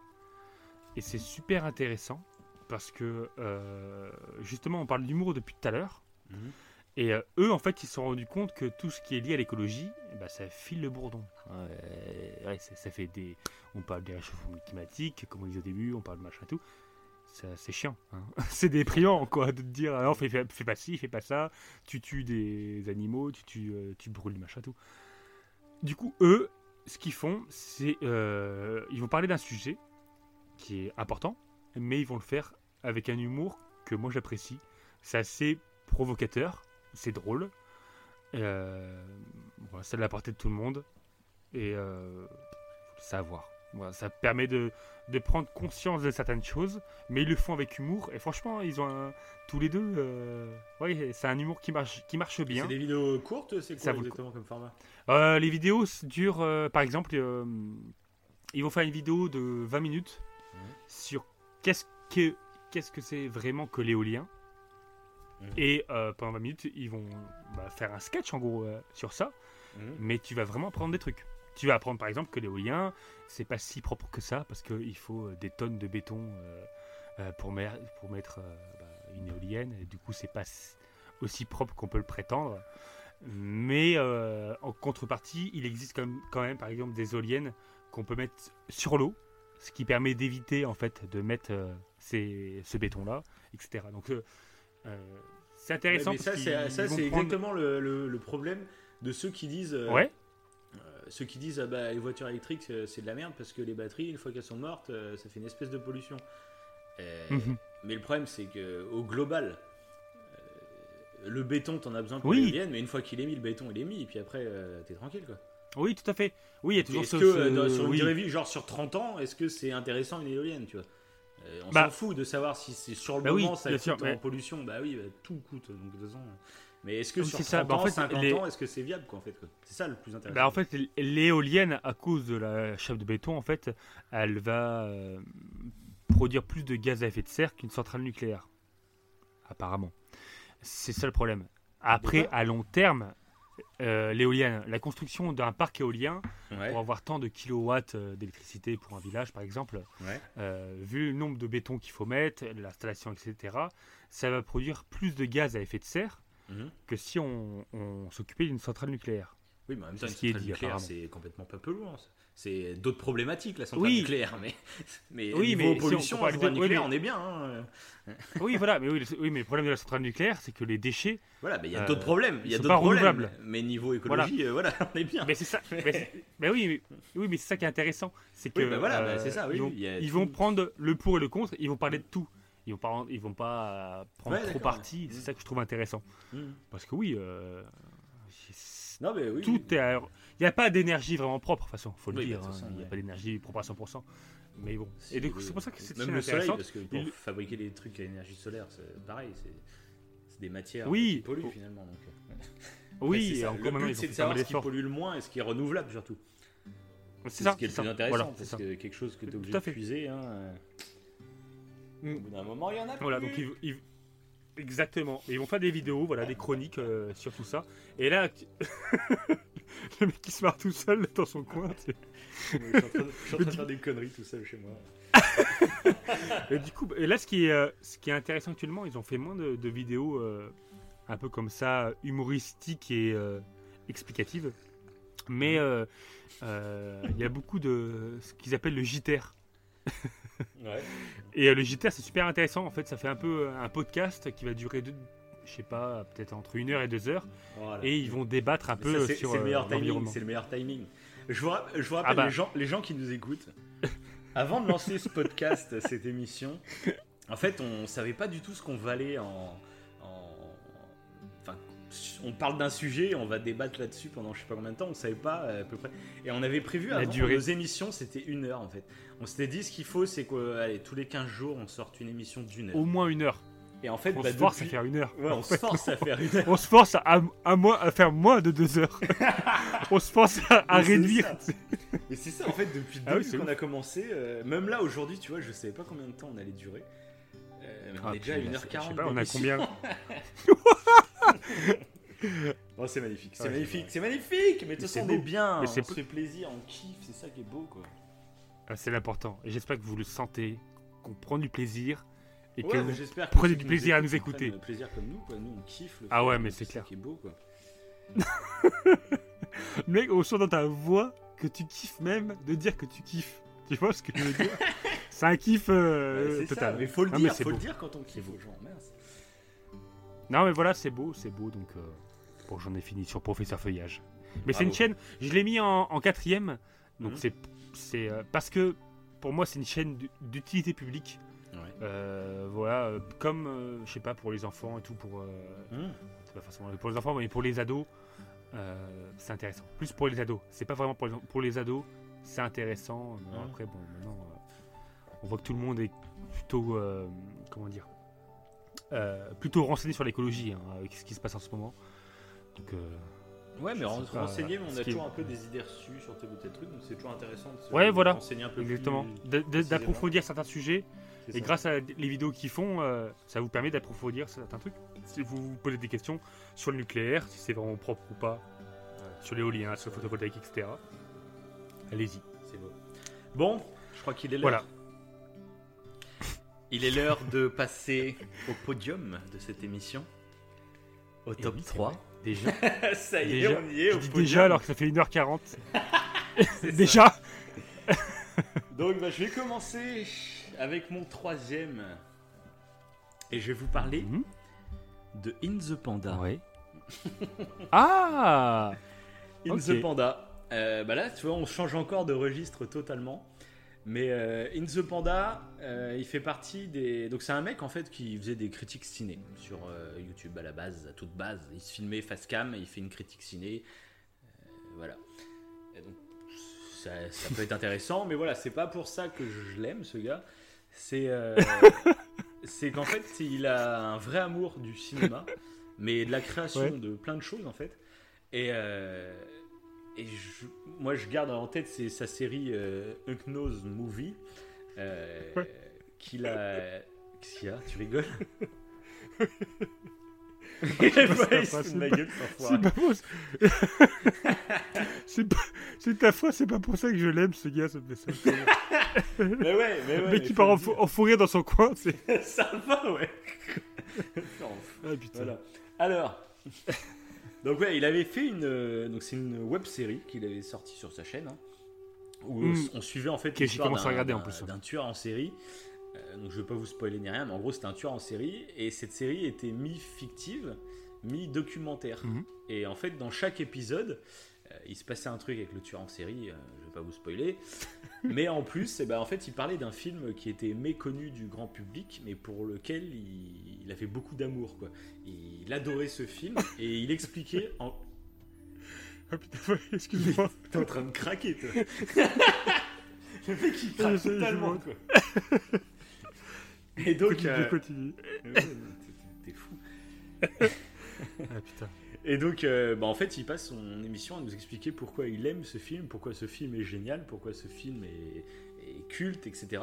Et c'est super intéressant parce que euh, justement, on parle d'humour depuis tout à l'heure. Mhm. Et euh, eux, en fait, ils se sont rendus compte que tout ce qui est lié à l'écologie, ben, ça file le bourdon. Ouais, ça, fait des. On parle des réchauffements climatiques, comme on disait au début, on parle de machin et tout. C'est chiant. hein. *laughs* c'est déprimant, quoi, de te dire alors fais, pas ci, fais pas ça. Tu tues des animaux, tu, tues, euh, tu brûles des machins, tout. Du coup, eux, ce qu'ils font, c'est. euh, ils vont parler d'un sujet qui est important, mais ils vont le faire avec un humour que moi j'apprécie. C'est assez provocateur, c'est drôle. Euh, voilà, c'est de la portée de tout le monde. Et euh, faut le savoir. Voilà, ça permet de, de prendre conscience de certaines choses, mais ils le font avec humour. Et franchement, ils ont un- tous les deux. euh, ouais, c'est un humour qui marche, qui marche bien. C'est des vidéos courtes, c'est Ça quoi exactement comme format? Euh, les vidéos durent, euh, par exemple, euh, ils vont faire une vidéo de 20 minutes Mhm. sur qu'est-ce que qu'est-ce que c'est vraiment que l'éolien. Mhm. Et euh, pendant 20 minutes, ils vont bah, faire un sketch en gros euh, sur ça, Mhm. mais tu vas vraiment apprendre des trucs. Tu vas apprendre par exemple que l'éolien, c'est pas si propre que ça parce qu'il faut euh, des tonnes de béton euh, pour, mer- pour mettre bah, une éolienne. Et du coup, c'est pas aussi propre qu'on peut le prétendre. Mais en contrepartie, il existe quand même, quand même, par exemple, des éoliennes qu'on peut mettre sur l'eau, ce qui permet d'éviter en fait de mettre euh, ces- ce béton-là, etc. Donc euh, c'est intéressant. Ouais, mais ça, c'est ça, prendre- exactement le, le- le problème de ceux qui disent. euh, Ouais. euh, ceux qui disent ah bah, les voitures électriques euh, c'est de la merde parce que les batteries une fois qu'elles sont mortes euh, ça fait une espèce de pollution. Euh, Mhm. Mais le problème c'est que au global euh, le béton t'en as besoin pour Oui. l'éolienne mais une fois qu'il est mis le béton il est mis et puis après euh, t'es tranquille quoi. Oui, tout à fait. Oui, il y a toujours Est-ce ce, que ce- euh, dans- sur une oui. durée de vie genre sur 30 ans est-ce que c'est intéressant une éolienne tu vois? Euh, on Bah- s'en fout de savoir si c'est sur le Bah oui, moment ça coûte sûr, en mais- pollution bah oui bah, tout coûte donc de toute façon mais est-ce que Oui, sur c'est 30 ça. Bah, en ans fait, 50 les- ans est-ce que c'est viable quoi en fait c'est ça le plus intéressant Bah, en fait, l'éolienne, à cause de la chape de béton, en fait, elle va euh, produire plus de gaz à effet de serre qu'une centrale nucléaire. Apparemment. C'est ça le problème. Après, à long terme, euh, l'éolienne, la construction d'un parc éolien, ouais. pour avoir tant de kilowatts euh, d'électricité pour un village, par exemple, Ouais. euh, vu le nombre de béton qu'il faut mettre, l'installation, etc., ça va produire plus de gaz à effet de serre Mhm. que si on, on s'occupait d'une centrale nucléaire. Oui, mais en même temps, C'est une centrale nucléaire, complètement pas pelourd. hein. C'est d'autres problématiques, la centrale Oui. nucléaire. Mais, mais Oui, niveau mais si on pollution, les centrale oui, nucléaire, mais- on est bien. hein. Oui, voilà, mais oui, le, oui, mais le problème de la centrale nucléaire, c'est que les déchets. Voilà, mais il y a Euh, d'autres problèmes. Il y a d'autres pas problèmes. Mais niveau écologie, euh, voilà, on est bien. Mais c'est ça. mais, oui, mais, oui, mais c'est ça qui est intéressant, c'est que Oui, bah voilà, euh, bah c'est ça, oui, ils, vont, ils prendre le pour et le contre, ils vont parler de tout. Ils vont pas, ils vont pas euh, prendre Ouais, trop parti. ouais. C'est ça que je trouve intéressant, Mhm. parce que oui, euh, Non, mais oui. tout est. Il n'y a pas d'énergie vraiment propre, de toute façon, faut le Oui, dire. bah, toute hein, Il n'y a pas d'énergie propre à 100%. Mais bon. Si, Et du coup, oui, c'est pour ça que c'est Même le soleil, parce que pour Il- fabriquer des trucs à énergie solaire, c'est pareil. C'est des matières Oui. qui polluent Oh. finalement. Donc, euh. Oui, *laughs* encore le but, c'est de savoir ce qui pollue le moins et ce qui est renouvelable surtout. C'est ça, ce qui est le c'est plus intéressant, Voilà, parce que quelque chose que tu es obligé de puiser, hein, euh, au bout d'un moment, il y en a Voilà, plus. donc ils, ils- exactement. Et ils vont faire des vidéos, voilà, des chroniques euh, sur tout ça. Et là, *laughs* le mec qui se marre tout seul dans son coin. tu sais. Je suis en train de- je suis en train de faire des conneries tout seul chez moi. *laughs* Et du coup, et là, ce qui est, euh, ce qui est intéressant actuellement, ils ont fait moins de, de vidéos euh, un peu comme ça, humoristiques et explicatives. Mais il y a beaucoup de ce qu'ils appellent le JTR. *laughs* Ouais. Et euh, le JTR, c'est super intéressant. En fait, ça fait un peu euh, un podcast qui va durer, deux- je sais pas, peut-être entre une heure et deux heures. Voilà. Et ils vont débattre un Mais peu ça, sur c'est le euh, meilleur timing. l'environnement. C'est le meilleur timing. je vous, je vous rappelle Ah bah. les, gens, les gens qui nous écoutent. Avant de lancer ce podcast, cette émission, en fait, on savait pas du tout ce qu'on valait en. On parle d'un sujet, on va débattre là-dessus pendant je sais pas combien de temps, on savait pas euh, à peu près. Et on avait prévu avant durée. nos émissions, c'était une heure en fait. On s'était dit ce qu'il faut, c'est que allez, tous les 15 jours, on sorte une émission d'une heure. Au moins une heure. Et en fait, On bah, se force depuis- à faire une heure. Ouais, on se force à faire une heure. *laughs* On se force à, à, moins- à faire moins de deux heures. *laughs* on se force à, réduire. Mais c'est ça en fait depuis le Ah début qu'on a commencé. euh, même là aujourd'hui, tu vois, je savais pas combien de temps on allait durer. Euh, on Ah, est déjà à puis, là, 1h40. Je sais pas, on a combien *laughs* Oh, c'est magnifique, c'est Ouais, magnifique, c'est c'est magnifique. Mais de toute façon, c'est on est bien, Mais on c'est se fait plaisir, on kiffe, c'est ça qui est beau quoi. Ah, C'est l'important. Et j'espère que vous le sentez, qu'on prend du plaisir. Et Ouais, que que prenez du plaisir à nous écouter. plaisir comme nous quoi. Nous on kiffe. Le Ah ouais, mais c'est c'est clair. qui est beau quoi. *laughs* Mec, on sent dans ta voix que tu kiffes même de dire que tu kiffes. Tu vois ce que je veux dire? *laughs* C'est un kiff euh, Ouais, c'est total. ça, mais faut le mais dire, c'est le quand on kiffe aux gens. Mince. Non, mais voilà, c'est beau, c'est beau. Donc, euh, bon, j'en ai fini sur Professeur Feuillage. Mais c'est une chaîne, je l'ai mis en, en quatrième. Donc, Mhm. c'est c'est euh, parce que pour moi, c'est une chaîne d'u- d'utilité publique. Ouais. Euh, voilà, euh, comme, je sais pas, pour les enfants et tout, pour. Mmh. c'est pas forcément pour les enfants, mais pour les ados, c'est intéressant. Plus pour les ados. C'est pas vraiment pour les, pour les ados, c'est intéressant. Mhm. Après, bon, maintenant, on voit que tout le monde est plutôt, comment dire, euh, plutôt renseigné sur l'écologie, hein, avec ce qui se passe en ce moment. Donc, euh, Ouais, mais sais pas, renseigner, mais on a est- toujours un peu des idées reçues sur tel ou tel truc, donc c'est toujours intéressant de se Ouais, voilà. renseigner un peu exactement. D'approfondir certains sujets. Et grâce à les vidéos qu'ils font, euh, ça vous permet d'approfondir certains trucs. Si vous vous posez des questions sur le nucléaire, si c'est vraiment propre ou pas, sur l'éolien, sur le photovoltaïque, etc. Allez-y. C'est beau. Bon, je crois qu'il est l'heure. Voilà. Il est l'heure de passer au podium de cette émission. Au Et top oui, c'est 3. vrai. Déjà, *laughs* ça y est, déjà, on y est. au podium. déjà alors que ça fait 1h40. *laughs* C'est ça. déjà Donc, bah, je vais commencer avec mon troisième. Et je vais vous parler Mhm. de In the Panda. *laughs* Ah In the Panda. Euh, bah là, tu vois, on change encore de registre totalement. Mais euh, In the Panda, euh, il fait partie des. Donc, c'est un mec en fait qui faisait des critiques ciné sur euh, YouTube à la base, à toute base. Il se filmait face cam et il fait une critique ciné. Voilà. Et donc, ça, ça peut être intéressant, mais voilà, c'est pas pour ça que je l'aime, ce gars. C'est. *laughs* c'est qu'en fait, il a un vrai amour du cinéma, mais de la création Ouais. de plein de choses en fait. Et, et je- moi, je garde en tête sa série euh, Movie, euh, qu'il a. Qu'est-ce qu'il y a? Tu rigoles? C'est ta foi, c'est pas pour ça que je l'aime, ce gars, ça. *laughs* Mais ouais, mais ouais. Le mec mais qui part en, en dans son coin, c'est. *laughs* Ça va, ouais. *laughs* Non, Ah putain. Voilà. Alors, donc ouais, il avait fait une, euh, donc c'est une web série qu'il avait sortie sur sa chaîne, hein, où Mm. on suivait en fait l'histoire d'un- tueur en série. Euh, donc je vais pas vous spoiler ni rien, mais en gros c'était un tueur en série et cette série était mi-fictive, mi-documentaire. Mhm. Et en fait dans chaque épisode, euh, il se passait un truc avec le tueur en série, je vais pas vous spoiler, mais en plus, eh ben, en fait, il parlait d'un film qui était méconnu du grand public, mais pour lequel il, il avait beaucoup d'amour. quoi. Il adorait ce film et il expliquait. En... *laughs* Ah putain, excuse-moi. T'es en train de craquer, toi. *laughs* Le mec, il craque totalement. Quoi. Et donc, Continue, euh, continue. t'es- t'es fou. Ah putain. Et donc, euh, bah, en fait, il passe son émission à nous expliquer pourquoi il aime ce film, pourquoi ce film est génial, pourquoi ce film est, est culte, etc.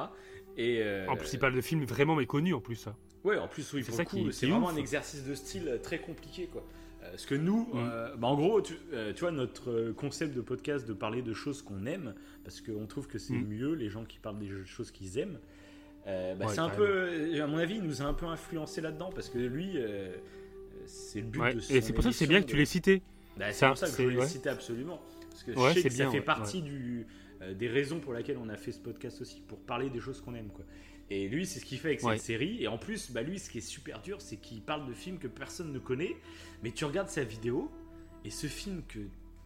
Et euh, En plus, il parle de films vraiment méconnus en plus. Ça. Ouais, en plus, oui, C'est ça qui- c'est est vraiment ouf. un exercice de style euh, très compliqué, quoi. Parce que nous, Mm. euh, bah, en gros, tu, euh, tu vois, notre concept de podcast de parler de choses qu'on aime, parce qu'on trouve que c'est Mm. mieux les gens qui parlent des choses qu'ils aiment. euh, bah, Ouais, c'est un peu, à mon avis, il nous a un peu influencé là-dedans, parce que lui, c'est le but Ouais. de son Et c'est pour ça que c'est bien que tu l'aies cité. Bah, c'est pour ça que je voulais ouais. citer absolument. Parce que Ouais, je sais que bien, ça fait partie du, euh, des raisons pour lesquelles on a fait ce podcast aussi, pour parler des choses qu'on aime. Quoi. Et lui, c'est ce qu'il fait avec cette série. Et en plus, bah, lui, ce qui est super dur, c'est qu'il parle de films que personne ne connaît. Mais tu regardes sa vidéo, et ce film que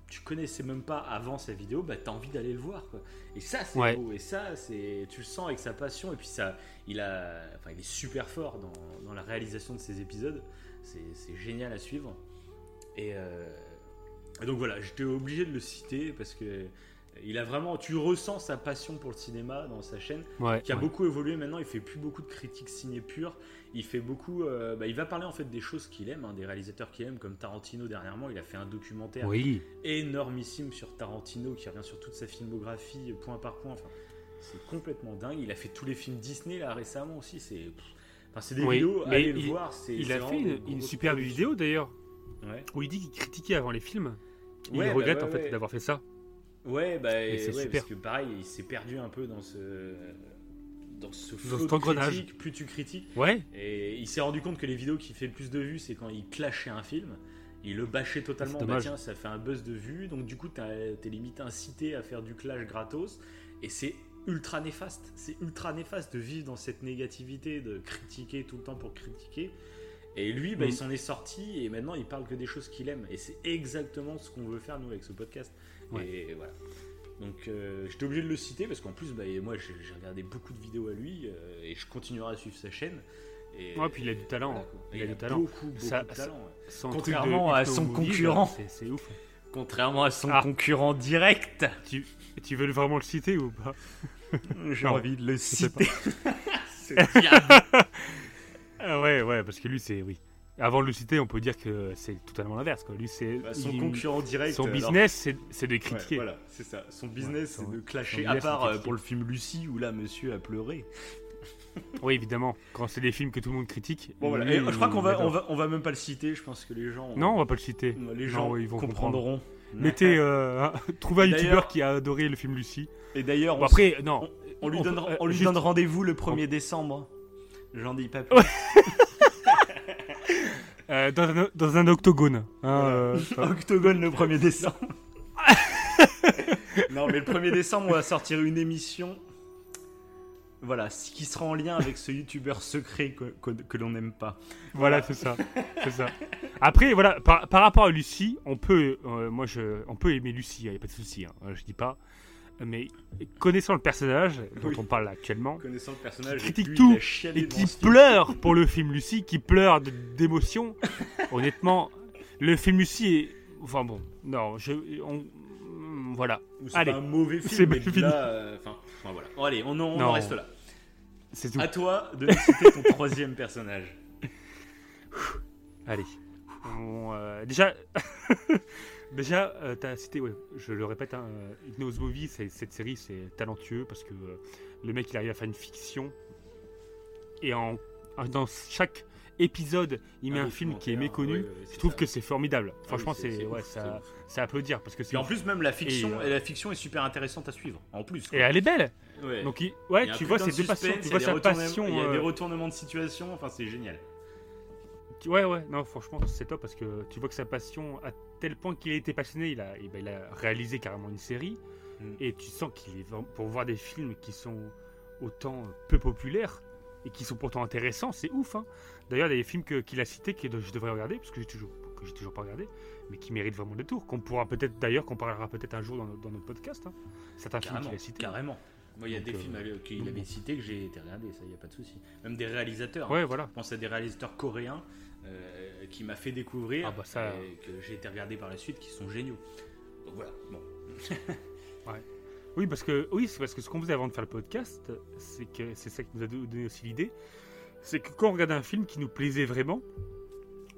tu connaissais même pas avant sa vidéo, bah t'as envie d'aller le voir quoi. Et ça c'est Ouais. beau, et ça c'est, tu le sens avec sa passion, et puis ça, il a, enfin il est super fort dans, dans la réalisation de ses épisodes, c'est, génial à suivre. Et, euh, et donc voilà, j'étais obligé de le citer parce que il a vraiment, tu ressens sa passion pour le cinéma dans sa chaîne Ouais. qui a ouais. beaucoup évolué maintenant. Il fait plus beaucoup de critiques ciné pures. Il fait beaucoup. euh, bah, il va parler en fait des choses qu'il aime, hein, des réalisateurs qu'il aime, comme Tarantino dernièrement. Il a fait un documentaire Oui. énormissime sur Tarantino qui revient sur toute sa filmographie point par point. Enfin, c'est complètement dingue. Il a fait tous les films Disney là récemment aussi. C'est. Enfin, c'est des Oui, vidéos. Allez le il- voir. c'est- Il a fait une, superbe vidéo d'ailleurs Ouais. où il dit qu'il critiquait avant les films. Ouais, il bah regrette ouais, en fait d'avoir fait ça. Ouais, bah, c'est super. parce que pareil, il s'est perdu un peu dans ce. Dans ce Dans flot engrenage. critiques. Plus tu critiques, Ouais. Et il s'est rendu compte que les vidéos qui fait le plus de vues, c'est quand il clashait un film. Il le bâchait totalement. Bah tiens, ça fait un buzz de vues. Donc du coup, t'es limite incité à faire du clash gratos. Et c'est ultra néfaste. C'est ultra néfaste de vivre dans cette négativité, de critiquer tout le temps pour critiquer. Et lui, bah, Mm. il s'en est sorti et maintenant il parle que des choses qu'il aime. Et c'est exactement ce qu'on veut faire nous avec ce podcast. Ouais. Et voilà. Donc euh, j'étais obligé de le citer parce qu'en plus, bah, moi j'ai regardé beaucoup de vidéos à lui euh, et je continuerai à suivre sa chaîne. Et, Ouais, puis il a du talent. voilà, il a du talent. Beaucoup, beaucoup Ça- de talent. ouais. Contrairement de à son concurrent. C'est ouf. Contrairement à son Ah. concurrent direct, Tu, tu veux vraiment le citer ou pas? J'ai Non, envie de le citer. *laughs* Ce diable. Ah Ouais, ouais, parce que lui, c'est. Oui. Avant de le citer, on peut dire que c'est totalement l'inverse. Lui, c'est. Bah, son il- concurrent direct. Son alors- business, c'est c'est de Ouais, critiquer. voilà, c'est ça. Son business, c'est de clasher. À part c'est euh, pour le film Lucie, où là, monsieur a pleuré. *laughs* Oui, évidemment. Quand c'est des films que tout le monde critique. Bon, voilà. Et je crois qu'on va, on va, on va même pas le citer. Je pense que les gens. Non, on va pas le citer. les Non, gens ils vont comprendront. Mettez. Euh, *laughs* un- trouvez un youtubeur qui a adoré le film Lucie. Et d'ailleurs, Bon, après, non. on lui on donne, on lui juste- donne rendez-vous le 1er décembre. J'en dis pas plus. Ouais. euh, dans, un, dans un octogone. hein, euh, *laughs* Octogone le 1er décembre. *laughs* non, mais le 1er décembre, on va sortir une émission. Voilà, ce qui sera en lien avec ce youtubeur secret que, que, que l'on n'aime pas. Voilà, c'est ça. C'est ça. Après, voilà, par, par rapport à Lucie, on peut, euh, moi, je, on peut aimer Lucie, il n'y a pas de souci. Hein, je dis pas. Mais connaissant le personnage dont Oui. on parle actuellement, Connaissant le personnage, Qui critique tout, et qui pleure pour le film Lucie, qui pleure d'émotion, *laughs* honnêtement, le film Lucie est. Enfin bon, non, je. on- voilà, C'est un mauvais film, mais fini. là, euh, enfin, voilà. Bon, allez, on en, on en Non. reste là. c'est tout. À toi de nous citer ton troisième personnage. *laughs* Allez. On, euh, déjà, *laughs* déjà euh, t'as cité, ouais, je le répète, hein, euh, Hypnose Movie, cette série, c'est talentueux parce que euh, le mec, il arrive à faire une fiction et en- dans chaque épisode, il met un, film qui est méconnu. Je trouve ça. que c'est formidable. Ah Franchement, c'est- ouais, ça, ça applaudir parce que Et en plus, même la fiction, Et, euh, et la fiction est super intéressante à suivre. En plus. quoi. et elle est belle. Ouais. Donc il- ouais, tu vois ces de deux passions, tu vois des sa passion. Il y a des euh, retournements de situation. Enfin, c'est génial. Ouais, ouais, non, franchement, c'est top parce que tu vois que sa passion, à tel point qu'il a été passionné, il a, eh ben, il a réalisé carrément une série Mm. et tu sens qu'il est pour voir des films qui sont autant peu populaires et qui sont pourtant intéressants, c'est ouf. hein. D'ailleurs, il y a des films qu'il a cités que je devrais regarder parce que j'ai toujours, que j'ai toujours pas regardé, mais qui méritent vraiment le tour. Qu'on pourra peut-être, d'ailleurs, qu'on parlera peut-être un jour dans, notre- dans notre podcast. hein. Certains films Carrément. qu'il a cités. Carrément. Moi, il y a Donc, des euh, films euh, qu'il avait cités que j'ai été regarder, ça, il n'y a pas de souci. Même des réalisateurs. hein. Ouais, voilà. Je pense à des réalisateurs coréens euh, qui m'a fait découvrir Ah bah ça- et que j'ai été regarder par la suite qui sont géniaux. Donc voilà. Bon. *laughs* Oui, parce que oui, parce que ce qu'on faisait avant de faire le podcast, c'est que c'est ça qui nous a do- donné aussi l'idée, c'est que quand on regardait un film qui nous plaisait vraiment,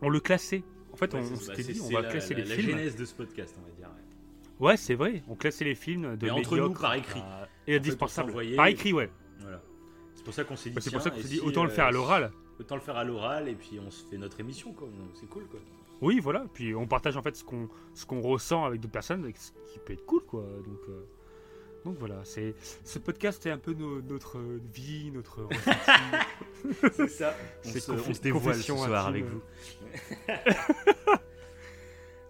on le classait. En fait, Ouais, on, c'est- on bah, s'était c'est- dit, on c'est va la- classer la- les la films. genèse de ce podcast, on va dire. ouais. Ouais, c'est vrai. On classait les films de Mais entre nous, par écrit. à- et indispensables. s'envoyer. Par écrit, ouais. Voilà. C'est pour ça qu'on s'est dit. Bah, c'est pour ça qu'on et s'est dit si, autant le euh, faire à l'oral. Autant le faire à l'oral et puis on se fait notre émission quoi. C'est cool quoi. Oui, voilà. Puis on partage en fait ce qu'on ce qu'on ressent avec d'autres personnes, ce qui peut être cool, quoi. Donc euh, donc voilà. C'est ce podcast est un peu no- notre vie, notre *laughs* ressenti. C'est ça. On se, on se dévoile ce soir avec vous. *laughs*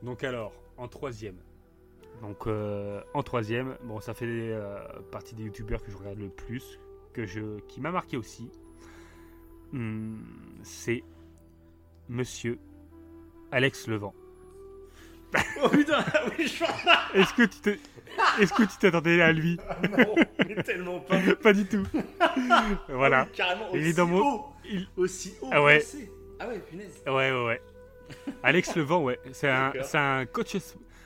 Donc alors, en troisième. Donc euh, en troisième, bon, ça fait euh, partie des youtubeurs que je regarde le plus, que je, qui m'a marqué aussi. Hmm, c'est Monsieur Alex Levent. Oh putain, *laughs* oui, je Est-ce que tu t'es- est-ce que tu t'attendais à lui? Non, mais tellement pas. *laughs* Pas du tout. voilà. Oui, carrément. Il est aussi dans mon- haut. il- Aussi haut. Ah ouais. Ah ouais, punaise. Ouais, ouais, ouais. Alex *laughs* Levent, ouais. C'est un, un coach,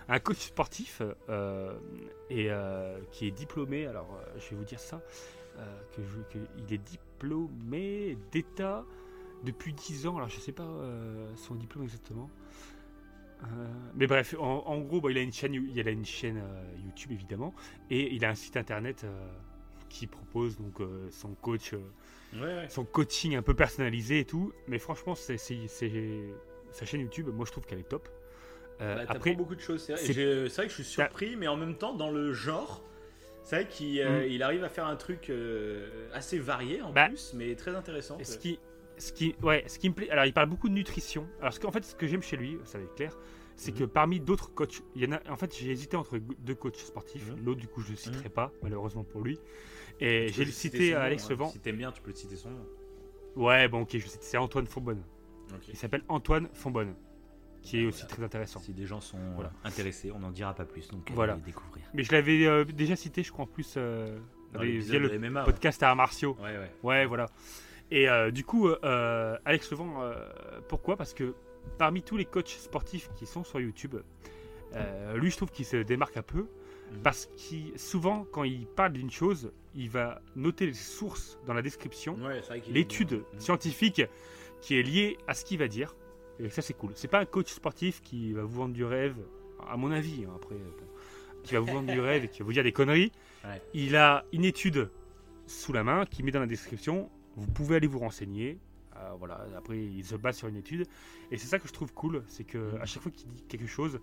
un coach sportif euh, et euh, qui est diplômé. Alors, euh, je vais vous dire ça. que je- que il est diplômé d'État depuis 10 ans. Alors, je sais pas son diplôme exactement. Euh, mais bref, en, en gros, bah, il a une chaîne, il a une chaîne euh, YouTube évidemment, et il a un site internet euh, qui propose donc son coach, Ouais, ouais. son coaching un peu personnalisé et tout. Mais franchement, c'est sa chaîne YouTube, moi je trouve qu'elle est top. Bah, après, beaucoup de choses. C'est vrai, que je suis surpris, mais en même temps, dans le genre, c'est vrai qu'il Mm. arrive à faire un truc assez varié en Bah, plus, mais très intéressant. ce quoi. qui, ce qui, ouais, ce qui me plaît. Alors, il parle beaucoup de nutrition. Alors, ce qu'en fait, ce que j'aime chez lui, ça va être clair, c'est Mhm. que parmi d'autres coachs, il y en a. En fait, j'ai hésité entre deux coachs sportifs. Mhm. L'autre, du coup, je le citerai pas, malheureusement pour lui. Et j'ai cité Alex hein. Levent. Si t'aimes bien, tu peux te citer son nom. Ouais, bon, ok, je cite. C'est Antoine Fonbonne. Il s'appelle Antoine Fonbonne, qui est aussi Voilà. très intéressant. Si des gens sont Voilà. intéressés, on n'en dira pas plus, donc Voilà. les découvrir. Mais je l'avais euh, déjà cité, je crois, en plus, euh, via le ouais. podcast à arts martiaux. Ouais, ouais. Ouais, voilà. Et euh, du coup, euh, Alex Levent, euh, pourquoi? Parce que parmi tous les coachs sportifs qui sont sur YouTube, euh, lui, je trouve qu'il se démarque un peu. Mhm. Parce que souvent, quand il parle d'une chose, il va noter les sources dans la description, Ouais, l'étude scientifique qui est liée à ce qu'il va dire. Et ça, c'est cool. C'est pas un coach sportif qui va vous vendre du rêve, à mon avis, hein, après, bon, qui va vous vendre du *laughs* rêve et qui va vous dire des conneries. Ouais. Il a une étude sous la main qui met dans la description. Vous pouvez aller vous renseigner. Euh, voilà. Après, il se base sur une étude. Et c'est ça que je trouve cool, c'est que Mhm. à chaque fois qu'il dit quelque chose,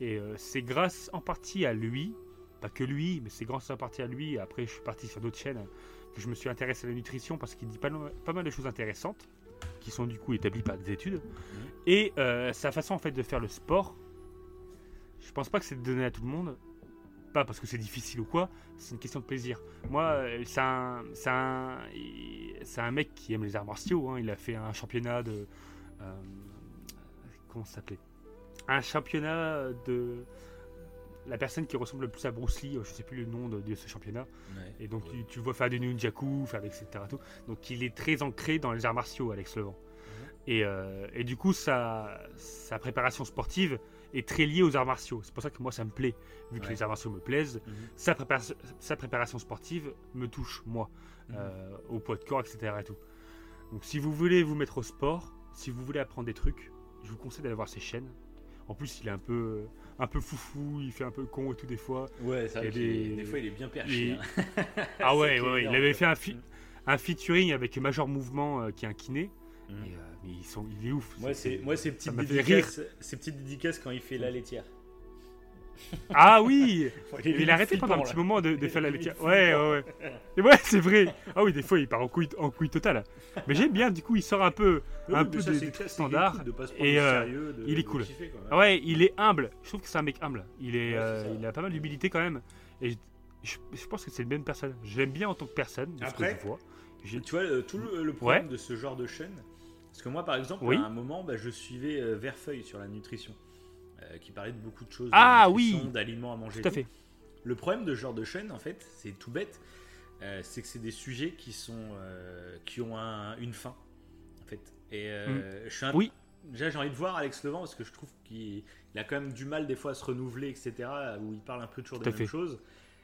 et euh, c'est grâce en partie à lui, pas que lui, mais c'est grâce en partie à lui. et Après, je suis parti sur d'autres chaînes que je me suis intéressé à la nutrition parce qu'il dit pas, pas mal de choses intéressantes qui sont du coup établies par des études. Et euh, sa façon en fait de faire le sport, je pense pas que c'est donné à tout le monde. Pas parce que c'est difficile ou quoi, c'est une question de plaisir. Moi, euh, c'est un, c'est un, un mec qui aime les arts martiaux. hein. Il a fait un championnat de. euh, comment ça s'appelait? Un championnat de. La personne qui ressemble le plus à Bruce Lee, je sais plus le nom de, de ce championnat. Ouais. Et donc tu, vois faire du nunjaku, faire des etc. Tout. Donc il est très ancré dans les arts martiaux, Alex Levent. Et, euh, et du coup, sa, sa préparation sportive est très liée aux arts martiaux. C'est pour ça que moi, ça me plaît. Vu que Ouais. les arts martiaux me plaisent, Mhm. sa, préparation, sa préparation sportive me touche, moi, Mhm. euh, au poids de corps, etc. Et tout. Donc si vous voulez vous mettre au sport, si vous voulez apprendre des trucs, je vous conseille d'aller voir ses chaînes. En plus, il est un peu, un peu foufou, il fait un peu con et tout des fois. Ouais, est- les- des fois il est bien perché. hein. Ah ouais, *laughs* ouais, ouais, il avait fait un, fi- un featuring avec Major Mouvement euh, qui est un kiné. Et, euh, mais ils sont, il est ouf. Moi, c'est moi ces petites dédicaces, ces petites dédicaces quand il fait la laitière. *laughs* Ah oui *laughs* Il, Il a arrêté pendant un petit là. moment de, faire la laitière. Ouais, ouais, ouais. Et ouais, c'est vrai. Ah oui, des fois, il part en couille, en couille totale. Mais j'aime bien, du coup, il sort un peu, Oui, un peu ça, des, des trucs standards. cool de pas se prendre Et, euh, sérieux, de- il est cool. kiffer, ouais, il est humble. Je trouve que c'est un mec humble. Il, est, Ouais, euh, il a pas mal d'humilité quand même. Et je, je- je pense que c'est une bonne personne. Je l'aime bien en tant que personne, de ce Après, que je vois. Tu vois, tout le, le problème de ce genre de chaîne, parce que moi, par exemple, Oui. à un moment, bah, je suivais euh, Verfeuille sur la nutrition, euh, qui parlait de beaucoup de choses, Ah, oui. d'aliments à manger. Tout à fait. Le problème de ce genre de chaîne, en fait, c'est tout bête, euh, c'est que c'est des sujets qui sont, qui ont un- une fin, en fait. Et euh, je suis un-. Oui. Déjà, j'ai envie de voir Alex Levent parce que je trouve qu'il il a quand même du mal des fois à se renouveler, etc. Où il parle un peu toujours Tout des à mêmes fait. choses.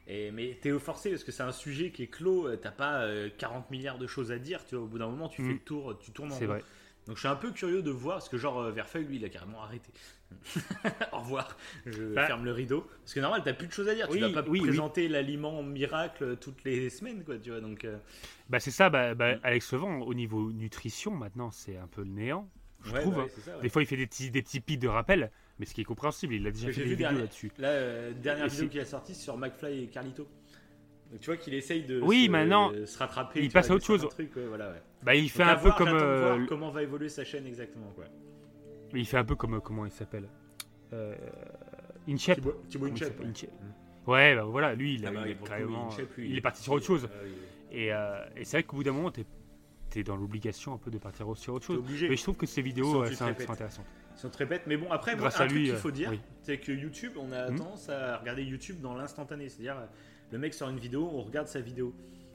Et, mais t'es forcé parce que c'est un sujet qui est clos. T'as pas euh, 40 milliards de choses à dire. Tu vois, au bout d'un moment, tu Mm. fais le tour, tu tournes en C'est rond. vrai. Donc je suis un peu curieux de voir parce que genre euh, Verfeuille, lui, il a carrément arrêté. *laughs* Au revoir. Je Bah. ferme le rideau parce que normal, t'as plus de choses à dire. Oui, tu vas pas oui, oui. présenter l'aliment miracle toutes les semaines, quoi. Tu vois, donc. euh, Bah, c'est ça, bah, bah, Mm. Alex Levent, au niveau nutrition, maintenant, c'est un peu le néant. Je ouais, trouve. bah hein. ça, ouais. Des fois, il fait des petits, des petits pics de rappel, mais ce qui est compréhensible, il a déjà fait j'ai des vu vidéos là-dessus. Là, euh, dernière Et vidéo qu'il a sortie c'est sur McFly et Carlito. Donc tu vois qu'il essaye de Oui, se, maintenant, se rattraper. il passe vois, à autre chose. trucs, ouais, voilà, ouais. Bah, il fait Donc, un peu voir, comme. voir euh, comment va évoluer sa chaîne exactement. Quoi. il fait un peu comme. euh, Comment il s'appelle euh. Thibaut, s'appelle ouais. Inchep. Ouais, bah voilà, lui, il, Ah bah, il est carrément. Inchep, lui, il est parti sur autre chose. Ah oui. Et, euh, et c'est vrai qu'au bout d'un moment, t'es t'es dans l'obligation un peu de partir aussi sur autre chose. obligé. Mais je trouve que ces vidéos, euh, sont intéressantes. Sont très bêtes. Mais bon, après, Grâce un à truc qu'il euh, faut dire, oui. c'est que YouTube, on a Mhm. tendance à regarder YouTube dans l'instantané. C'est-à-dire, euh, le mec sort une vidéo, on regarde sa vidéo.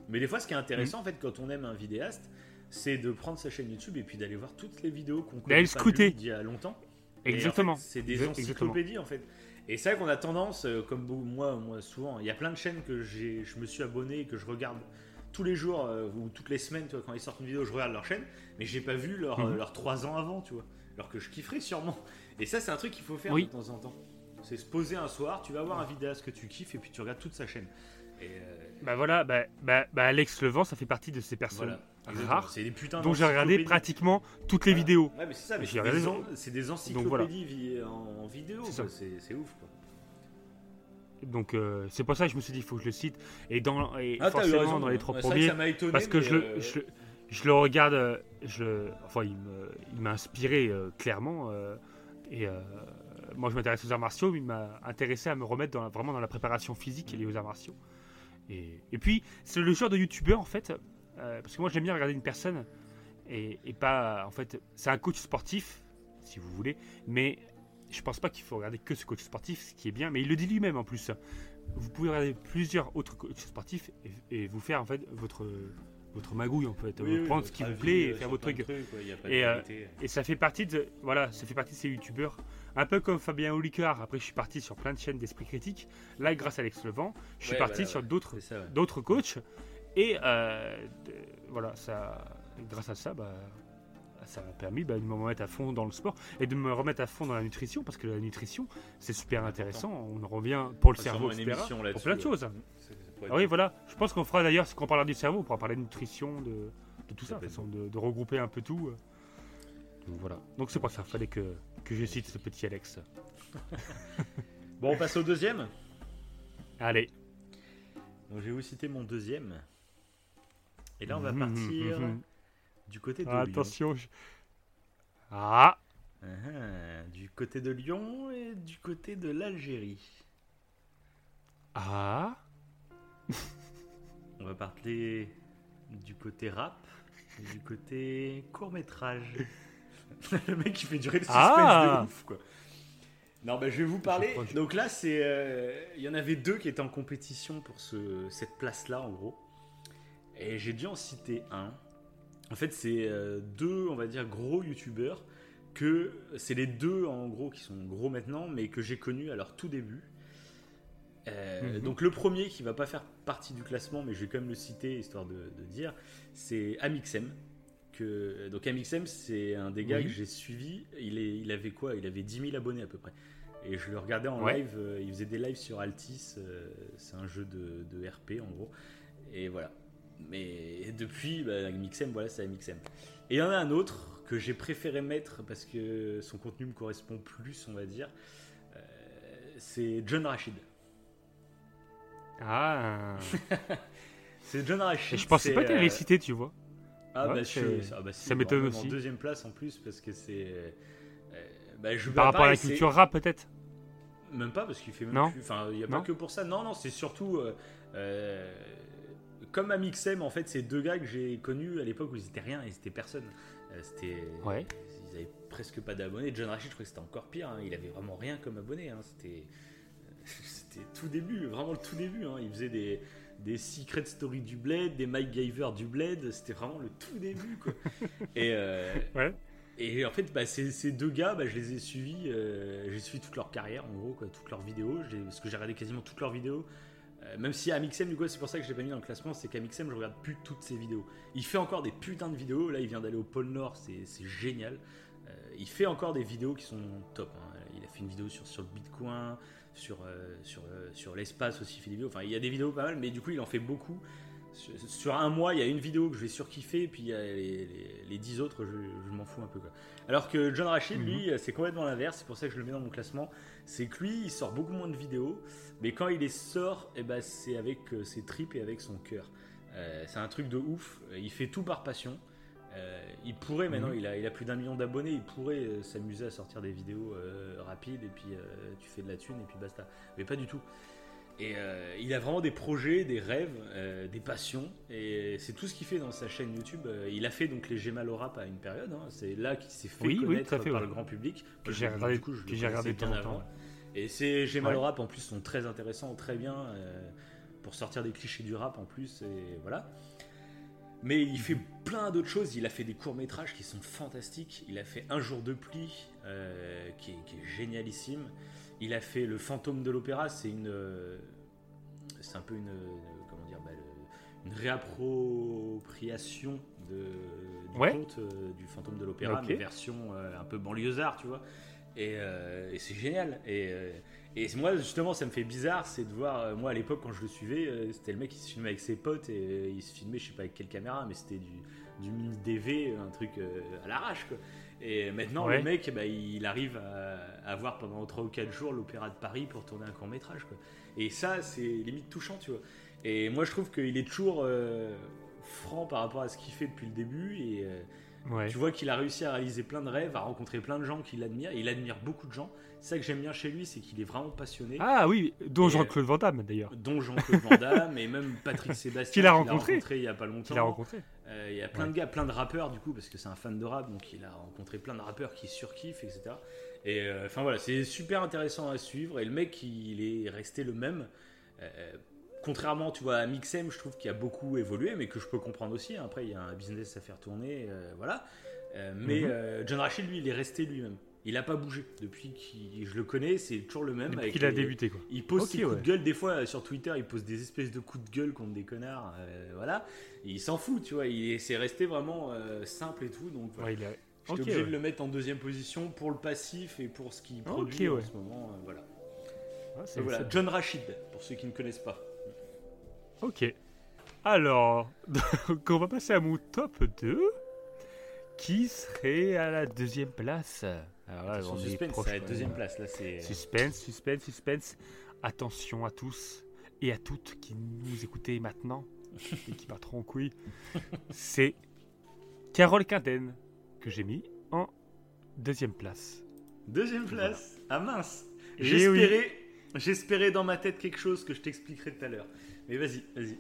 Mais des fois, ce qui est intéressant, en fait, quand on aime un vidéaste, c'est de prendre sa chaîne YouTube et puis d'aller voir toutes les vidéos qu'on connaît pas lui d'il y a longtemps. Et en fait, Exactement. C'est des exactement. encyclopédies en fait. Et c'est vrai qu'on a tendance, euh, comme moi, moi souvent, il y a plein de chaînes que j'ai, je me suis abonné et que je regarde tous les jours euh, ou toutes les semaines, tu vois, quand ils sortent une vidéo, je regarde leur chaîne, mais j'ai pas vu leur, Mhm. euh, leurs trois ans avant, tu vois. Alors que je kifferais sûrement. Et ça, c'est un truc qu'il faut faire Oui. de temps en temps. C'est se poser un soir, tu vas voir un vidéaste que tu kiffes et puis tu regardes toute sa chaîne. Et euh, Bah voilà, bah, bah, bah, Alex Levent, ça fait partie de ces personnes voilà. Rares C'est des putains dont j'ai regardé pratiquement toutes les Voilà. vidéos. Ouais, mais c'est ça, mais c'est des, en- des voilà. encyclopédies vi- en, en vidéo, C'est ouf. Quoi. Donc euh, c'est pour ça que je me suis dit, il faut que je le cite. Et, dans, et Ah, forcément, raison, dans les trois premiers, étonné, parce que mais, je, le, euh, je, le- je le regarde, euh, je enfin il m'a inspiré euh, clairement. euh, et euh, moi je m'intéresse aux arts martiaux, mais il m'a intéressé à me remettre dans la- vraiment dans la préparation physique liée aux arts martiaux. Et, et puis c'est le genre de youtubeur en fait, euh, parce que moi j'aime bien regarder une personne et, et pas, en fait, c'est un coach sportif, si vous voulez, mais je pense pas qu'il faut regarder que ce coach sportif, ce qui est bien, mais il le dit lui-même en plus. Vous pouvez regarder plusieurs autres coachs sportifs et, et vous faire en fait votre votre magouille en fait, oui, vous oui, prendre ce qui vous plaît et euh, faire votre truc. quoi, Et, euh. Et ça fait partie de voilà, ça fait partie de ces youtubeurs, un peu comme Fabien Olicard. Après, je suis parti sur plein de chaînes d'esprit critique. Là, grâce à Alex Levent, je suis Ouais, parti voilà, sur ouais. d'autres C'est ça, ouais. d'autres coachs et euh, de- voilà, ça, grâce à ça, bah, ça m'a permis bah, de me remettre à fond dans le sport et de me remettre à fond dans la nutrition parce que la nutrition, c'est super intéressant. On en revient pour le cerveau, etc. émission Pour plein de choses. Ah oui, voilà. Je pense qu'on fera d'ailleurs, quand on parlera du cerveau, on pourra parler de nutrition, de, de tout Ça de, être façon de, de regrouper un peu tout. Donc voilà. Donc c'est pour ça, fallait que, que je cite ce petit Alex. *laughs* Bon, on passe au deuxième. Allez. Donc, je vais vous citer mon deuxième. Et là, on va Mhm, partir mhm. du côté de Ah, Lyon. attention. je- Ah Ah, ah, du côté de Lyon et du côté de l'Algérie. Ah On va parler du côté rap et du côté court métrage. *laughs* *laughs* le mec qui fait durer le suspense Ah de ouf quoi. Non bah je vais vous parler. Donc là c'est, euh, il y en avait deux qui étaient en compétition pour ce, cette place là en gros. Et j'ai dû en citer un. En fait c'est euh, deux on va dire gros youtubeurs que c'est les deux en gros qui sont gros maintenant mais que j'ai connus à leur tout début. Euh, Mhm. Donc le premier qui va pas faire partie du classement, mais je vais quand même le citer histoire de, de dire, c'est Amixem. Que, donc Amixem, c'est un des gars Oui. que j'ai suivi. Il, est, il avait quoi? Il avait 10 000 abonnés à peu près. Et je le regardais en Ouais. live. euh, il faisait des lives sur Altis. euh, c'est un jeu de, de RP en gros. Et voilà. Mais depuis, bah, Amixem, voilà, c'est Amixem. Et il y en a un autre que j'ai préféré mettre parce que son contenu me correspond plus, on va dire. Euh, c'est John Rachid. Ah *laughs* C'est John Rachid. Et je pensais pas euh, les citer, tu vois. Ah, Ouais, bah, c'est- je- ah bah, si, ça m'étonne aussi. En deuxième place en plus parce que c'est. euh, bah, je Par rapport à la culture rap, peut-être? Même pas parce qu'il fait même Non. plus. Enfin, il n'y a pas que pour ça. Non, non, c'est surtout. euh, euh, comme Amixem, en fait, c'est deux gars que j'ai connus à l'époque où ils étaient rien, ils étaient personne. Euh, c'était. Ouais. Ils avaient presque pas d'abonnés. John Rachid, je crois que c'était encore pire. hein. Il avait vraiment rien comme abonné. hein. C'était. *laughs* C'était tout début, vraiment le tout début. hein. Il faisait des, des Secret Story du Bled, des Mike Giver du Bled. C'était vraiment le tout début. Quoi. *laughs* Et, euh, Ouais. et en fait, bah, ces, ces deux gars, bah, je les ai suivis. euh, j'ai suivi toute leur carrière, en gros, quoi, toutes leurs vidéos. J'ai- Parce que j'ai regardé quasiment toutes leurs vidéos. Euh, même si Amixem, du coup, c'est pour ça que je l'ai pas mis dans le classement, c'est qu'Amixem, je regarde plus toutes ses vidéos. Il fait encore des putains de vidéos. Là, il vient d'aller au pôle Nord, c'est génial. Euh, il fait encore des vidéos qui sont top. hein. Il a fait une vidéo sur, sur le Bitcoin, sur, euh, sur, euh, sur l'espace aussi, il fait des vidéos. Enfin, il y a des vidéos pas mal, mais du coup, il en fait beaucoup. Sur, sur un mois, il y a une vidéo que je vais surkiffer, et puis il y a les, les, les 10 autres, je, je m'en fous un peu. Quoi. Alors que John Rachid, lui, c'est complètement l'inverse, c'est pour ça que je le mets dans mon classement. C'est que lui, il sort beaucoup moins de vidéos, mais quand il les sort, eh ben, c'est avec euh, ses tripes et avec son cœur. Euh, c'est un truc de ouf, il fait tout par passion. Euh, il pourrait, maintenant, Mhm. il, a, il a plus d'un million d'abonnés, il pourrait euh, s'amuser à sortir des vidéos euh, rapides, et puis tu fais de la thune, et puis basta. Mais pas du tout. Et il a vraiment des projets, des rêves, des passions. Et c'est tout ce qu'il fait dans sa chaîne YouTube. Il a fait donc les J'ai mal au rap à une période. hein. C'est là qu'il s'est fait Oui, oui, connaître à fait, par ouais. le grand public. Que j'ai regardé- du coup, je que j'ai regardé bien temps en avant. temps. Et ces J'ai mal Ouais. rap en plus sont très intéressants, très bien. pour sortir des clichés du rap en plus. Et voilà. Mais il fait plein d'autres choses. Il a fait des courts-métrages qui sont fantastiques. Il a fait Un jour de pluie, euh, qui, est, qui est génialissime. Il a fait Le fantôme de l'opéra. C'est une. euh, C'est un peu une. euh, Comment dire bah, Une réappropriation de, du Ouais. conte euh, du fantôme de l'opéra, Ok. mais version un peu banlieusard, tu vois. Et, et c'est génial. Et, et moi, justement, ça me fait bizarre, c'est de voir, euh, moi à l'époque, quand je le suivais, euh, c'était le mec qui se filmait avec ses potes et euh, il se filmait, je sais pas avec quelle caméra, mais c'était du, du mini DV, un truc à l'arrache, quoi. Et maintenant, Ouais. le mec, bah, il arrive à, à voir pendant 3 ou 4 jours l'Opéra de Paris pour tourner un court métrage, quoi. Et ça, c'est limite touchant, tu vois. Et moi, je trouve qu'il est toujours euh, franc par rapport à ce qu'il fait depuis le début et. euh, Ouais. tu vois qu'il a réussi à réaliser plein de rêves, à rencontrer plein de gens qui l'admirent. Il admire beaucoup de gens. C'est ça que j'aime bien chez lui, c'est qu'il est vraiment passionné. Ah oui, dont Et, Jean-Claude Van Damme d'ailleurs. Dont Jean-Claude Van Damme *laughs* et même Patrick Sébastien. Qu'il a rencontré. il y a pas longtemps. Qu'il a rencontré. Euh, il y a plein Ouais. de gars, plein de rappeurs du coup, parce que c'est un fan de rap, donc il a rencontré plein de rappeurs qui surkiffent, etc. Et euh, enfin voilà, c'est super intéressant à suivre. Et le mec, il est resté le même. Euh, contrairement, tu vois, à Mixem, je trouve qu'il a beaucoup évolué, mais que je peux comprendre aussi. Après, il y a un business à faire tourner, euh, voilà. Euh, mais Mhm. euh, John Rachid, lui, il est resté lui-même. Il n'a pas bougé depuis que je le connais, c'est toujours le même. Depuis qu'il a débuté quoi. il pose Ok, ses coups ouais. de gueule, des fois sur Twitter, il pose des espèces de coups de gueule contre des connards, voilà. Et il s'en fout, tu vois, il est- c'est resté vraiment simple et tout, donc voilà. Ouais, il est... j'étais ok, obligé ouais. de le mettre en deuxième position pour le passif et pour ce qu'il produit en ce moment, voilà. Et voilà, John Rachid, pour ceux qui ne connaissent pas. Ok. Alors, donc on va passer à mon top 2. Qui serait à la deuxième place Alors là, on est suspense, proche, la quand deuxième place, là c'est... Suspense, suspense, suspense. Attention à tous et à toutes qui nous écoutez maintenant et qui partiront en couille. *laughs* C'est Carole Quinten que j'ai mis en deuxième place. Deuxième place, ah mince Eh J'espérais, j'espérais dans ma tête quelque chose que je t'expliquerai tout à l'heure. Mais vas-y, vas-y.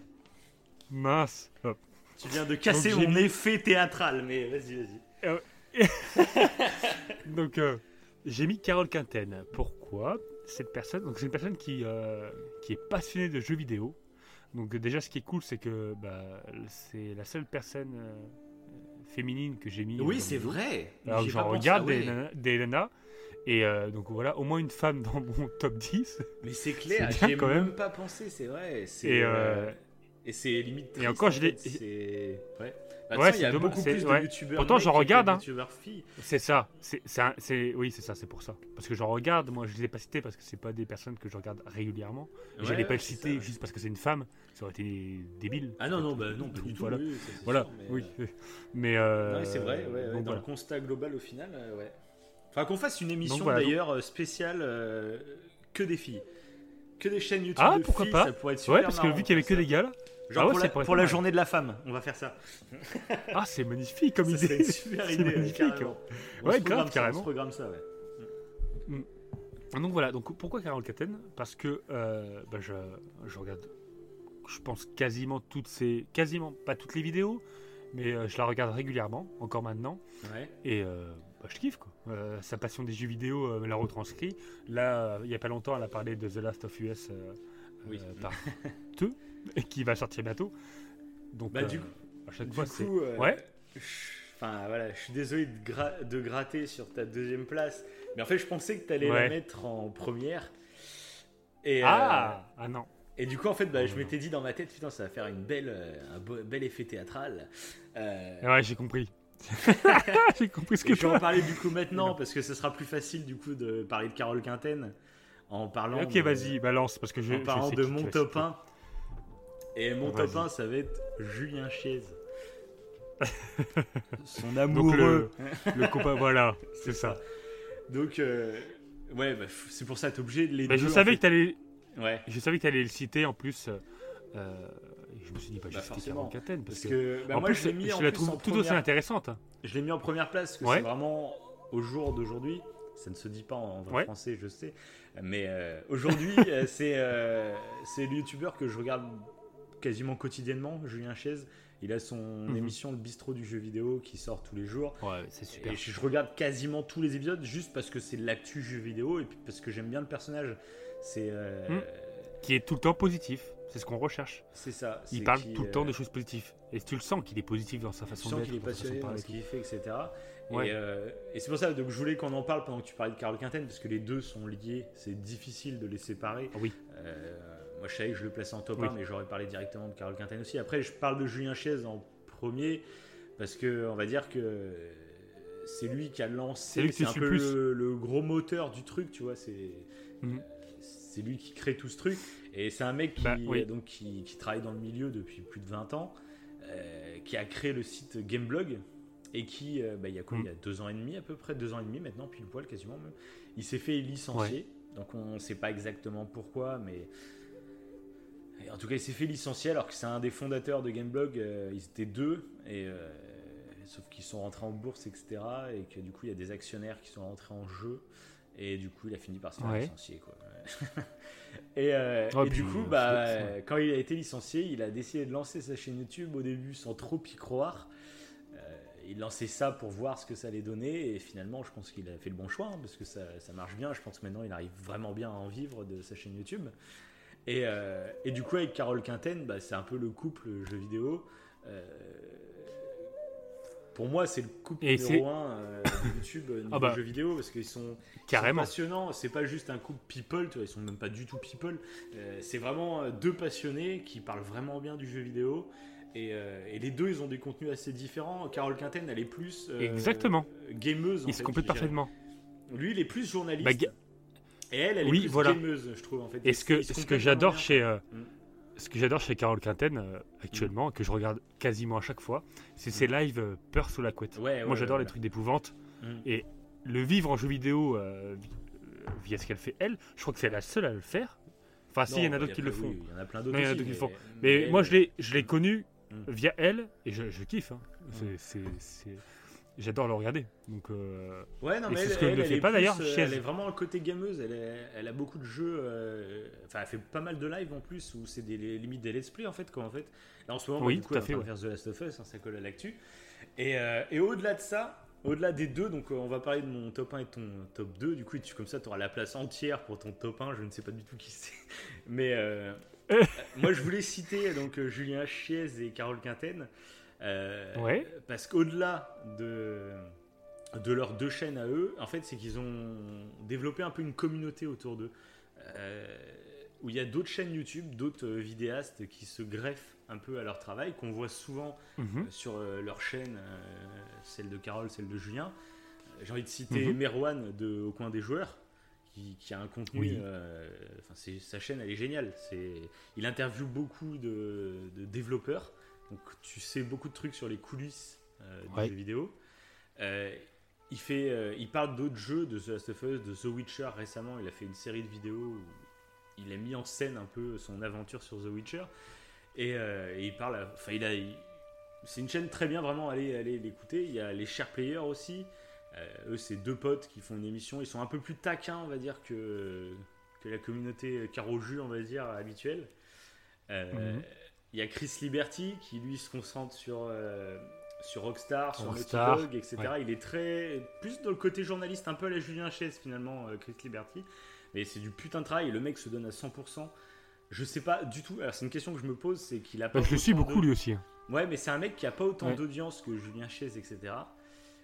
Mince. Hop. Tu viens de casser Donc, mon mis- effet théâtral, mais vas-y, vas-y. *laughs* Donc, euh, j'ai mis Carole Quinten. Pourquoi Cette personne, donc c'est une personne qui, euh, qui est passionnée de jeux vidéo. Donc euh, déjà, ce qui est cool, c'est que bah, c'est la seule personne euh, féminine que j'ai mis. Oui, c'est vrai. Alors j'en regarde ouais. des, nanas- des nanas. Et euh, donc voilà, au moins une femme dans mon *laughs* top 10. Mais c'est clair, j'y ai même même. pas pensé, c'est vrai. Et, euh, euh, et c'est limite. triste, encore, en je l'ai- C'est. Ouais. Bah, Ouais, il y a beaucoup plus de ouais. youtubeurs. Pourtant, j'en regarde, hein. C'est ça. C'est, oui, c'est ça, c'est pour ça. Parce que j'en regarde, moi je les ai pas cités parce que c'est pas des personnes que je regarde régulièrement. Ouais, J'allais pas ouais, le c'est citer ça. juste parce que c'est une femme. Ça aurait été débile. Ah non, non, bah non, pas du tout. Voilà. oui, Voilà, sûr, mais, oui. Mais euh, c'est vrai, dans voilà. le constat global au final, ouais. Enfin, qu'on fasse une émission voilà, d'ailleurs euh, spéciale euh, que des filles. Que des chaînes YouTube Ah, de pourquoi filles, pas ça pourrait être super Ouais, parce que vu qu'il y avait que des gars là. Genre Ah ouais, pour, la, pour journée de la femme, on va faire ça. Ah, c'est magnifique comme Ça idée. une super *laughs* C'est idée, magnifique. carrément. On Ouais, grave, ça, carrément. On se programme ça, ouais. Donc voilà, donc pourquoi Carole Caten Parce que euh, bah, je, je regarde, je pense quasiment toutes ces, quasiment pas toutes les vidéos, mais euh, je la regarde régulièrement, encore maintenant, Ouais. et euh, bah, je kiffe quoi. Euh, sa passion des jeux vidéo euh, la retranscrit. Là, euh, il y a pas longtemps, elle a parlé de The Last of Us euh, Oui. par *laughs* qui va sortir bientôt. Donc Bah, du coup- à chaque Du fois c'est. Ouais. Enfin voilà, je suis désolé de, gra- de gratter sur ta deuxième place, mais en fait je pensais que tu allais la mettre en première. Et, Ah, ah non. et du coup en fait bah, Non, je m'étais dit dans ma tête putain ça va faire une belle, un beau- bel effet théâtral. Euh, Ouais, j'ai compris. *laughs* j'ai compris ce que je tu vais en parler du coup maintenant parce que ce sera plus facile du coup de parler de Carole Quinten en parlant. Ok, de- vas-y, balance parce que je. En je parlant sais de mon top citer. 1. Et mon top 1 ça va être Julien Chiez. *laughs* Son Donc amoureux. le, le copain, voilà, *laughs* c'est ça. Donc, euh, ouais, bah, c'est pour ça, t'es obligé de les deux. je en savais fait. que t'allais, Ouais, je savais que t'allais le citer en plus. euh, euh, je me suis dit pas Bah, forcément. Carole Caten parce parce que. que bah, en moi, plus, je l'ai mis je en la plus trouve en tout aussi intéressante. Je l'ai mis en première place parce que Ouais. c'est vraiment au jour d'aujourd'hui. Ça ne se dit pas en, Ouais. français, je sais. Mais euh, aujourd'hui, *laughs* euh, c'est euh, c'est le youtubeur que je regarde quasiment quotidiennement, Julien Chaise. Il a son Mhm. émission Le Bistrot du jeu vidéo qui sort tous les jours. Ouais, c'est super. Et je, je regarde quasiment tous les épisodes juste parce que c'est de l'actu jeu vidéo et puis parce que j'aime bien le personnage. C'est euh, Mhm. Qui est tout le temps positif. C'est ce qu'on recherche. c'est ça. Il parle tout le temps euh, de choses positives. Et tu le sens qu'il est positif dans sa Tu façon sens d'être. qu'il est dans sa façon passionné dans ce qu'il fait, etc. Ouais. Et, euh, et c'est pour ça donc, je voulais qu'on en parle pendant que tu parlais de Carole Quinten, parce que les deux sont liés, c'est difficile de les séparer. Oui. Euh, moi je savais que je le plaçais en top Oui. 1, mais j'aurais parlé directement de Carole Quinten aussi. Après, je parle de Julien Chiez en premier, parce que on va dire que c'est lui qui a lancé, que c'est tu un peu le gros moteur du truc, tu vois. C'est Mhm. c'est lui qui crée tout ce truc. Et c'est un mec qui, Bah, oui. donc, qui, qui travaille dans le milieu depuis plus de 20 ans, euh, qui a créé le site Gameblog, et qui, euh, bah, il y a quoi, Mm. il y a deux ans et demi à peu près, deux ans et demi maintenant, pile poil quasiment même, il s'est fait licencier. Donc on ne sait pas exactement pourquoi, mais et en tout cas il s'est fait licencier alors que c'est un des fondateurs de Gameblog. euh, ils étaient deux, et sauf qu'ils sont rentrés en bourse, etc. Et que du coup il y a des actionnaires qui sont rentrés en jeu, et du coup il a fini par se faire Ouais. licencier quoi. *laughs* et euh, Oh, et du coup euh, bah quand il a été licencié, il a décidé de lancer sa chaîne YouTube au début sans trop y croire. Euh, il lançait ça pour voir ce que ça allait donner et finalement je pense qu'il a fait le bon choix hein, parce que ça, ça marche bien. Je pense que maintenant il arrive vraiment bien à en vivre de sa chaîne YouTube. Et, euh, et du coup avec Carole Quinten, bah, c'est un peu le couple jeu vidéo. Pour moi c'est le couple Et numéro un euh, de YouTube euh, *laughs* niveau Ah bah. jeu vidéo parce qu'ils sont Carrément. c'est pas juste un couple people, tu vois, ils sont même pas du tout people. Euh, c'est vraiment euh, deux passionnés qui parlent vraiment bien du jeu vidéo. Et, euh, et les deux, ils ont des contenus assez différents. Carole Quinten, elle est plus Exactement. gameuse. en Il se complète parfaitement. Lui, il est plus journaliste. Bah, ga- et elle, elle est Oui, plus voilà. gameuse, je trouve en fait. Et ce que, ce j'adore chez, euh, Mm. Ce que j'adore chez Carole Quinten euh, actuellement, que je regarde quasiment à chaque fois, c'est ses lives euh, peur sous la couette. Ouais, Moi, j'adore ouais, les trucs d'épouvante. Mm. Et le vivre en jeu vidéo euh, vi- via ce qu'elle fait, elle, je crois que c'est la seule à le faire. Enfin, si, il y en a Non, d'autres qui le font. oui, Il y en a plein d'autres Non, qui le font. Mais moi, je l'ai, je l'ai Mm. connu Mm. via elle et je, je kiffe. hein. Mm. c'est- J'adore le regarder. Donc, euh, Ouais, non, mais c'est elle, ce qu'elle elle, ne elle fait pas, d'ailleurs, euh, Elle est vraiment le côté gameuse. Elle, est- elle a beaucoup de jeux. euh, Enfin, elle fait pas mal de lives en plus où c'est des les- limite des let's play en fait. Quoi, en fait. Là, en ce moment, Oui, du coup, à fait, train de faire The Last of Us, hein, ça colle à l'actu. Et, euh, et au-delà de ça, au-delà des deux, donc on va parler de mon top 1 et de ton top 2. Du coup, tu, comme ça, tu auras la place entière pour ton top 1. Je ne sais pas du tout qui c'est. Mais *laughs* moi, je voulais citer donc Julien Chiez et Carole Quinten. Euh, Ouais. Parce qu'au-delà de, de leurs deux chaînes à eux, en fait, c'est qu'ils ont développé un peu une communauté autour d'eux. euh, où il y a d'autres chaînes YouTube, d'autres euh, vidéastes qui se greffent un peu à leur travail, qu'on voit souvent mhm. sur leur chaîne, celle de Carole, celle de Julien. J'ai envie de citer Mhm. Merwan de Au coin des joueurs, qui, qui a un contenu. Oui. euh, enfin, c'est- sa chaîne, elle est géniale. Il interviewe beaucoup de, de développeurs, donc tu sais beaucoup de trucs sur les coulisses euh, du Ouais. jeu vidéo. Euh, il, fait, euh, il parle d'autres jeux, de The Last of Us, de The Witcher récemment. Il a fait une série de vidéos où il a mis en scène un peu son aventure sur The Witcher. Et, euh, et il parle, enfin, il a, c'est une chaîne très bien, vraiment, allez, allez l'écouter. Il y a les Share Players aussi. Eux, c'est deux potes qui font une émission. Ils sont un peu plus taquins, on va dire, que, que la communauté Caro on va dire, habituelle. Mhm. Il y a Chris Liberty qui, lui, se concentre sur, euh, sur Rockstar, sur Rockstar, Naughty Dog, etc. ouais. Il est très. plus dans le côté journaliste, un peu à la Julien Chaise, finalement, euh, Chris Liberty. Mais c'est du putain de travail. Le mec se donne à 100%. Je sais pas du tout. Alors, c'est une question que je me pose c'est qu'il a pas. Bah, je le suis beaucoup de- lui aussi. hein. Ouais, mais c'est un mec qui a pas autant Ouais. d'audience que Julien Chaise, etc.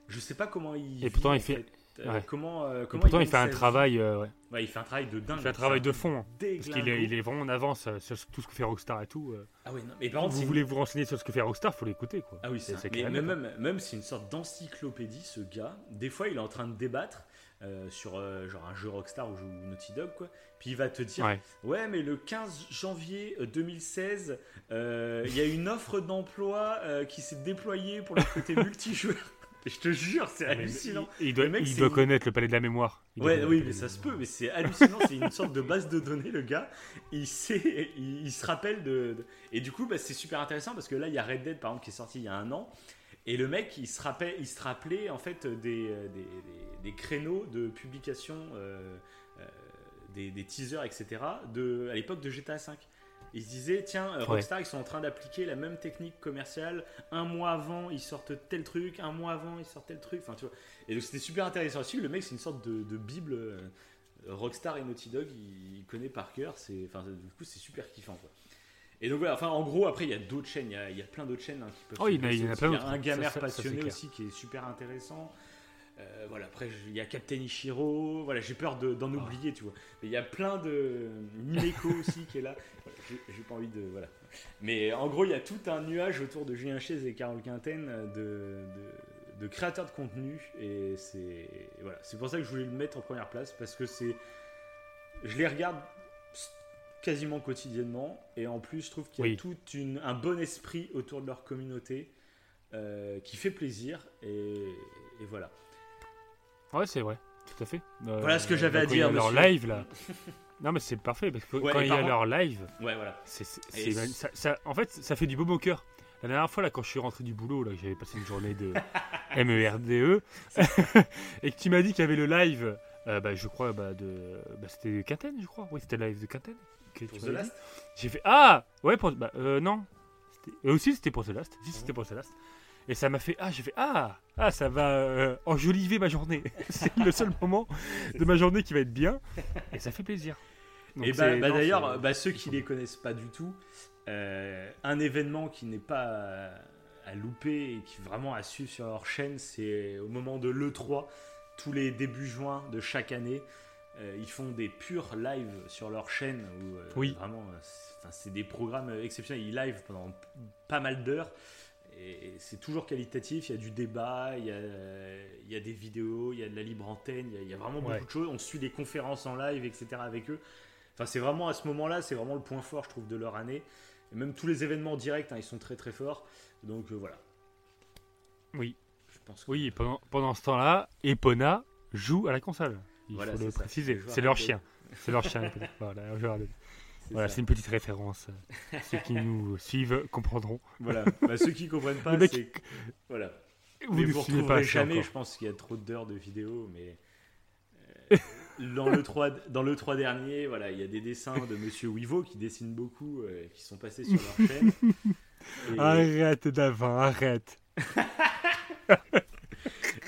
Je sais pas comment il. Et pourtant, il fait- ouais. Comment, euh, Et comment pourtant, il gagne fait un sa vie. travail, euh, ouais. Ouais, il fait un travail de dingue. il fait un travail de fond. hein. Parce qu'il est, il est vraiment en avance euh, sur tout ce que fait Rockstar et tout. euh. Ah oui, non, mais par contre, vous voulez vous renseigner sur ce que fait Rockstar, faut l'écouter quoi. Ah oui, C'est- c'est mais clair, même, même, même c'est une sorte d'encyclopédie, ce gars. Des fois, il est en train de débattre euh, sur euh, genre un jeu Rockstar ou Naughty Dog, quoi. Puis il va te dire Ouais. Ouais, mais le 15 janvier euh, 2016, euh, il y a une offre d'emploi euh, qui s'est déployée pour le côté *laughs* multijoueur. Je te jure, c'est ah, hallucinant. Il, doit, connaître le palais de la mémoire. Ouais, oui, mais ça se peut, mais c'est hallucinant. c'est une *laughs* sorte de base de données, le gars. Il sait, il, se rappelle de, Et du coup, bah, c'est super intéressant parce que là, il y a Red Dead, par exemple, qui est sorti il y a un an. Et le mec, il se rappelait, il se rappelait en fait euh, des, des, des, créneaux de publication, euh, euh des, teasers, etc. De, à l'époque de GTA V. Ils se disaient, tiens, euh, Rockstar, ils sont en train d'appliquer la même technique commerciale. Un mois avant, ils sortent tel truc. Un mois avant, ils sortent tel truc. Enfin, tu vois. Et donc, c'était super intéressant aussi. Le mec, c'est une sorte de, bible. Euh, Rockstar et Naughty Dog, il, connaît par cœur. Enfin, du coup, c'est super kiffant, quoi. Et donc voilà, en gros, après il y a d'autres chaînes, il y a, plein d'autres chaînes hein, qui peuvent. Oh, il, y, a, il y a plein. Il y a un gamer ça, passionné aussi qui est super intéressant. Euh, voilà, après, il y a Captain Ichiro. Voilà, j'ai peur de- d'en Ah. oublier, tu vois. Mais il y a plein de. Nimeko *laughs* aussi qui est là. Voilà, j'ai, pas envie de. Voilà. Mais en gros, il y a tout un nuage autour de Julien Chaise et Carole Quinten de, de, de créateurs de contenu. Et c'est. Voilà, c'est pour ça que je voulais le mettre en première place parce que c'est. Je les regarde quasiment quotidiennement et en plus je trouve qu'il y a Oui. tout une, un bon esprit autour de leur communauté euh, qui fait plaisir et, et voilà. Ouais, c'est vrai, tout à fait. Euh, Voilà ce que j'avais à dire, leur live là. *laughs* Non, mais c'est parfait parce que Ouais, quand et il y a leur live, Ouais, voilà. c'est, Et ça, ça- en fait, ça fait du beau au cœur. La dernière fois, là, quand je suis rentré du boulot, là, j'avais passé une journée de *laughs* E MERDE, *laughs* et que tu m'as dit qu'il y avait le live, euh, bah, je crois, bah, de, bah, c'était Quinten, je crois. Oui, c'était le live de Quinten. Pour The. Last J'ai fait Ah Ouais, pour. Bah, euh, non. Euh, aussi, c'était pour The Last. Si, c'était pour The Last. Et ça m'a fait Ah, j'ai fait Ah Ah, ça va euh, enjoliver ma journée. *laughs* c'est le seul moment de ma journée qui va être bien. Et ça fait plaisir. Donc Et bah, bah, d'ailleurs, bah, ceux qui les connaissent pas du tout, euh, un événement qui n'est pas à, louper et qui vraiment à suivre sur leur chaîne, c'est au moment de l'E3, tous les débuts juin de chaque année. euh, ils font des purs lives sur leur chaîne où euh, Oui. vraiment c'est- des programmes exceptionnels. Ils live pendant pas mal d'heures et c'est toujours qualitatif. Il y a du débat, il y a, il y a des vidéos, il y a de la libre antenne, il y a, il y a vraiment Ouais. beaucoup de choses. On suit des conférences en live, etc. avec eux. Enfin, c'est vraiment à ce moment-là, c'est vraiment le point fort, je trouve, de leur année. Et même tous les événements directs, hein, ils sont très très forts. Donc euh, voilà. Oui. Je pense que- Oui, pendant, pendant ce temps-là, Epona joue à la console. Il Voilà, faut le ça. préciser. C'est leur chien. C'est leur chien. Epona. voilà, un joueur de- voilà, c'est une petite référence. Ceux qui nous *laughs* suivent comprendront. Voilà. Bah, ceux qui comprennent pas, *laughs* mec- c'est. Voilà. Vous ne pas retrouverez assez jamais, encore. je pense qu'il y a trop d'heures de vidéos, mais. euh, dans, le 3, dans le 3 dernier, voilà, il y a des dessins de Monsieur Wivo qui dessine beaucoup, euh, qui sont passés sur leur chaîne. *laughs* Et- Arrête, Davin, arrête.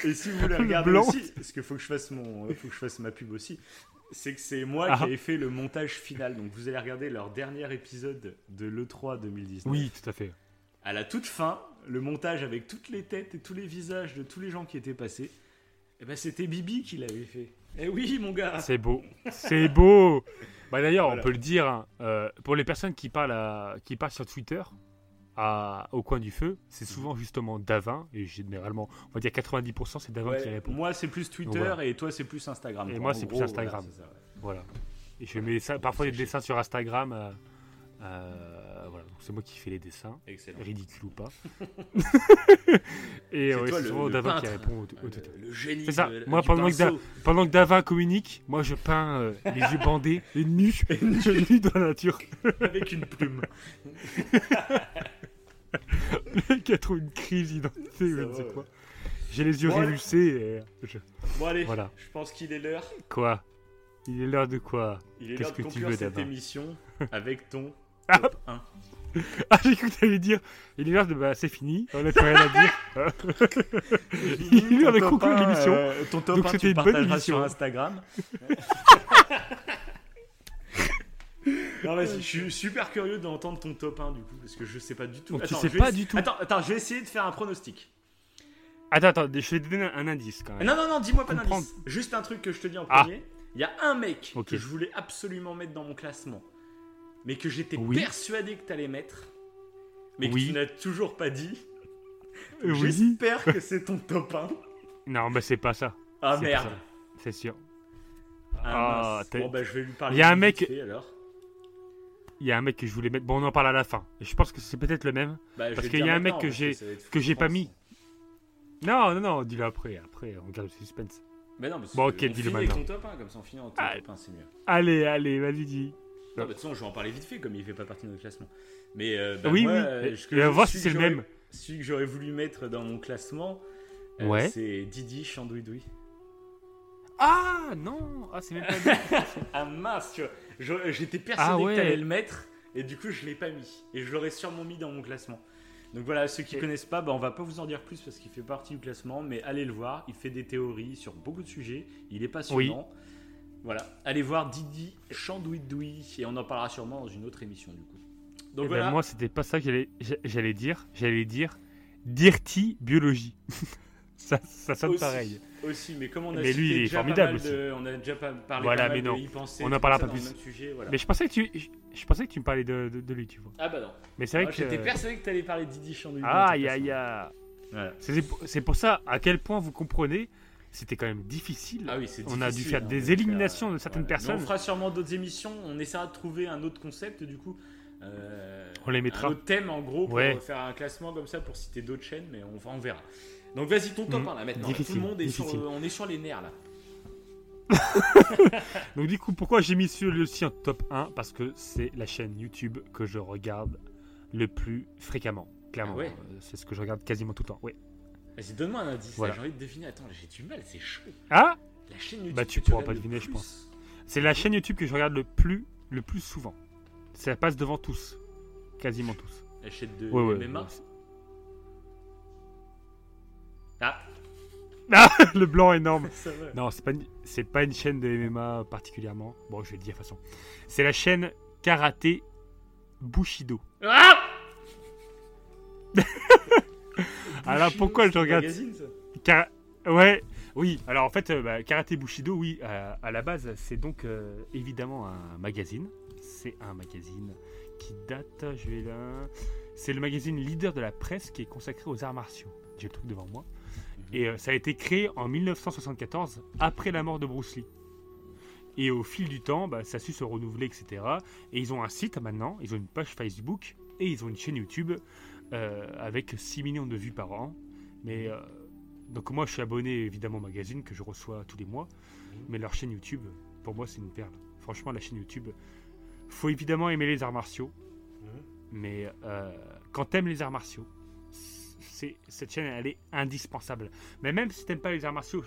Et si vous voulez Le regarder aussi, parce qu'il faut que je fasse mon, faut que je fasse ma pub aussi, c'est que c'est moi Ah. qui avais fait le montage final. Donc vous allez regarder leur dernier épisode de l'E3 2019. Oui, tout à fait. À la toute fin, le montage avec toutes les têtes et tous les visages de tous les gens qui étaient passés, et ben c'était Bibi qui l'avait fait. Eh oui, mon gars. C'est beau. C'est beau. Bah, D'ailleurs, Voilà. on peut le dire, hein, euh, pour les personnes qui parlent, à- qui parlent sur Twitter, à- au coin du feu, c'est souvent justement Davin, et généralement, on va dire 90% c'est Davin Ouais, qui répond. moi c'est plus Twitter voilà. et toi c'est plus Instagram. Et moi, c'est plus Instagram. voilà, ça, ouais. Voilà. Et je mets ça, parfois des dessins sur Instagram. euh, euh, voilà, donc c'est moi qui fais les dessins, Excellent. ridicule ou pas. *laughs* et C'est ouais, toi c'est le- Davin qui répond au, au Le, génie. C'est ça. de- Moi, pendant que, Da- pendant que Davin communique, moi je peins euh, les yeux bandés, *laughs* les nus, les nus dans la nature. avec une plume. *laughs* Le mec a trop une crise d'identité ou je ne sais quoi. J'ai les yeux Bon. Et je- Bon allez, Voilà. je pense qu'il est l'heure. Quoi? Il est l'heure de quoi? Il est Qu'est-ce l'heure de que tu veux, cette Davin émission avec ton. Top 1. *laughs* Ah, j'ai cru que t'allais dire. Il est l'heure de. Bah, c'est fini. On n'a plus rien à dire. *laughs* Il conclure top un, l'émission. euh, ton top Donc 1, c'était tu une bonne émission. sur Instagram. *laughs* non, vas-y, je suis super curieux d'entendre ton top 1 du coup, parce que je sais pas du tout. Donc, tu Attends, sais pas essa- du tout. Attends, attends, je vais essayer de faire un pronostic. Attends, attends, je vais te donner un indice quand même. Non, non, non, dis-moi pas d'indice. Juste un truc que je te dis en Ah. premier. Il y a un mec que je voulais absolument mettre dans mon classement, mais que j'étais Oui. persuadé que tu allais mettre, mais que Oui. tu n'as toujours pas dit. Euh, oui. J'espère que *laughs* c'est ton top 1. Non, mais c'est pas ça. Ah merde. C'est sûr. Ah, Ah, Bon bah je vais lui parler. Il y a un mec- fait, alors. Il y a un mec que je voulais mettre. Bon, on en parle à la fin. Et je pense que c'est peut-être le même. Bah, Parce qu'il y a un mec que j'ai- que j'ai pas mis. Non, non, non, dis-le après. Après, on garde le suspense. Mais non, parce Bon, que ok, dis-le avec maintenant. ton top 1, comme ça on finit en Ah. top 1, c'est mieux. Allez, allez, vas-y, dis. Non, bah, de toute façon, je vais en parler vite fait, comme il fait pas partie de notre classement. Mais euh, bah, oui, moi, oui. euh, je voir si c'est le même. celui que j'aurais voulu mettre dans mon classement, euh, Ouais. c'est Didi Chandouidoui. Ah non Ah, c'est même pas. *laughs* Ah mince, tu vois. Je- J'étais persuadé Ah ouais. que t'allais le mettre, et du coup, je l'ai pas mis. Et je l'aurais sûrement mis dans mon classement. Donc voilà, ceux qui Et- connaissent pas, bah, on va pas vous en dire plus parce qu'il fait partie du classement, mais allez le voir. Il fait des théories sur beaucoup de sujets. Il est passionnant. Voilà, allez voir Didi Chandouidoui, et on en parlera sûrement dans une autre émission du coup. Donc Eh ben, voilà. moi, c'était pas ça que j'allais- j'a- j'allais dire. J'allais dire Dirty Biologie. *laughs* ça, ça sonne Aussi. pareil. Aussi, mais comme on a Mais lui, il est formidable mal de- on a déjà pas parlé Voilà, mais non. penser, On en parlera pas plus. sujet, voilà. Mais je pensais que tu, je, je pensais que tu me parlais de, de, de lui, tu vois. Ah bah non. Mais c'est vrai Moi, que. J'étais persuadé que t'allais parler de Didi Chandouidoui. Ah, aïe, aïe. Voilà. C'est c'est pour ça, à quel point vous comprenez, c'était quand même difficile. Ah oui, c'est On a dû faire hein, des éliminations euh, de certaines voilà. Mais personnes. on fera sûrement d'autres émissions. On essaiera de trouver un autre concept, du coup. euh, On les mettra. Un autre thème, en gros, pour Ouais. faire un classement comme ça pour citer d'autres chaînes, mais on, on verra. Donc vas-y, ton top. 1 là maintenant. Tout le monde est sur, on est sur les nerfs là. *laughs* Donc du coup, pourquoi j'ai mis celui-ci en top 1 Parce que c'est la chaîne YouTube que je regarde le plus fréquemment. Clairement, Ah ouais Euh, c'est ce que je regarde quasiment tout le temps. Ouais. Vas-y, donne-moi un indice. Voilà. J'ai envie de deviner. Attends, j'ai du mal, c'est chaud. Ah La chaîne YouTube. Bah, tu que pourras pas deviner, je pense. C'est la chaîne YouTube que je regarde le plus, le plus souvent. Ça passe devant tous, quasiment tous. La chaîne de Ouais, ouais, MMA. ouais. Ah, Ah, *laughs* le blanc énorme. *laughs* Non, c'est pas, une- c'est pas une chaîne de MMA particulièrement. Bon, je vais le dire de toute façon. C'est la chaîne Karaté Bushido. Ah *laughs* Alors, Bushido, pourquoi je c'est un regarde- magazine, ça Ouais, oui. Alors en fait, euh, bah, Karaté Bushido, oui, à, à la base, c'est donc euh, évidemment un magazine. C'est un magazine qui date, je vais là. C'est le magazine leader de la presse qui est consacré aux arts martiaux. J'ai le truc devant moi. Et euh, ça a été créé en 1974, après la mort de Bruce Lee. Et au fil du temps, bah, ça a su se renouveler, etc. Et ils ont un site maintenant, ils ont une page Facebook et ils ont une chaîne YouTube euh, avec 6 millions de vues par an. Mais euh, donc moi, je suis abonné évidemment au magazine que je reçois tous les mois. Mais leur chaîne YouTube, pour moi, c'est une perle. Franchement, la chaîne YouTube, faut évidemment aimer les arts martiaux. Mais euh, quand t'aimes les arts martiaux, cette chaîne, elle est indispensable. Mais même si t'aimes pas les arts martiaux,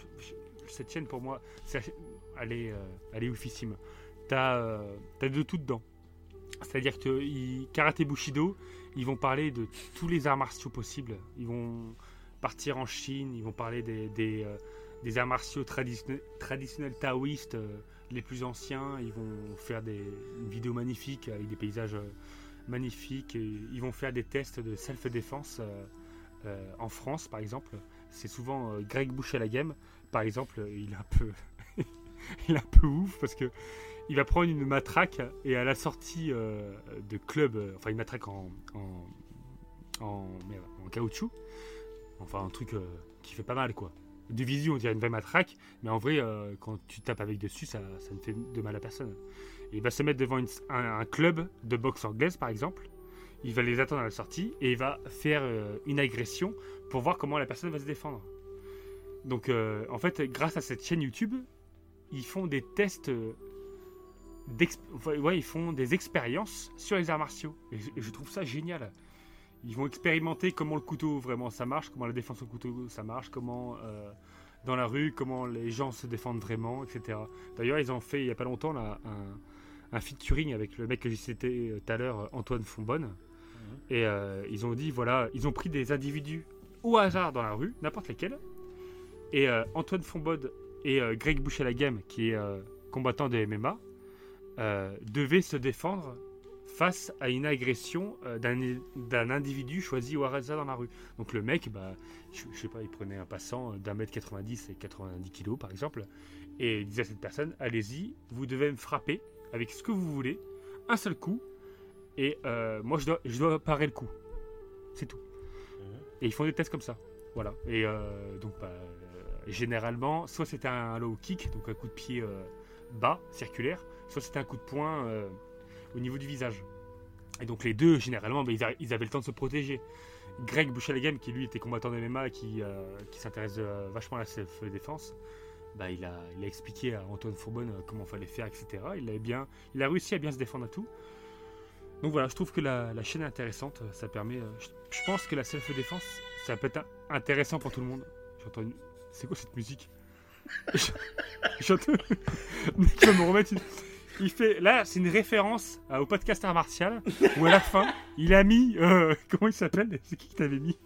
cette chaîne, pour moi, elle est, euh, elle est oufissime. T'as, t'as de tout dedans. C'est-à-dire que ils- Karaté Bushido, ils vont parler de tous les arts martiaux possibles. Ils vont partir en Chine, ils vont parler des, euh, arts martiaux traditionnels, taoïstes euh, les plus anciens. Ils vont faire des une vidéo magnifique avec des paysages euh, magnifiques. Ils vont faire des tests de self-défense en France, par exemple. C'est souvent Greg Boucher la game, par exemple. Il est un peu, *laughs* il est un peu ouf parce que il va prendre une matraque et à la sortie euh, de club, euh, enfin une matraque en, en, caoutchouc, enfin un truc euh, qui fait pas mal quoi. De visu, on dirait une vraie matraque, mais en vrai, quand tu tapes avec dessus, ça, ça ne fait de mal à personne. Il va se mettre devant un, un club de boxe anglaise, par exemple. Il va les attendre à la sortie et il va faire une agression pour voir comment la personne va se défendre. Donc, en fait, grâce à cette chaîne YouTube, ils font des tests. Ouais, ils font des expériences sur les arts martiaux. Et je, et je trouve ça génial. Ils vont expérimenter comment le couteau vraiment ça marche, comment la défense au couteau ça marche, comment euh, dans la rue, comment les gens se défendent vraiment, etc. D'ailleurs, ils ont fait il y a pas longtemps là, un, un featuring avec le mec que j'ai cité euh, tout à l'heure, Antoine Fonbonne. Et euh, ils ont dit voilà, ils ont pris des individus au hasard dans la rue, n'importe lesquels. Et euh, Antoine Fonbonne et Greg Boucher-la-Game, qui est combattant de MMA, euh, devaient se défendre face à une agression euh, d'un individu choisi au hasard dans la rue. Donc le mec, bah, je, je sais pas, il prenait un passant d'un mètre 90 et 90 kilos par exemple, et il disait à cette personne, allez-y, vous devez me frapper avec ce que vous voulez, un seul coup, et euh, moi je dois, je dois parer le coup. C'est tout. Et ils font des tests comme ça. Voilà. Et donc, bah, généralement, soit c'était un low kick, donc un coup de pied bas, circulaire, soit c'était un coup de poing euh, au niveau du visage. Et donc les deux, généralement, bah, ils, avaient le temps de se protéger. Greg Bouchalagam, qui lui était combattant de MMA, qui, euh, qui s'intéresse euh, vachement à la self-défense, bah, il, a, il a expliqué à Antoine Fourbonne comment fallait faire, etc. Il a, bien, il a réussi à bien se défendre à tout. Donc voilà, je trouve que la, la chaîne est intéressante. Ça permet. je, pense que la self-défense, ça peut être intéressant pour tout le monde. J'entends une- C'est quoi cette musique? *laughs* Je- J'entends. Me remettre une- Il fait. Là, c'est une référence euh, au podcast art martial où à la fin, il a mis. euh, *laughs* comment il s'appelle? C'est qui qui t'avait mis?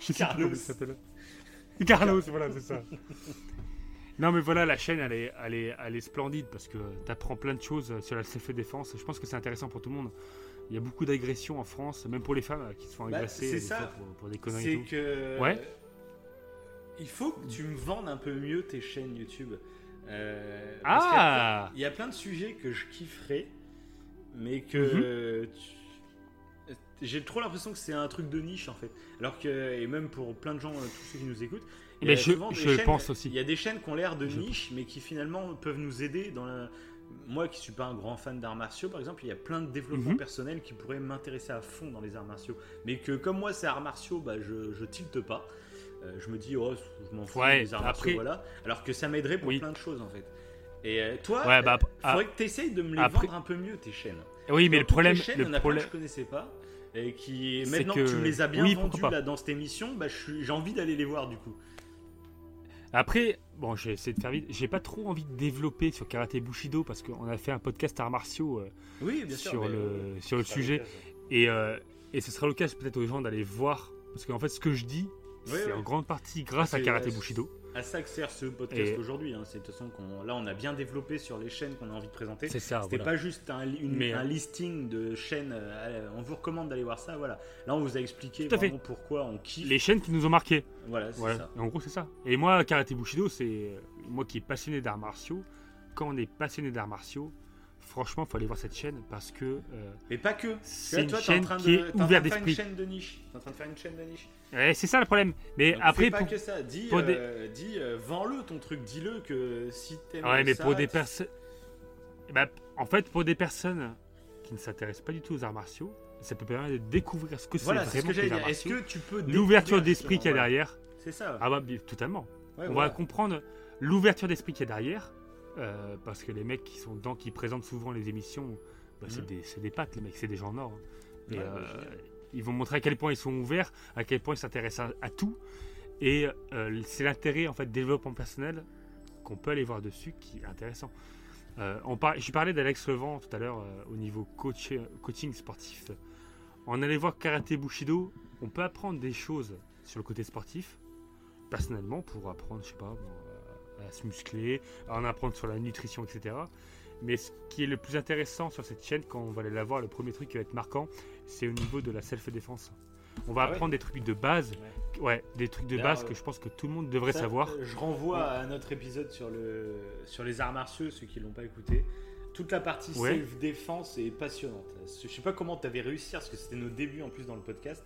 Je sais plus Carlos. comment il s'appelle. Carlos, voilà, c'est ça. Non, mais voilà, la chaîne, elle est, elle est, elle est splendide parce que tu apprends plein de choses sur la self-défense. Je pense que c'est intéressant pour tout le monde. Il y a beaucoup d'agressions en France, même pour les femmes euh, qui se font Bah, agresser c'est des ça. fois pour, pour des conneries C'est tout. que. Ouais. Il faut que tu me vendes un peu mieux tes chaînes YouTube. Euh, Ah Il y a plein de sujets que je kifferais, mais Mhm. que tu- j'ai trop l'impression que c'est un truc de niche en fait. Alors que, et même pour plein de gens, euh, tous ceux qui nous écoutent, il y Mais a je- je chaînes- pense aussi. Il y a des chaînes qui ont l'air de Je niche, mais qui finalement peuvent nous aider dans la. Moi qui suis pas un grand fan d'arts martiaux, par exemple, il y a plein de développements Mhm. personnels qui pourraient m'intéresser à fond dans les arts martiaux. Mais que comme moi c'est arts martiaux, bah, je, je tilte pas. Euh, je me dis, oh, je m'en fous Ouais, des arts après- martiaux, voilà. Alors que ça m'aiderait pour Oui. plein de choses en fait. Et euh, toi, Ouais, bah, euh, ah, faudrait que tu essayes de me les après- vendre un peu mieux tes chaînes. Oui, mais le problème, les chaînes, il y le en a plein problème, que je connaissais pas. Et qui maintenant que... que- tu me les as bien oui, pas. là dans cette émission, bah, j'ai envie d'aller les voir du coup. Après, bon, j'ai essayé de faire vite. J'ai pas trop envie de développer sur karaté bushido parce qu'on a fait un podcast arts martiaux euh, Oui, bien sûr. sur le euh, sur le sujet et euh, et ce sera l'occasion peut-être aux gens d'aller voir parce qu'en fait ce que je dis C'est en grande partie grâce à C'est- karaté ouais, bushido. À ça que sert ce podcast Et- aujourd'hui. hein. C'est de toute façon qu'on là on a bien développé sur les chaînes qu'on a envie de présenter. C'est ça. C'était voilà. pas juste un, li- une- Mais, un euh, listing de chaînes. euh, on vous recommande d'aller voir ça. Voilà. Là on vous a expliqué Tout à fait. pourquoi on kiffe. Les chaînes qui nous ont marqué. Voilà, c'est Voilà. ça. Et en gros, c'est ça. Et moi, karaté bushido, c'est euh, moi qui est passionné d'arts martiaux. Quand on est passionné d'arts martiaux, franchement, faut aller voir cette chaîne parce que euh, Mais pas que. C'est une toi, en chaîne train de, qui est t'es en train ouverte de faire une d'esprit. chaîne de niche. T'es en train de faire une chaîne de niche. ouais, c'est ça le problème. Mais Donc, après, pas pour- que ça. Dis, pour des- euh, dis euh, vends-le ton truc. Dis-le que si t'aimes ouais, mais ça, pour des personnes, bah, en fait, pour des personnes qui ne s'intéressent pas du tout aux arts martiaux, ça peut permettre de découvrir ce que c'est Voilà, c'est ce vraiment que j'allais les arts dire. Est-ce martiaux. que tu peux L'ouverture d'esprit qu'il y a derrière. C'est ça. Ah bah, totalement. Ouais, on voilà. va comprendre l'ouverture d'esprit qu'il y a derrière, euh, parce que les mecs qui sont dedans, qui présentent souvent les émissions, bah, c'est Mhm. des, c'est des pattes, les mecs, c'est des gens en or. hein. Et Ouais, euh, ils vont montrer à quel point ils sont ouverts, à quel point ils s'intéressent à, à tout. Et euh, c'est l'intérêt, en fait, développement personnel qu'on peut aller voir dessus qui est intéressant. On par... Je parlais d'Alex Levent tout à l'heure au niveau coach... coaching sportif. En allant voir Karaté Bushido, on peut apprendre des choses sur le côté sportif, personnellement, pour apprendre, je sais pas, bon, à se muscler, à en apprendre sur la nutrition, etc. Mais ce qui est le plus intéressant sur cette chaîne, quand on va aller la voir, le premier truc qui va être marquant, c'est au niveau de la self-défense. On va Ah ouais apprendre des trucs de base, ouais, des trucs de Là, base euh, que je pense que tout le monde devrait Ça, savoir. euh, Je renvoie à notre épisode sur, le, sur les arts martiaux, ceux qui l'ont pas écouté. Toute la partie Ouais. self-défense est passionnante. Je sais pas comment tu avais réussi, parce que c'était nos débuts en plus dans le podcast.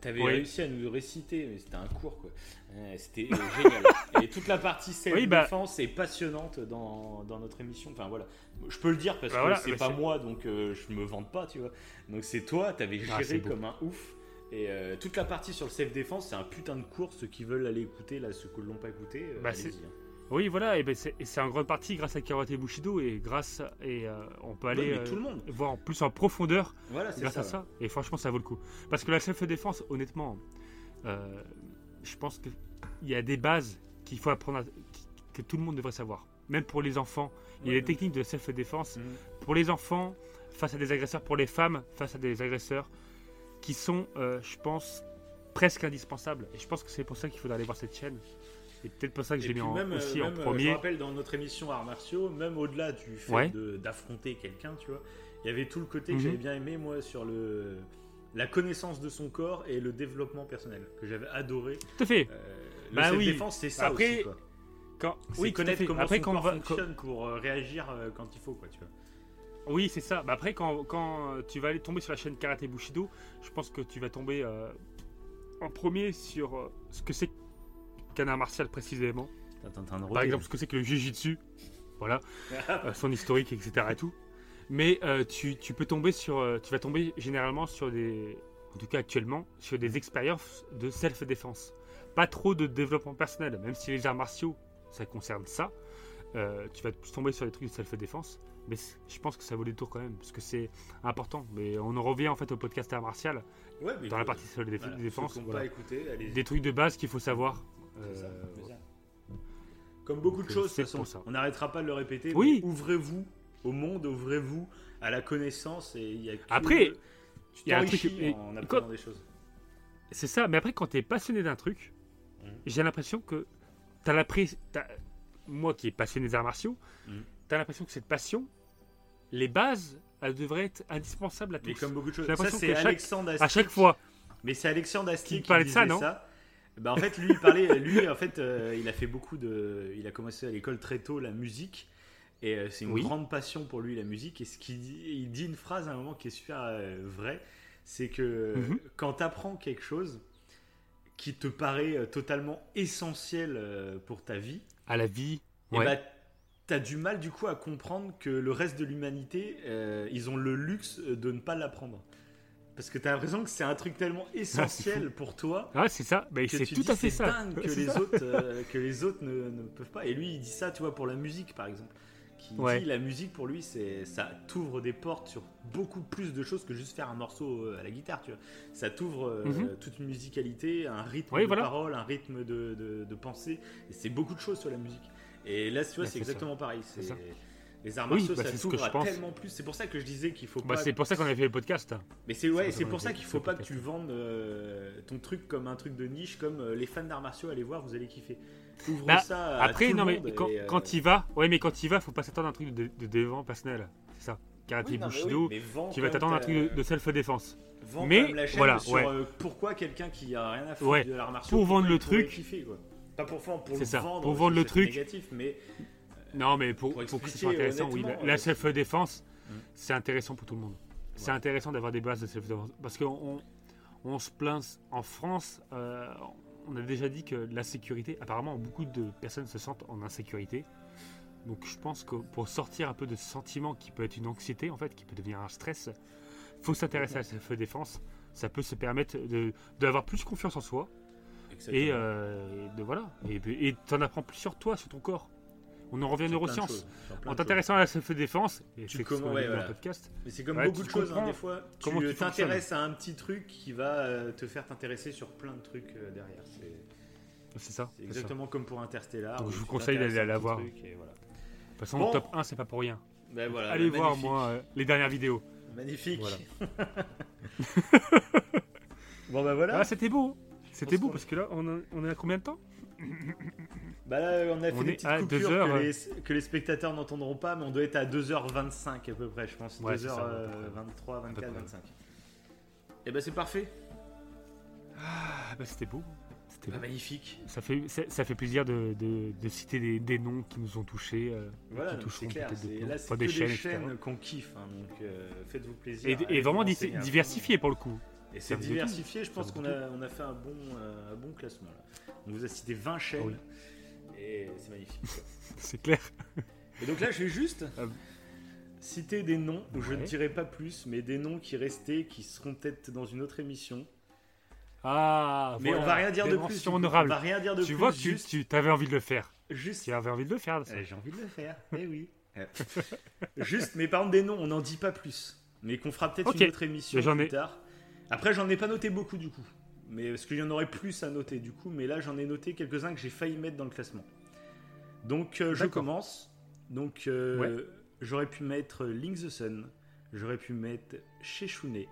Tu avais Ouais. réussi à nous réciter, mais c'était un cours quoi. Euh, c'était euh, génial. *laughs* Et toute la partie Oui, bah- self-défense est passionnante dans, dans notre émission. Enfin voilà, je peux le dire parce Bah que voilà, c'est bah pas c'est- moi, donc euh, je me vante pas, tu vois. Donc c'est toi, t'avais Ah, géré c'est comme un ouf. Et euh, toute la partie sur le self-défense, c'est un putain de cours. Ceux qui veulent aller écouter, là, ceux qui ne l'ont pas écouté, euh, Bah, allez-y, c'est- hein. Oui, voilà, et ben c'est en grande partie grâce à Karaté Bushido et grâce à- et euh, on peut aller euh, tout le monde. voir en plus en profondeur Voilà, grâce ça. à ça. Et franchement, ça vaut le coup. Parce que la self-défense, honnêtement, euh, je pense qu'il y a des bases qu'il faut apprendre, à- que tout le monde devrait savoir. Même pour les enfants. Il y a des techniques de self-défense Mhm. pour les enfants, face à des agresseurs, pour les femmes, face à des agresseurs, qui sont, euh, je pense, presque indispensables. Et je pense que c'est pour ça qu'il faudrait aller voir cette chaîne. Et peut-être pour ça que j'ai mis puis en- même, euh, aussi même, en euh, Je premier. me rappelle dans notre émission Arts martiaux, même au-delà du fait Ouais. d'affronter quelqu'un, tu vois, il y avait tout le côté que Mhm. j'avais bien aimé, moi, sur le la connaissance de son corps et le développement personnel, que j'avais adoré. Tout à fait. Euh, le Bah oui. self-défense, c'est ça Après, aussi, quoi. Quand, C'est oui, connaître comment Après, son quand on corps va- fonctionne pour euh, réagir quand il faut, quoi, tu vois. Oui, c'est ça. Bah après, quand, quand tu vas aller tomber sur la chaîne Karaté Bushido, je pense que tu vas tomber euh, en premier sur euh, ce que c'est qu'un art martial précisément. Par exemple, ce que c'est que le Jiu-Jitsu. Voilà. *laughs* euh, son historique, etc. et tout. Mais euh, tu, tu peux tomber sur. euh, tu vas tomber généralement sur des. En tout cas, actuellement, sur des expériences de self-défense. Pas trop de développement personnel, même si les arts martiaux, ça concerne ça. euh, tu vas tomber sur des trucs de self-défense. Mais je pense que ça vaut des tours quand même, parce que c'est important. Mais on en revient en fait au podcast art martial, Ouais, mais dans la partie self-défense. voilà, voilà. Des trucs de base qu'il faut savoir. Ça, Euh, ça. Comme beaucoup de choses, de c'est toute façon, pour ça. on n'arrêtera pas de le répéter. Oui. mais Ouvrez-vous au monde, ouvrez-vous à la connaissance et il y a que- Après, tu il y a un truc- en apprenant quand- des choses. C'est ça, mais après, quand tu es passionné d'un truc, Mhm. j'ai l'impression que tu as l'impression. Moi qui est passionné des arts martiaux, Mhm. tu as l'impression que cette passion, les bases, elles devraient être indispensables à Mais tous. comme beaucoup de choses, ça c'est chaque- Alexandre À Astier. chaque fois. Mais c'est Alexandre Astier Qui qui, parlait de ça, ça. Bah, en fait, lui, il parlait, lui, en fait, euh, il a fait beaucoup de, il a commencé à l'école très tôt la musique, et euh, c'est une Oui. grande passion pour lui la musique. Et ce qu'il dit, il dit une phrase à un moment qui est super euh, vraie, c'est que Mhm. quand tu apprends quelque chose qui te paraît euh, totalement essentiel pour ta vie, À la vie. et Ouais. bah, t'as du mal du coup à comprendre que le reste de l'humanité, ils ont le luxe de ne pas l'apprendre. Parce que t'as l'impression que c'est un truc tellement essentiel pour toi Ah, c'est ça. Mais que c'est tout dis, à fait ça. dingue que les, ça. autres, euh, *laughs* que les autres ne, ne peuvent pas. Et lui, il dit ça, tu vois, pour la musique par exemple. Qui Ouais. dit la musique pour lui, c'est ça t'ouvre des portes sur beaucoup plus de choses que juste faire un morceau euh, à la guitare, tu vois. Ça t'ouvre euh, Mhm. toute une musicalité, un rythme Oui, de voilà. parole, un rythme de, de, de pensée. Et c'est beaucoup de choses sur la musique. Et là, tu vois, Bah, c'est ça. exactement pareil. C'est. Les arts Oui, martiaux, bah, ça à pense. tellement plus. C'est pour ça que je disais qu'il faut Bah, pas c'est pour ça qu'on a fait le podcast. mais c'est ouais, C'est pour ça qu'il faut pas que tu vendes euh, ton truc comme un truc de niche, comme euh, les fans d'arts martiaux, allez voir, vous allez kiffer. Ouvre Bah, ça à Après, tout non, le mais quand, euh, quand il va, ouais, mais quand il va, faut pas s'attendre à un truc de, de développement personnel. C'est ça. Karaté oui, Bushido, oui, mais vends qui va quand t'attendre un même truc de, self-défense. mais, voilà, sur ouais. pourquoi quelqu'un qui a rien à Ouais, de l'art martiaux pour vendre le truc. Pas pour vendre, pour C'est le ça, vendre, le truc. mais Non, mais pour, Pour pour que ce soit intéressant, oui, la, la euh, self-défense, Mm. c'est intéressant pour tout le monde. C'est intéressant d'avoir des bases de self-défense. Parce qu'on on, on se plaint en France, euh, on a déjà dit que la sécurité, apparemment, beaucoup de personnes se sentent en insécurité. Donc je pense que pour sortir un peu de ce sentiment qui peut être une anxiété, en fait, qui peut devenir un stress, faut s'intéresser à la self-défense. Ça peut se permettre de- d'avoir plus confiance en soi euh, et de voilà et et t'en apprends plus sur toi sur ton corps on en revient aux neurosciences en t'intéressant à la self-défense et Tu c'est ouais, voilà. le podcast. Mais c'est comme Ouais, beaucoup de choses, hein, des fois, comment tu t'intéresses à un petit truc qui va euh, te faire t'intéresser sur plein de trucs euh, derrière. C'est ça, c'est ça. exactement comme pour Interstellar. Donc, je vous conseille d'aller la voir. voilà. de toute façon Bon. top 1 c'est pas pour rien Ben voilà, allez voir magnifique. moi euh, les dernières vidéos Magnifique. Voilà. *laughs* bon bah voilà. ah c'était beau c'était beau parce que là on, a- on est à combien de temps? Bah là, on a fait On des petites coupures deux heures, que, les, que les spectateurs n'entendront pas, mais on doit être à 2h25 à peu près, je pense. Ouais, c'est ça, 2h23, 24, près. 25. Et bah c'est parfait. ah bah c'était beau c'était Bah, magnifique. ça fait ça, ça fait plaisir de, de- de citer des, des noms qui nous ont touchés euh, Voilà, c'est clair. noms. Là, c'est des des chaînes, chaînes, qu'on kiffe, hein, donc euh, faites-vous plaisir. et, et vraiment fond. diversifié pour le coup Et c'est diversifié, je pense qu'on a, on a fait un bon, euh, un bon classement. Là. On vous a cité 20 chaînes, Ah oui. Et c'est magnifique. *laughs* c'est clair Et donc là, je vais juste Euh, citer des noms, où je ne ouais. dirai pas plus, mais des noms qui restaient, qui seront peut-être dans une autre émission. ah Mais voilà, on va rien dire de des plus. du coup. honorables. On va rien dire de tu plus. vois que tu, juste, tu avais envie de le faire. juste- Tu avais envie de le faire. Eh, J'ai envie de le faire. *laughs* Eh oui. juste, mais par contre des noms, on n'en dit pas plus. Mais qu'on fera peut-être une autre émission plus tard. Après, j'en ai pas noté beaucoup du coup. Mais parce qu'il y en aurait plus à noter du coup. Mais là, j'en ai noté quelques-uns que j'ai failli mettre dans le classement. Donc, euh, je commence. Donc, euh, j'aurais pu mettre Link the Sun. J'aurais pu mettre Sheshune.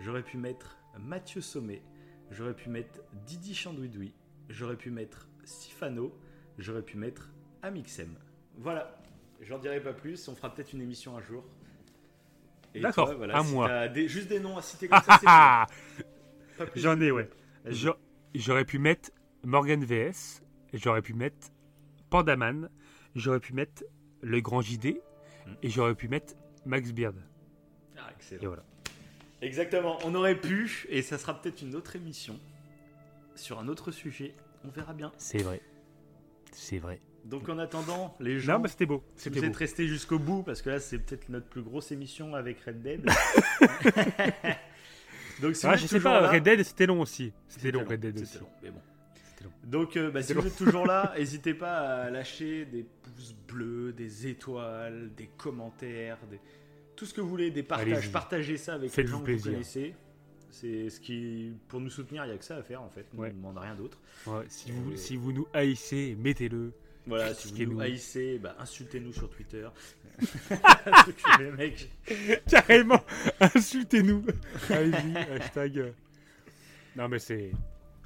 J'aurais pu mettre Mathieu Sommet. J'aurais pu mettre Didi Chandouidoui. J'aurais pu mettre Sifano. J'aurais pu mettre Amixem. Voilà. J'en dirai pas plus. On fera peut-être une émission un jour. D'accord, voilà, à si moi. t'as des- juste des noms à citer comme ça, *laughs* J'en ai, ouais. J'aurais pu mettre Morgan VS, j'aurais pu mettre Pandaman, j'aurais pu mettre Le Grand JD, Hmm. et j'aurais pu mettre Max Beard. Ah, Et excellent. voilà. Exactement. On aurait pu, et ça sera peut-être une autre émission sur un autre sujet. On verra bien. C'est vrai. C'est vrai. Donc en attendant, les gens, Non, mais c'était beau. si vous beau. êtes restés jusqu'au bout, parce que là c'est peut-être notre plus grosse émission avec Red Dead. *laughs* Donc si Ah, je sais pas, là- Red Dead c'était long aussi. C'était long, Red Dead aussi. long, mais bon. long. Donc, euh, bah, si vous êtes toujours là, *laughs* n'hésitez pas à lâcher des pouces bleus, des étoiles, des commentaires, des... tout ce que vous voulez, des partages. Partagez ça avec les gens que plaisir. vous connaissez. C'est ce qui, pour nous soutenir, il n'y a que ça à faire en fait. On ne demande rien d'autre. Ouais, si, vous, si vous nous haïssez, mettez-le. Voilà, si vous nous haïssez, bah, insultez-nous sur Twitter. *laughs* *laughs* Carrément, insultez-nous. Allez-y, hashtag. euh. Non, mais c'est.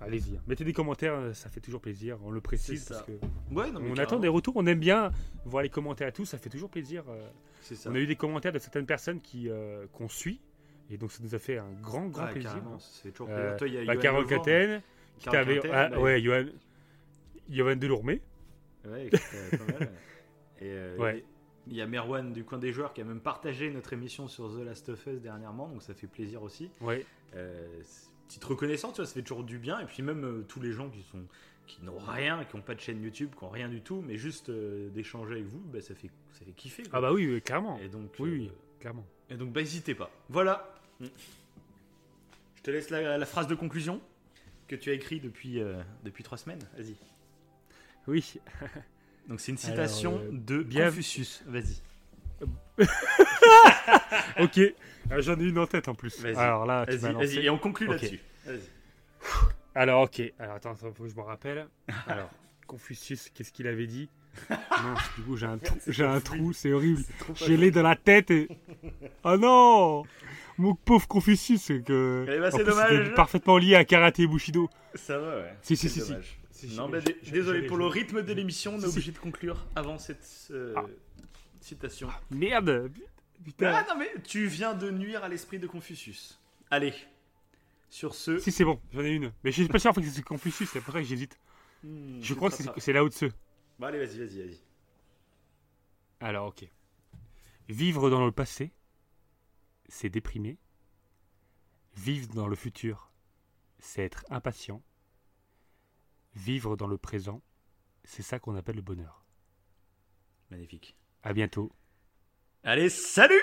Allez-y, hein. mettez des commentaires, euh, ça fait toujours plaisir. On le précise C'est parce que Ouais, non, mais on carrément. attend des retours. On aime bien voir les commentaires et tout. Ça fait toujours plaisir. euh. C'est ça. On a eu des commentaires de certaines personnes qui euh, qu'on suit et donc ça nous a fait un grand grand Ouais, plaisir. fait toujours Euh, plaisir. Toi, il y a bah, Carole. Caten, qui t'avait- ah, ouais, Johan, Johan Delourmé. Ouais, c'était pas mal. Et euh, Ouais. il y a Merwan du coin des joueurs qui a même partagé notre émission sur The Last of Us dernièrement, donc ça fait plaisir aussi. Ouais. Euh, petite reconnaissance, tu vois, ça fait toujours du bien. Et puis même euh, tous les gens qui sont qui n'ont rien, qui n'ont pas de chaîne YouTube, qui n'ont rien du tout, mais juste euh, d'échanger avec vous, bah, ça fait ça fait kiffer. quoi. Ah bah oui, clairement. Et donc, Oui, euh, oui, clairement. et donc, bah, n'hésitez pas. Voilà. Je te laisse la, la phrase de conclusion que tu as écrit depuis euh, depuis trois semaines. Vas-y. Oui. Donc c'est une citation Alors, euh, de bien- Confucius. Vas-y. *laughs* Ok. Ah, J'en ai une en tête en plus. Alors là, tu m'as Vas-y, et on conclut Ok. là-dessus. Alors ok. Alors attends, attends, faut que je me rappelle. *laughs* Alors Confucius, qu'est-ce qu'il avait dit? *laughs* Non, du coup j'ai un trou, c'est j'ai un trou, c'est horrible. J'ai l'ai dans la tête et. Oh non Mon pauvre Confucius, c'est que. Eh ben, c'est dommage. parfaitement lié à karaté et bushido. Ça va, ouais. Si, si, si. Non, mais bah, désolé, pour le rythme de l'émission, on est obligé de conclure avant cette euh, Ah. citation. Merde Putain. Ah non, mais tu viens de nuire à l'esprit de Confucius. Allez. Sur ce. Si c'est bon, j'en ai une. Mais je suis pas sûr que c'est Confucius, c'est pour ça que j'hésite. Hmm, Je crois que c'est là haut dessus Bon, allez, vas-y, vas-y, vas-y. Alors ok. Vivre dans le passé, c'est déprimer. Vivre dans le futur, c'est être impatient. Vivre dans le présent, c'est ça qu'on appelle le bonheur. Magnifique. À bientôt. Allez, salut